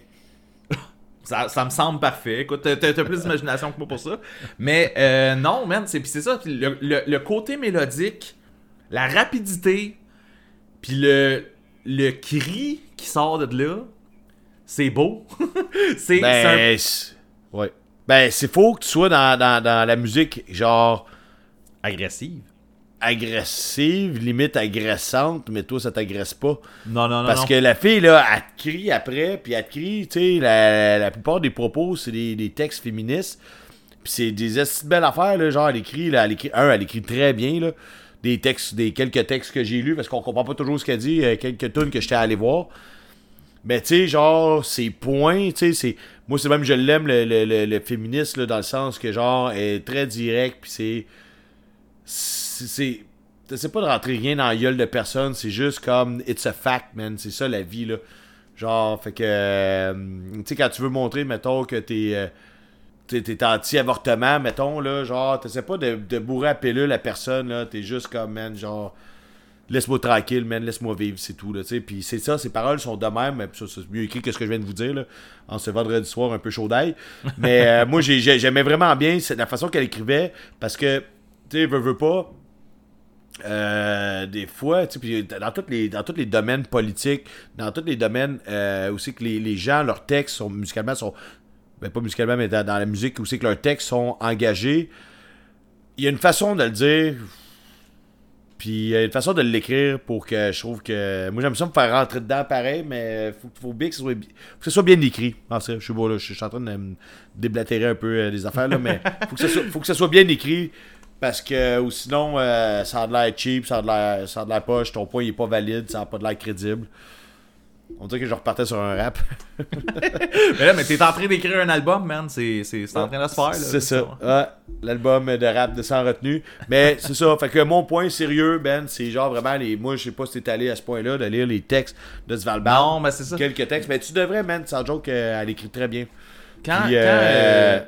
Ça, me semble parfait. Écoute, t'as, plus d'imagination que moi pour ça. Mais euh, non, man, c'est, c'est ça. le, côté mélodique, la rapidité, puis le, le cri qui sort de là, c'est beau. c'est, Ben, ouais. Ben, c'est faux que tu sois dans, dans la musique, genre, agressive. Agressive, limite agressante, mais toi, ça t'agresse pas. Non, non, non. Parce non. que la fille, là, elle te crie après, puis elle te crie, tu sais, la, la plupart des propos, c'est des, des textes féministes. Puis c'est des belles affaires, là, genre, elle écrit, là, elle écrit, un, elle écrit très bien, là, des textes, des quelques textes que j'ai lus, parce qu'on comprend pas toujours ce qu'elle dit, euh, quelques tunes que j'étais allé voir. Mais tu sais, genre, ses points, tu sais, c'est. Moi, c'est même, je l'aime, le, le, le, le féministe, là, dans le sens que, genre, elle est très direct, puis c'est. C'est. pas de rentrer rien dans la gueule de personne, c'est juste comme. It's a fact, man. C'est ça la vie, là. Genre, fait que. euh, tu sais, quand tu veux montrer, mettons, que t'es. euh, t'es anti-avortement, mettons, là, genre, t'essaies pas de, de bourrer à pilule la personne, là, t'es juste comme, man, genre, laisse-moi tranquille, man, laisse-moi vivre, c'est tout, là, puis c'est ça, ces paroles sont de même, mais ça, c'est mieux écrit que ce que je viens de vous dire, là, en ce vendredi soir un peu chaud d'ail, mais euh, moi, j'ai- j'ai- j'aimais vraiment bien la façon qu'elle écrivait, parce que, tu sais, veut, veut pas, euh, des fois, tu sais, dans tous les dans tous les domaines politiques, dans tous les domaines euh, aussi que les, les gens, leurs textes sont musicalement sont ben pas musicalement, mais dans, la musique aussi que leurs textes sont engagés. Il y a une façon de le dire, puis il y a une façon de l'écrire pour que je trouve que moi j'aime ça me faire rentrer dedans pareil, mais faut, faut bien que ce soit, bien écrit. Fait, je sais pas là, je suis en train de déblatérer un peu euh, des affaires là, mais faut que ce soit, faut que ce soit bien écrit. Parce que ou sinon, euh, ça a de l'air cheap, ça a de l'air, ça a de l'air poche, ton point il est pas valide, ça a pas de l'air crédible. On dirait que je repartais sur un rap. Mais là, mais t'es en train d'écrire un album, man. C'est, c'est, c'est en train de se faire, là. C'est ça. Ouais, l'album de rap de Sans Retenue. Mais c'est ça. Fait que mon point sérieux, Ben, c'est genre vraiment les. Moi, je sais pas si t'es allé à ce point-là de lire les textes de Svalbard. Non, mais c'est ça. Quelques textes. Mais tu devrais, man. Sans joke, euh, elle écrit très bien. Quand, Puis, quand, euh, euh,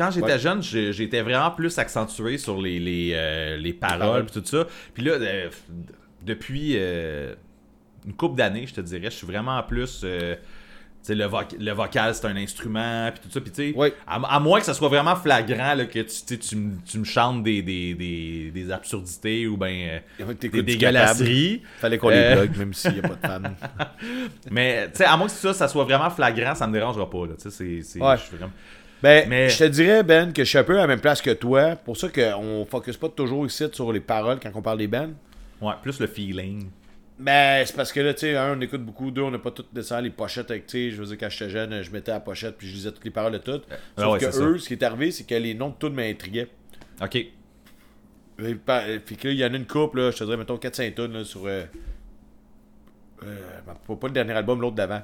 quand j'étais Ouais. jeune, j'étais vraiment plus accentué sur les, les, euh, les paroles et tout ça. Puis là, euh, depuis euh, une couple d'années, je te dirais, je suis vraiment plus. euh, tu sais, le, voc- le vocal, c'est un instrument, puis tout ça. Puis tu sais, à, à moins que ça soit vraiment flagrant, là, que tu, tu, me- chantes des, des, des, des absurdités ou ben Ouais, des dégueulasseries. Fallait qu'on Euh. les bloque, même s'il n'y a pas de fans. Mais tu sais, à moins que ça, ça soit vraiment flagrant, ça me dérangera pas. Là, tu sais, c'est, c'est, Ouais. Ben, Mais- je te dirais, Ben, que je suis un peu à la même place que toi. Pour ça qu'on focus pas toujours ici sur les paroles quand on parle des bands. Ouais, plus le feeling. Ben, c'est parce que là, tu sais, un, on écoute beaucoup, deux, on n'a pas toutes nécessairement les pochettes avec, tu sais, je veux dire, quand j'étais jeune, je mettais la pochette puis je lisais toutes les paroles de toutes. Ah Sauf ouais, que ça. eux, ce qui est arrivé, c'est que les noms de toutes m'intriguaient. Ok. Pa- Fait que là, il y en a une couple, là, je te dirais, mettons 4-5 tonnes là, sur. Euh, euh, pas le dernier album, l'autre d'avant.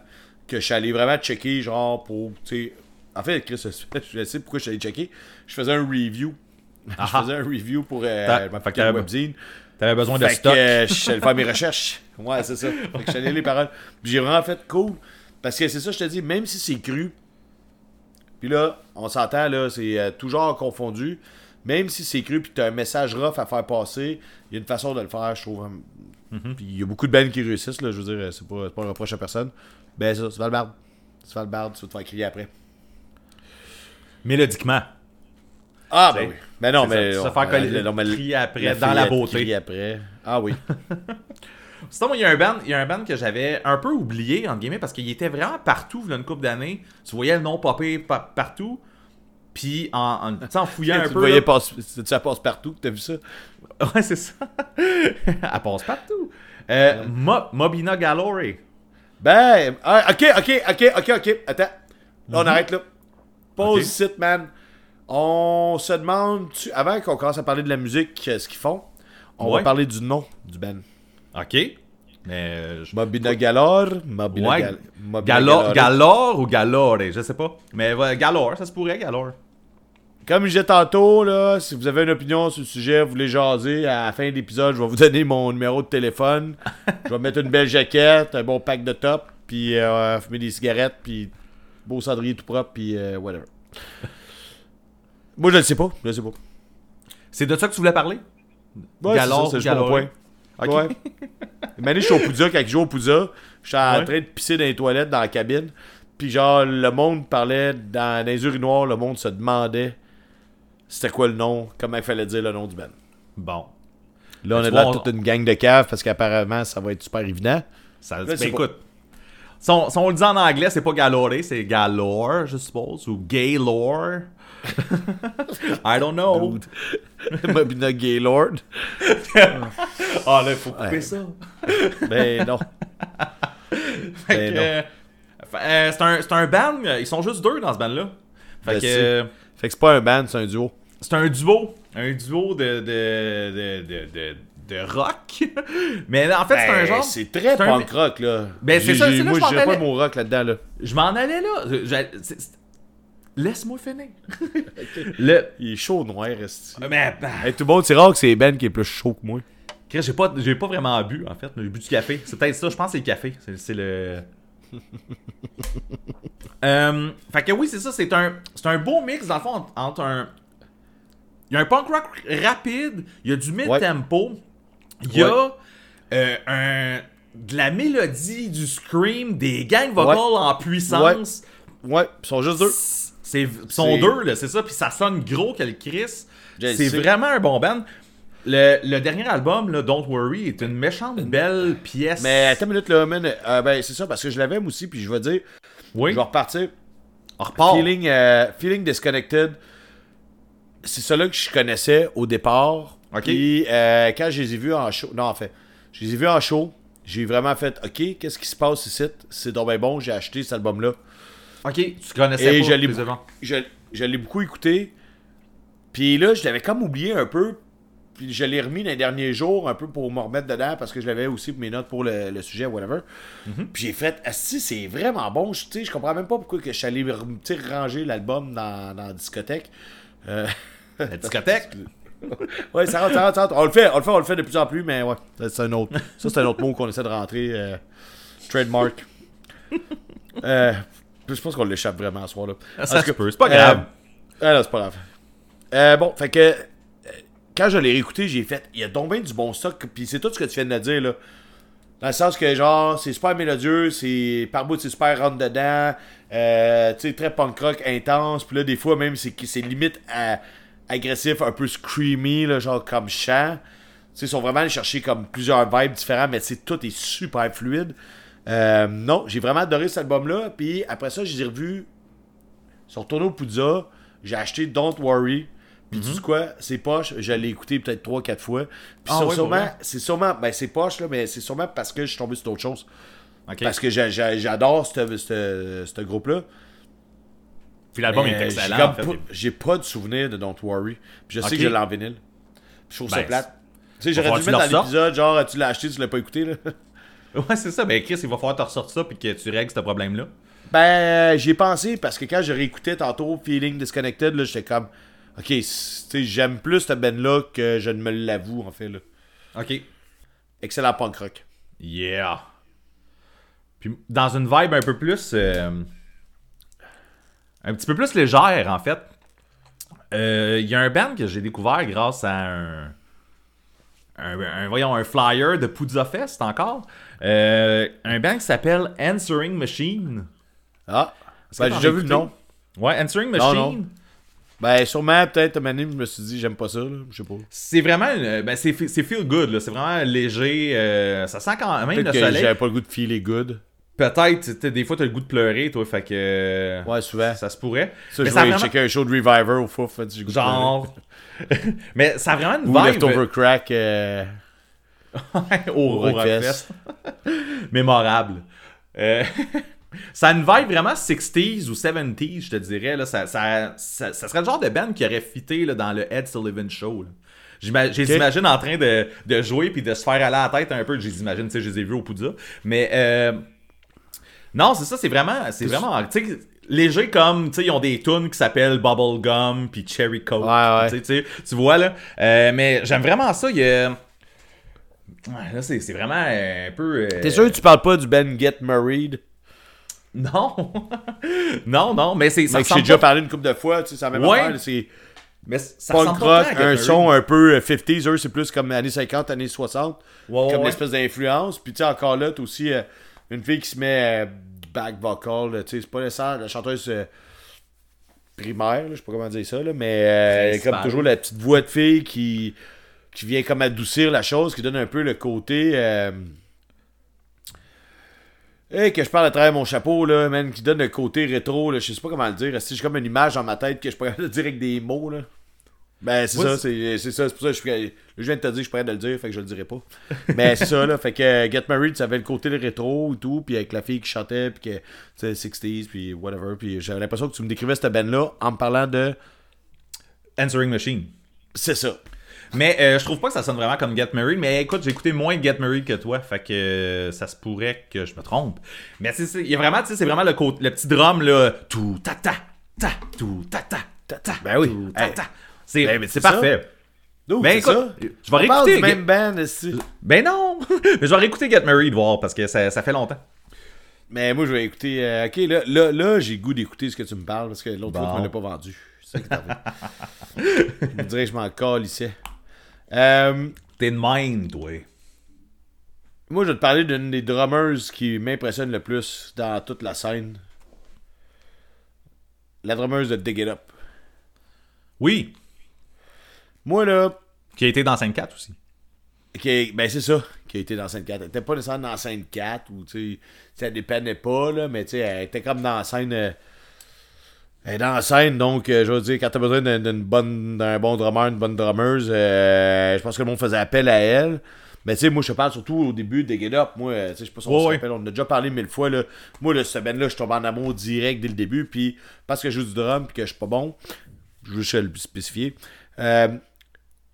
Que je suis allé vraiment checker, genre, pour. Tu sais. En fait, Chris, je sais pourquoi je suis allé checker? Je faisais un review. je Ah. faisais un review pour euh, ma t'avais- webzine. T'avais besoin de Fait stock. que euh, je suis faire mes recherches. Ouais, c'est ça. Fait que je allé les paroles. Puis j'ai vraiment fait cool. Parce que c'est ça, je te dis, même si c'est cru. Puis là, on s'entend, là, c'est euh, toujours confondu. Même si c'est cru, puis t'as un message rough à faire passer, il y a une façon de le faire, je trouve. hein. Mm-hmm. Puis il y a beaucoup de bands qui réussissent, là, je veux dire, euh, c'est pas, pas un reproche à personne. Ben ça, c'est Valbard. C'est Valbard, tu vas te faire crier après. Mélodiquement. Ah, ben oui. Mais non, c'est mais. ça, se non, faire coller- non, mais crier après, dans la beauté. après. Ah oui. Sinon, il y a un band, il y a un band que j'avais un peu oublié, entre guillemets, parce qu'il était vraiment partout, il y a une couple d'années. Tu voyais le nom popper pa- partout. Puis, en, fouillant un tu peu. voyais là- passe, ça passe partout, t'as vu ça? Ouais, c'est ça. Elle passe partout. Euh, Mo- Mobina Galore. Ben, ah, ok, ok, ok, ok, ok. Attends. Là, on Mhm. arrête là. Pause Ok. ici, man. On se demande, tu- avant qu'on commence à parler de la musique, euh, ce qu'ils font, on Ouais. va parler du nom du band. Ok. Mais. euh, je- Mobina Galore, Mobina Ouais. Gal- Mobina Galore, Galore. Ou Galore, je sais pas. Mais Galore, ça se pourrait, Galore. Comme je disais tantôt, là, si vous avez une opinion sur le sujet, vous voulez jaser, à la fin de l'épisode, je vais vous donner mon numéro de téléphone. je vais mettre une belle jaquette, un bon pack de top, puis euh, fumer des cigarettes, puis beau cendrier tout propre, puis euh, whatever. Moi, je le sais pas, je le sais pas. C'est de ça que tu voulais parler? Ouais, Galore c'est mon Galore? point. Ok. Ouais. Je suis au Poudza, quand je joue au Poudza, j'étais en Ouais. train de pisser dans les toilettes, dans la cabine, puis genre, le monde parlait, dans, dans les urinoirs, le monde se demandait c'était quoi le nom, comment il fallait dire le nom du band. Bon. Là, on est là on- toute une gang de caves parce qu'apparemment, ça va être super évident. Ça, Là, ben, écoute. Si on, si on le dit en anglais, c'est pas Galore, c'est Galore, je suppose, ou Gaylord. I don't know. Mobina Gaylord. Ah là, il faut couper Ouais. ça. Ben non. Ben euh, euh, c'est un, un band, euh, ils sont juste deux dans ce band-là. Fait Je que euh, Fait que c'est pas un band, c'est un duo. c'est un duo. Un duo de, de, de, de, de, rock. Mais en fait, c'est un Ben, genre. C'est très un- punk rock, là. Ben, c'est ça, Moi, je pas mot rock là-dedans, là. Je m'en allais là. Laisse-moi finir. le. Il est chaud noir, resti. Mais, Hey, tout le monde, c'est rare que c'est Ben qui est plus chaud que moi. J'ai pas, j'ai pas vraiment bu, en fait. J'ai bu du café. C'est peut-être ça, je pense que c'est le café. C'est, le. Euh, fait que oui, c'est ça. C'est un, c'est un beau mix, dans le fond, entre, entre un. Il y a un punk rock rapide, il y a du mid-tempo, il y a euh, un, de la mélodie, du scream, des gangs vocals en puissance. Ouais, ils sont juste deux. C'est, ils sont deux, là, c'est ça. Puis ça sonne gros que le Chris. C'est vraiment un bon band. Le, le dernier album, là, Don't Worry, est une méchante belle pièce. Mais attends une minute, là, man. Euh, ben, c'est ça, parce que je l'avais aussi, puis je vais dire, oui, je vais repartir. on repart. Feeling, euh, feeling Disconnected, c'est ça là que je connaissais au départ. Ok. Puis euh, quand je les ai vus en show, non, en fait, je les ai vus en show, j'ai vraiment fait, ok, qu'est-ce qui se passe ici? C'est donc bien bon, j'ai acheté cet album-là. Ok, tu connaissais Et pas je beaucoup, je, je l'ai beaucoup écouté. Puis là, je l'avais comme oublié un peu. Puis je l'ai remis les derniers jours un peu pour me remettre dedans parce que je l'avais aussi pour mes notes pour le, le sujet, whatever. Mhm. Puis j'ai fait, si c'est vraiment bon. Je, je comprends même pas pourquoi que je suis allé ranger l'album dans, dans la discothèque. Euh, La discothèque? ouais, ça rentre, ça rentre, ça rentre. On le fait, on le fait, on le fait de plus en plus, mais ouais, ça, c'est un autre. Ça, c'est un autre mot qu'on essaie de rentrer. euh, trademark. Euh, je pense qu'on l'échappe vraiment ce soir-là. Ça En se tout cas, peut, c'est pas euh, grave. Ah non, c'est pas grave. Euh, bon, fait que. euh, Quand je l'ai réécouté, j'ai fait. Il y a donc bien du bon stock. Puis c'est tout ce que tu viens de me dire, là. Dans le sens que, genre, c'est super mélodieux, c'est. Par bout, c'est super rentre dedans. Euh, tu sais, très punk rock intense. Puis là, des fois, même, c'est c'est limite à- agressif, un peu screamy, là, genre comme chant. Ils sont vraiment allés chercher comme plusieurs vibes différents, mais c'est tout est super fluide. Euh, non, j'ai vraiment adoré cet album-là. Puis après ça, j'ai revu sur Tono Puzza, j'ai acheté Don't Worry. Puis tu sais quoi, c'est poche, je l'ai écouté peut-être 3-4 fois. Puis Ah sûrement, c'est sûrement, ben c'est poche là, mais c'est sûrement parce que je suis tombé sur d'autres choses. Parce que j'a- j'a- j'adore ce groupe-là. Puis l'album est excellent. comme en fait. pas- J'ai pas de souvenir de Don't Worry. Puis je sais que je l'ai en vinyle. Puis je trouve ça Ben, plate. Tu sais, j'aurais dû mettre dans l'épisode, genre, tu l'as acheté, tu l'as pas écouté, là. Ouais, c'est ça. Ben, Chris, il va falloir te ressortir ça puis que tu règles ce problème-là. Ben, j'y ai pensé parce que quand je réécoutais tantôt Feeling Disconnected, là, j'étais comme, ok, c- tu sais, j'aime plus cette band-là que je ne me l'avoue, en fait, là. Ok. Excellent punk rock. Yeah. Puis dans une vibe un peu plus. euh, un petit peu plus légère, en fait. euh, Il y a un band que j'ai découvert grâce à un. un- un- voyons, un flyer de Puzza Fest encore. Euh, un band qui s'appelle Answering Machine. Ah, ben, j'ai déjà vu le nom. Ouais, Answering Non, Machine. non. Ben, sûrement, peut-être, à je me suis dit, j'aime pas ça, là. Je sais pas. C'est vraiment. une- ben, c'est feel good, là. C'est vraiment léger. euh, ça sent quand même le que soleil. j'avais pas le goût de feeler good. Peut-être, des fois, t'as le goût de pleurer, toi, fait que. Ouais, souvent. Ça se pourrait. Ça, Mais je vraiment- checker un show de Reviver au fouf, le goût de Genre. Mais ça a vraiment une. Ou vibe. Leftover Crack. euh, au, au Rockfest. Mémorable. Euh, ça a une vibe vraiment 60s ou 70s, je te dirais. Là. Ça, ça, ça, ça serait le genre de band qui aurait fité là, dans le Ed Sullivan Show. là. J'ima- Je les Ok. imagine en train de, de jouer puis de se faire aller à la tête un peu. Je les imagine, tu sais, je les ai vus au Poudza. Mais euh, non, c'est ça, c'est vraiment, c'est vraiment, tu sais, léger comme, tu sais, ils ont des tunes qui s'appellent Bubblegum puis Cherry Coke. Ouais, ouais. Tu vois là. Euh, mais j'aime vraiment ça. Il y a... Ouais, là, c'est c'est vraiment un peu. euh, T'es sûr que tu parles pas du Ben Get Married? Non. non, non, mais c'est. Ça j'ai déjà parlé une couple de fois, tu sais, la même Ouais. affaire, c'est Mais ça punk rock, un son un peu euh, 50s, eux, c'est plus comme années 50, années 60, Ouais, comme ouais. l'espèce d'influence. Puis tu sais, encore là, t'as aussi euh, une fille qui se met euh, back vocal, là, tu sais, c'est pas nécessaire, la chanteuse euh, primaire, je sais pas comment dire ça, là, mais euh, comme toujours la petite voix de fille qui, qui vient comme adoucir la chose, qui donne un peu le côté... euh, Hey, que je parle à travers mon chapeau, là, man, qui donne le côté rétro, là, je sais pas comment le dire. Si j'ai comme une image dans ma tête que je pourrais le dire avec des mots, là? Ben, c'est ça, c'est ça. C'est pour ça que je, suis- je viens de te dire que je pourrais de le dire, fait que je le dirai pas. Mais c'est ça, là. Fait que euh, Get Married, ça avait le côté le rétro et tout, puis avec la fille qui chantait, puis que, tu sais, 60s, puis whatever. Puis j'avais l'impression que tu me décrivais cette band-là en me parlant de. Answering Machine. C'est ça. Mais euh, je trouve pas que ça sonne vraiment comme Get Married. Mais écoute, j'ai écouté moins Get Married que toi. Fait que euh, ça se pourrait que je me trompe. Mais il y a vraiment, tu sais, c'est vraiment le, le petit drum, là. Tout, ta, ta, ta, tout, ta, ta, ta, ta. Ben oui. tout, ta, ta. C'est c'est ça. parfait. Donc, Ben écoute, ça. je vais On parle réécouter. du même band, esti. Ben non! Mais je vais réécouter Get Married, voir, parce que ça, ça fait longtemps. Mais moi, je vais écouter. euh, ok, là, là, là j'ai goût d'écouter ce que tu me parles parce que l'autre fois, Bon. tu me l'as pas vendu. C'est ça qui je me dirais que je m'en colle ici. Euh, T'es de mind, toi. moi, je vais te parler d'une des drummers qui m'impressionne le plus dans toute la scène. La drummeuse de Dig It Up. Oui, Moi, là, qui a été dans 5-4 aussi. qui est- ben c'est ça, qui a été dans scène 4. Elle était pas nécessairement dans scène 4, ou tu sais, ça dépendait pas, là, mais tu sais, elle était comme dans la scène. euh, elle est dans la scène, donc euh, je veux dire, quand t'as besoin d'une bonne, d'un bon drummer, une bonne drummeuse, euh, je pense que le monde faisait appel à elle. Mais tu sais, moi je te parle surtout au début de Get Up. Moi, tu sais, je sais pas si on se rappelle, on en a déjà parlé mille fois. Là. Moi, là, cette semaine-là, je tombe en amour direct dès le début. Puis parce que je joue du drum et que je suis pas bon, je veux juste le spécifier. Euh,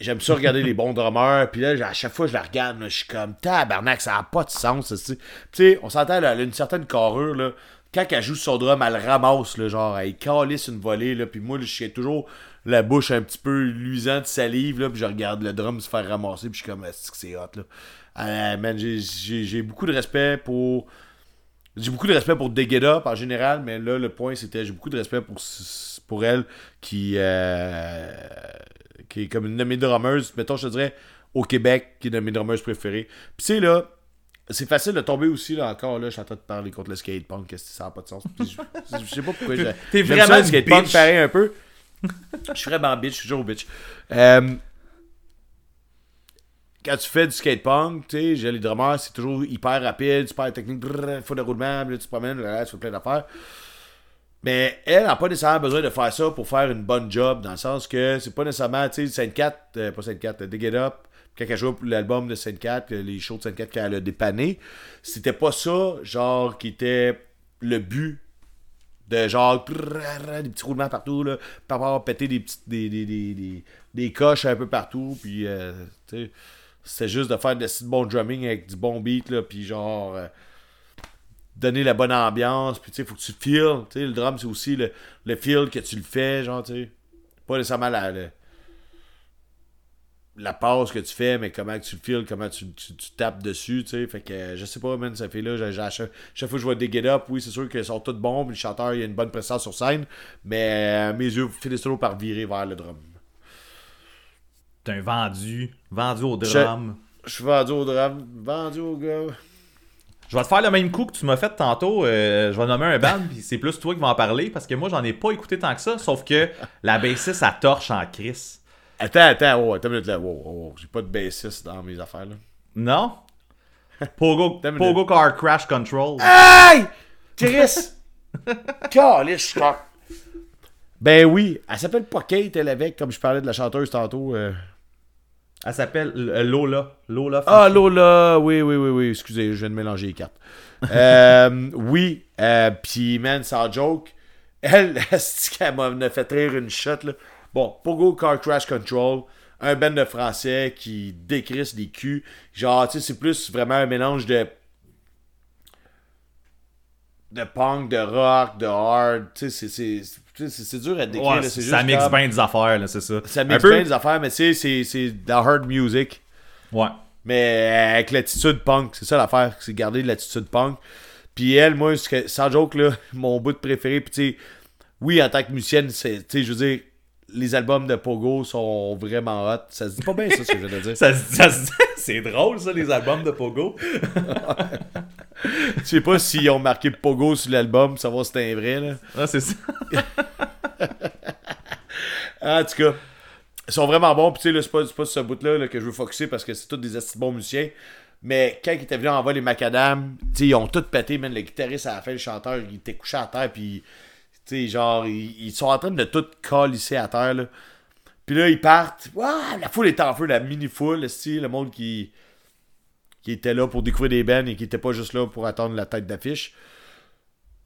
J'aime ça regarder les bons drummers. Puis là, à chaque fois je la regarde, je suis comme tabarnak, ça n'a pas de sens. Tu sais. On s'entend, elle a une certaine carrure. Là. Quand elle joue son drum, elle le ramasse. Là, genre, elle calisse une volée. Là, puis moi, je suis toujours la bouche un petit peu luisante salive. Là, puis je regarde le drum se faire ramasser. Puis je suis comme, c'est hot. Là? Euh, man, j'ai- beaucoup de respect pour J'ai beaucoup de respect pour Dig en général, mais là, le point, c'était j'ai beaucoup de respect pour, pour elle qui, euh, qui est comme une de mes drummers, mettons, je te dirais, au Québec, qui est une de mes drummers préférées. Puis tu sais, là, c'est facile de tomber aussi, là, encore, là, je suis en train de parler contre le skatepunk, qu'est-ce que ça n'a pas de sens? Puis je, je sais pas pourquoi. j'ai- T'es vraiment ça, le skatepunk, bitch. pareil un peu. Je suis vraiment bitch, je suis toujours bitch. Euh, quand tu fais du skatepunk, tu sais, j'ai les drummers, c'est toujours hyper rapide, super technique, brrr, faut de roulement, là, tu te promènes, là, tu fais plein d'affaires. Mais elle n'a pas nécessairement besoin de faire ça pour faire une bonne job, dans le sens que c'est pas nécessairement, tu sais, Sainte 4, euh, pas Sainte 4, Dig It Up, quand elle jouait pour l'album de Sainte 4, les shows de Sainte 4 qu'elle a dépanné, c'était pas ça, genre, qui était le but de genre des petits roulements partout là par péter des petites des, des, des, des, des coches un peu partout puis euh, tu sais c'était juste de faire de si bon drumming avec du bon beat là puis genre euh, donner la bonne ambiance puis tu sais faut que tu feels tu sais le drum c'est aussi le, le feel que tu le fais genre tu sais pas nécessairement la, la la passe que tu fais, mais comment tu le files, comment tu, tu, tu tapes dessus, tu sais. Fait que euh, je sais pas, man, ça fait là, chaque, chaque fois que je vois des Get Up, oui, c'est sûr qu'ils sont tous bons, puis le chanteur, il a une bonne présence sur scène, mais euh, mes yeux finissent toujours par virer vers le drum. T'es un vendu. Vendu au drum. Je suis vendu au drum, vendu au gars. Je vais te faire le même coup que tu m'as fait tantôt. euh, je vais nommer un band, puis c'est plus toi qui vas en parler, parce que moi, j'en ai pas écouté tant que ça, sauf que la bassiste, ça torche en crise. Attends, attends, oh, attends une minute là, wow, wow, wow, j'ai pas de bassiste dans mes affaires là. Non? Pogo, Pogo Car Crash Control. Hey! Chris! Calice, Ben oui, elle s'appelle pas Kate, elle avec, comme je parlais de la chanteuse tantôt. euh. Elle s'appelle euh, Lola. Lola. Ah, Lola, oui, oui, oui, oui, excusez, je viens de mélanger les cartes. Euh, oui, euh, pis man, sans joke, elle, c'est qu'elle m'a fait rire une shot, là? Bon, Pogo Car Crash Control, un band de français qui décrisse des culs. Genre, tu sais, c'est plus vraiment un mélange de. de punk, de rock, de hard. Tu sais, c'est- c'est- dur à décrire, Ouais, là, c'est ça mixe comme- bien des affaires, là, c'est ça. Ça mixe peu- bien des affaires, mais tu sais, c'est- c'est de la hard music. Ouais. Mais avec l'attitude punk, c'est ça l'affaire, c'est garder de l'attitude punk. Puis elle, moi, que- sans joke, là, mon bout de préféré, puis tu sais, oui, en tant que musicienne, c'est, tu sais, je veux dire, les albums de Pogo sont vraiment hot. Ça se dit pas bien, ça, ce que je viens de dire. Ça, c'est drôle, ça, les albums de Pogo. Je sais pas s'ils ont marqué Pogo sur l'album, savoir si c'était un vrai, là. Ah, c'est ça. En tout cas, ils sont vraiment bons. Puis tu sais, c'est pas, pas ce bout-là là, que je veux focuser parce que c'est tous des assis bons musiciens. Mais quand ils étaient venus en vol les macadam, ils ont tout pété, man. Le guitariste à la fin, le chanteur, il était couché à terre. Puis, tu sais, genre, ils, ils sont en train de tout calisser à terre, là. Puis là, ils partent. La foule est en feu, la mini-foule, le monde qui, qui était là pour découvrir des bands et qui était pas juste là pour attendre la tête d'affiche.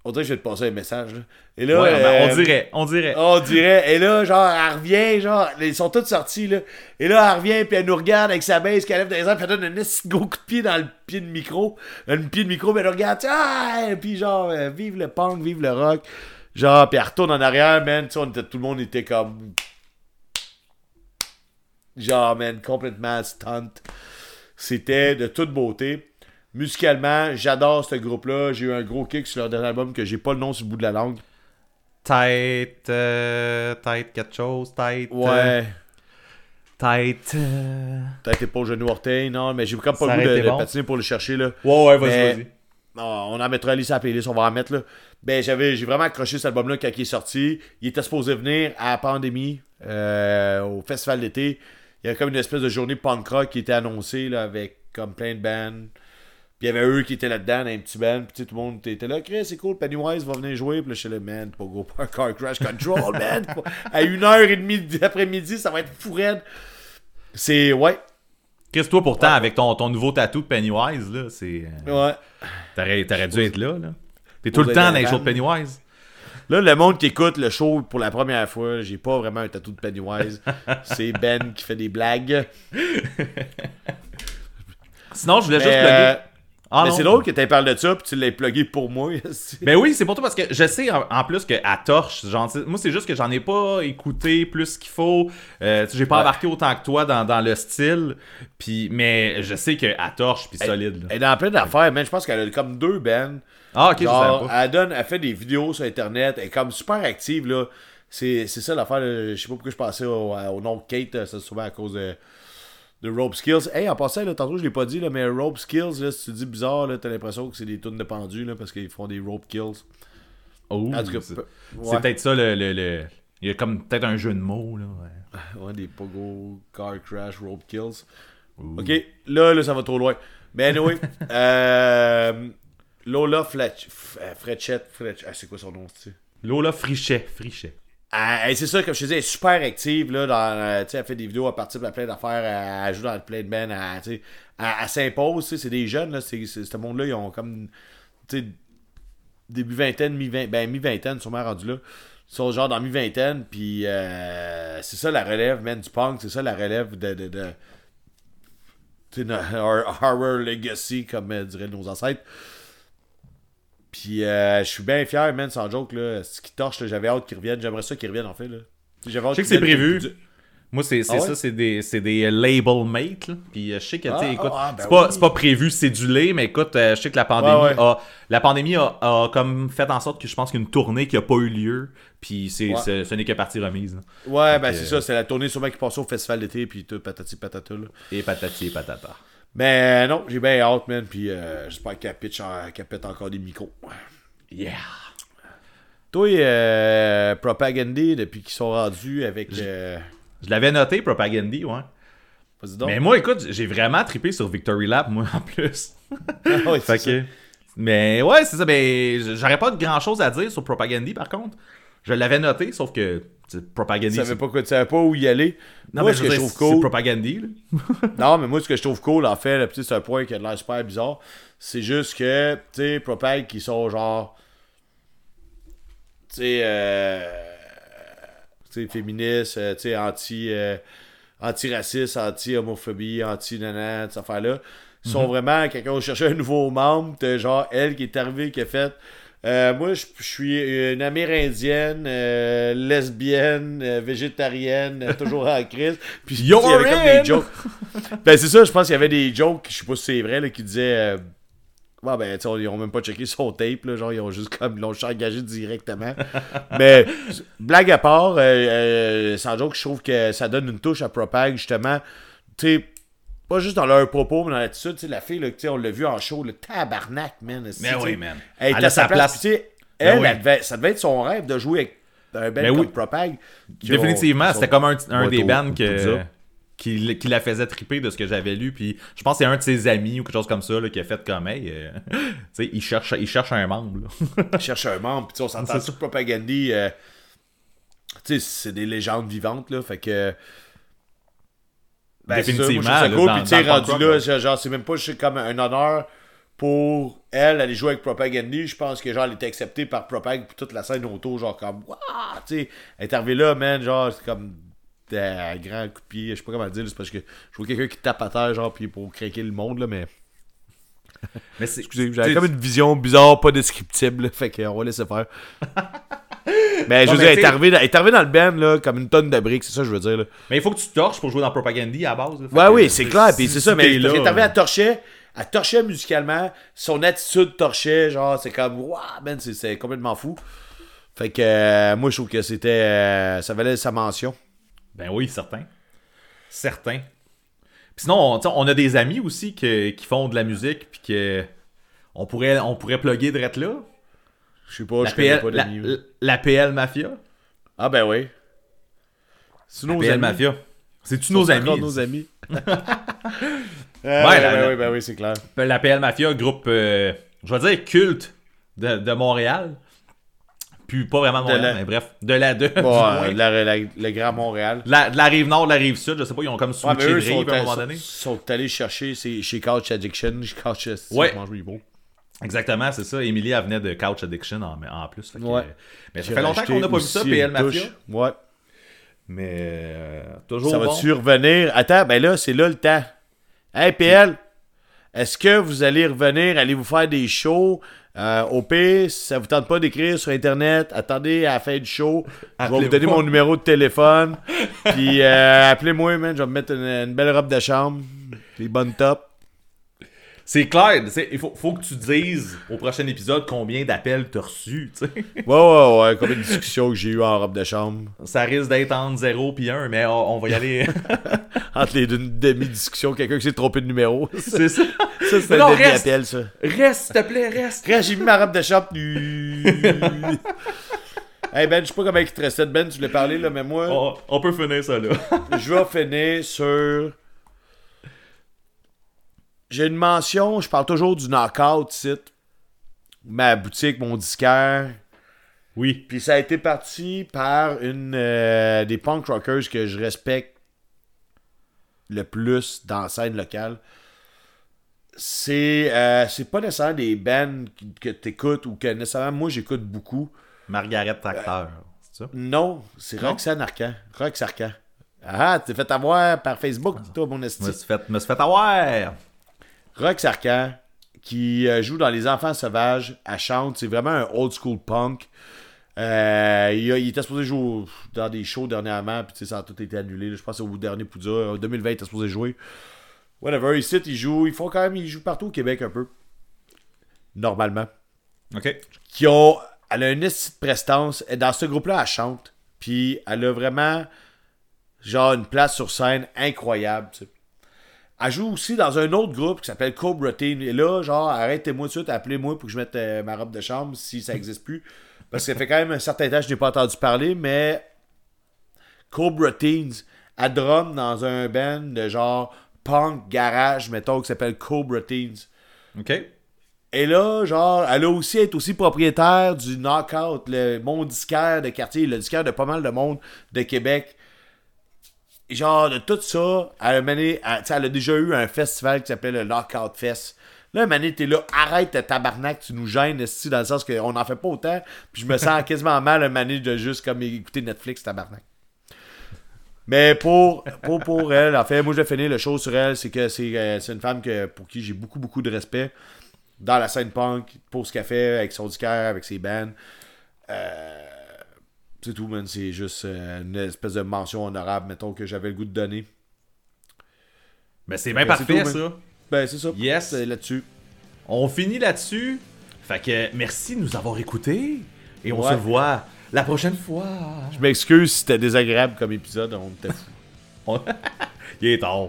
On dirait que je vais te passer un message, là. Et là, Ouais, ben, euh, on dirait, on dirait. on dirait. Et là, genre, elle revient, genre, ils sont tous sortis, là. Et là, elle revient, puis elle nous regarde avec sa baisse qu'elle lève dans les airs, puis elle donne un gros coup de pied dans le pied de micro. Un pied de micro, mais elle regarde, ah! Et puis genre, euh, vive le punk, vive le rock. Genre, puis elle retourne en arrière, man. Tu sais, tout le monde était comme. Genre, man, complètement stunt. C'était de toute beauté. Musicalement, j'adore ce groupe-là. J'ai eu un gros kick sur leur dernier album que j'ai pas le nom sur le bout de la langue. Tête, euh, tête quelque chose, tête. euh, Ouais. tête. euh, Peut-être épaule, genou, orteil, non, mais j'ai comme pas Ça le goût de, de bon. patiner pour le chercher, là. Ouais, ouais, vas-y, Mais- vas-y. Ah, on en mettra Alice à la playlist, on va en mettre, là. Ben, j'avais, j'ai vraiment accroché cet album-là quand il est sorti. Il était supposé venir à la pandémie, euh, au festival d'été. Il y avait comme une espèce de journée punk rock qui était annoncée, là, avec comme plein de bands. Puis il y avait eux qui étaient là-dedans, dans un petit band. Puis tout le monde était là. Chris, c'est cool, Pennywise va venir jouer. Puis là, je suis là, man, pas go, pas un car crash control, man. À une heure et demie d'après-midi, ça va être fou raide. C'est, ouais, Chris, toi, pourtant, avec ton, ton nouveau tatou de Pennywise, là, c'est. euh, ouais. T'aurais, dû être là, là. T'es tout le temps dans les shows de. Pennywise. Là, le monde qui écoute le show pour la première fois, j'ai pas vraiment un tatou de Pennywise. C'est Ben qui fait des blagues. Sinon, je voulais juste plugger. euh, Ah, mais c'est drôle que tu parles de ça, puis tu l'as plugué pour moi. Ben oui, c'est pour toi parce que je sais en, plus que à Torche, genre, moi c'est juste que j'en ai pas écouté plus qu'il faut. Euh, j'ai pas Ouais. embarqué autant que toi dans, dans le style. Puis, mais je sais que à Torche, puis solide. Elle est dans plein d'affaires, man. Je pense qu'elle a comme deux bands. Ah, ok, je Genre, savais pas. elle, donne, elle fait des vidéos sur Internet, elle est comme super active, là. C'est ça l'affaire, je sais pas pourquoi je pensais au, au nom de Kate, euh, c'est souvent à cause de, de Rope Skills. Hey, en passant, là, tantôt je l'ai pas dit, là, mais Rope Skills, là, si tu dis bizarre, t'as l'impression que c'est des tunes de pendus, là, parce qu'ils font des Rope Kills. Oh, c'est ouais. peut-être ça le, le, le- Il y a comme peut-être un jeu de mots, là. ouais. Ouais, des pogo, car crash, rope kills. Ok, là, là, ça va trop loin. Mais anyway, euh, Lola Fletch, euh, Fretchette, ah, c'est quoi son nom, tu? Lola Frichet, Frichet. Ah, c'est ça, comme je te dis, elle est super active, là, dans, euh, tu sais, elle fait des vidéos, elle participe à plein d'affaires, elle, elle joue dans plein de bands, elle, elle, elle s'impose, tu sais, c'est des jeunes, là, c'est, ce monde-là, ils ont comme, tu sais, début vingtaine, mi-vingt, ben mi-vingtaine, sûrement rendu là. Ils sont genre dans mi-vingtaine, puis euh, c'est ça la relève, man, du punk, c'est ça la relève de... de, de our- Horror Legacy, comme euh, diraient nos ancêtres. Puis euh, je suis bien fier, man, sans joke, là. Ce qui torche, là, j'avais hâte qu'ils reviennent. J'aimerais ça qu'ils reviennent, en fait, là. J'avais hâte Je sais que c'est prévu. Moi, c'est Ah ouais? ça, c'est des, c'est des label mates. Puis euh, je sais que, tu sais, Ah, écoute, ah, ben c'est pas, oui. c'est pas prévu cédulé, mais écoute, euh, je sais que la pandémie Ouais, ouais. a. La pandémie a, a comme fait en sorte que je pense qu'une tournée qui a pas eu lieu, puis c'est, Ouais. c'est- ce n'est que partie remise. là. Ouais, ben c'est ça, c'est la tournée sûrement qui passait au festival d'été, puis tout, patati patata, là. Et patati et patata. Mais euh, non, j'ai bien hâte, man, puis euh, j'espère qu'elle pitch pète encore des micros. Yeah! Toi, euh, Propagandy, depuis qu'ils sont rendus avec. Euh... Je l'avais noté, Propagandy, ouais. Donc. Mais moi, écoute, j'ai vraiment trippé sur Victory Lap, moi, en plus. Ouais, c'est Fait que- Mais ouais, c'est ça. Mais j'aurais pas grand chose à dire sur Propagandy, par contre. Je l'avais noté, sauf que Propagandy. Tu savais pas quoi, tu savais pas où y aller. Non, moi, mais ce que je trouve c'est cool. Non, mais moi, ce que je trouve cool, en fait, c'est un point qui a l'air super bizarre, c'est juste que, tu sais, Propag qui sont genre. Tu sais, euh, tu sais, féministes, euh, tu sais, anti. euh, anti-raciste, anti-homophobie, anti-nana, cette affaire-là. Ils sont vraiment, quelqu'un va chercher un nouveau membre, t'as genre elle qui est arrivée, qui a fait. Euh, moi, je je suis une amérindienne, euh, lesbienne, euh, végétarienne, toujours en crise. Puis il y avait comme des jokes. Ben, c'est ça, je pense qu'il y avait des jokes, je sais pas si c'est vrai, là, qui disaient. ben, ils ont même pas checké son tape, là, genre, ils ont juste comme, l'ont engagé directement. Mais, blague à part, sans joke, je trouve que ça donne une touche à Propag, justement, tu sais, pas juste dans leur propos, mais dans l'attitude, tu sais, la fille, là, tu sais, on l'a vu en show, le tabarnak, man. Mais oui, man. Elle, était Elle à a sa place, Ben elle, oui. elle devait- ça devait être son rêve de jouer avec un band Ben comme oui. Propag. Définitivement, c'était comme un, des bands que, qui, qui la faisait triper de ce que j'avais lu. Puis je pense que c'est un de ses amis ou quelque chose comme ça là, qui a fait comme, hey, euh, tu sais, il cherche, il cherche un membre. là. Il cherche un membre, puis tu sais, on s'entend sur Propagandy, euh, tu sais, c'est des légendes vivantes, là, fait que... Ben, c'est ça, moi, je trouve Définitivement, ça cool, dans- puis rendu là, genre, c'est même pas juste comme un honneur pour elle aller jouer avec Propagandy, je pense que genre elle était acceptée par Propag puis toute la scène autour, genre comme Waouh! tu sais, elle est arrivée là, man, genre c'est comme un grand coup de pied, je sais pas comment dire, c'est parce que je vois quelqu'un qui tape à terre, genre, puis pour craquer le monde, là, mais Mais Excusez, j'avais comme une vision bizarre, pas descriptible, là, fait qu'on va laisser faire. mais je veux dire, elle est arrivée dans- elle est arrivée dans le band, là, comme une tonne de briques, c'est ça que je veux dire, là. Mais il faut que tu torches pour jouer dans Propagandy à la base. là. Ouais, oui, c'est clair, puis c'est ça, mais qu'elle est arrivée à torcher, elle torchait musicalement, son attitude torchait, genre, c'est comme, waouh, man, c'est- complètement fou. Fait que, euh, moi, je trouve que c'était, euh, ça valait sa mention. Ben oui, certain. Certain. Puis sinon, on, on a des amis aussi que- qui font de la musique, puis que on pourrait, on pourrait plugger direct là. Je sais pas, La je connais pas la, d'amis. là. la PL Mafia? Ah, ben oui. C'est nos PL amis. Mafia. C'est-tu nos amis? nos amis. Ouais, ouais, la- ben la- oui, ben oui, c'est clair. La PL Mafia, groupe, euh, je vais dire culte de, de Montréal. Puis pas vraiment de De Montréal, la- mais bref, de la de, du Bon, moins. euh, la- la- le Grand Montréal. de la, de la rive nord, de la rive sud, je sais pas, ils ont comme Ouais, switché mais eux de rive sont, à un moment donné. sont allés chercher chez Couch Addiction. Chez Couch Ouais. Exactement, c'est ça. Emily, elle venait de Couch Addiction en, en plus. fait que, Ouais. mais ça fait longtemps qu'on n'a pas vu ça, PL Mafia. Ouais. Mais euh, toujours Ça bon. va-tu revenir? Attends, ben là, c'est là le temps. Hey, PL, est-ce que vous allez revenir? Allez-vous faire des shows? Euh, au pire, si ça vous tente pas d'écrire sur Internet, attendez à la fin du show. Je vais vous donner mon numéro de téléphone. Puis euh, appelez-moi, man. Je vais me mettre une, une belle robe de chambre. Des bonnes tops. C'est clair, il faut, faut que tu dises au prochain épisode combien d'appels t'as reçus, tu sais. Ouais, ouais, ouais, comme une discussion que j'ai eue en robe de chambre. Ça risque d'être entre 0 puis 1, mais on, on va y aller. Entre les deux demi-discussions, quelqu'un qui s'est trompé de numéro. ça, c'est ça. c'est un reste. demi-appel, ça. Reste, s'il te plaît, reste. Quand j'ai mis ma robe de chambre. hey Ben, je sais pas comment il te restait. Ben, tu voulais parler, là, mais moi, On, on peut finir ça là. je vais finir sur. J'ai une mention, je parle toujours du knockout site. Ma boutique, mon disquaire. Oui. Puis ça a été parti par une euh, des punk rockers que je respecte le plus dans la scène locale. C'est euh, c'est pas nécessairement des bands que t'écoutes ou que nécessairement moi j'écoute beaucoup. Margaret Tracteur, c'est ça? Non, c'est? Roxane Arcan. Rox Arcan. Ah, t'es fait avoir par Facebook, toi, mon Je esti. me suis fait, me suis fait avoir. Rox Arcan, qui euh, joue dans Les Enfants Sauvages, elle chante, c'est vraiment un old school punk. Euh, il, a- il était supposé jouer dans des shows dernièrement, puis ça a tout été annulé. là. Je pense au dernier Poudre, en 2020, il était supposé jouer. Whatever, ici, ils jouent, ils font quand même, ils jouent partout au Québec un peu. Normalement. Ok. Qui ont, elle a une esti de prestance. Et Dans ce groupe-là, elle chante. Puis elle a vraiment, genre, une place sur scène incroyable. Elle joue aussi dans un autre groupe qui s'appelle Cobra Teen. Et là, genre, arrêtez-moi tout de suite, appelez-moi pour que je mette euh, ma robe de chambre si ça n'existe plus. Parce que ça fait quand même un certain temps que je n'ai pas entendu parler, mais Cobra Teens, elle drum dans un band de genre punk garage, mettons, qui s'appelle Cobra Teens. Ok. Et là, genre, elle a aussi été aussi propriétaire du Knockout, le mon disquaire de quartier, le disquaire de pas mal de monde de Québec. Et genre, de tout ça, elle a mené, elle, elle a déjà eu un festival qui s'appelait le Knockout Fest. Là, Mané, t'es là, arrête ta tabarnak, tu nous gênes, dans le sens qu'on n'en fait pas autant. Puis je me sens quasiment mal, Mané, de juste comme écouter Netflix, tabarnak. Mais pour, pour, pour elle, en fait, moi je vais finir le show sur elle, c'est que c'est euh, c'est une femme que, pour qui j'ai beaucoup, beaucoup de respect dans la scène punk, pour ce qu'elle fait avec son disquaire, avec ses bands. Euh, c'est tout, man. C'est juste euh, une espèce de mention honorable, mettons, que j'avais le goût de donner. Ben c'est bien Ben, parfait tout, ça. Ben, c'est ça. Yes. C'est là-dessus. On finit là-dessus. Fait que merci de nous avoir écoutés. Et on Ouais. se voit la prochaine fois. Je m'excuse si c'était désagréable comme épisode. On était fou. Il est tard.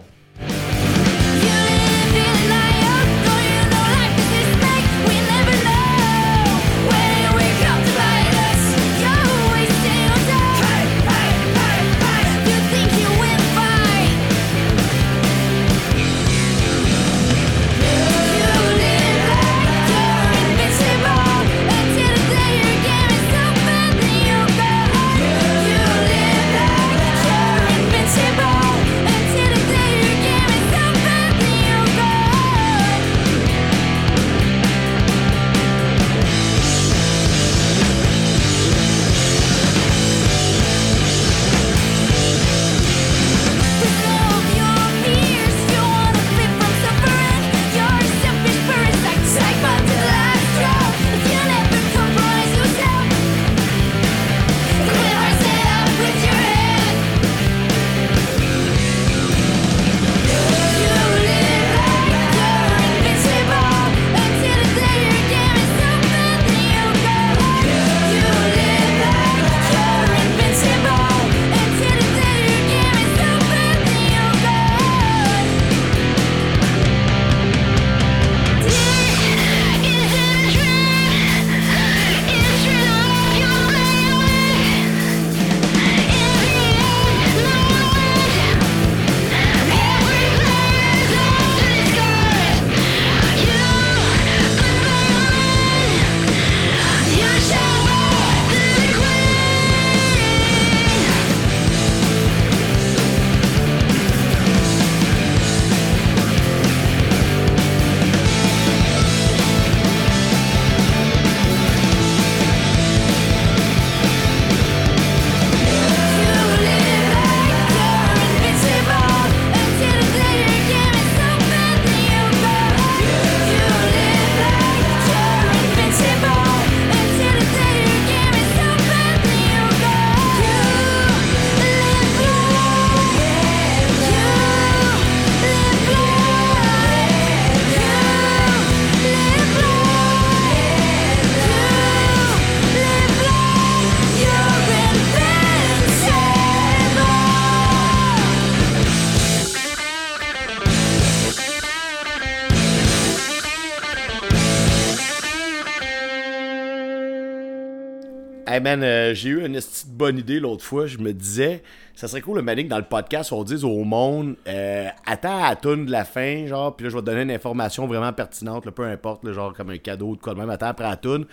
J'ai eu une petite bonne idée l'autre fois. Je me disais, ça serait cool le manique dans le podcast, on dise au monde, euh, attends à la toune de la fin, genre, puis là, je vais te donner une information vraiment pertinente, là, peu importe, là, genre comme un cadeau ou de quoi de même, attends après la toune.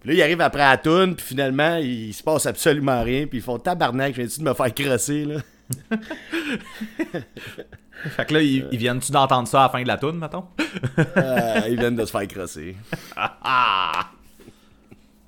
Puis là, il arrive après la toune, puis finalement, il, se passe absolument rien, puis ils font tabarnak, je viens de me faire crosser, là. Fait que là, ils, ils viennent-tu d'entendre ça à la fin de la toune, mettons? Euh, ils viennent de se faire crosser. Ah!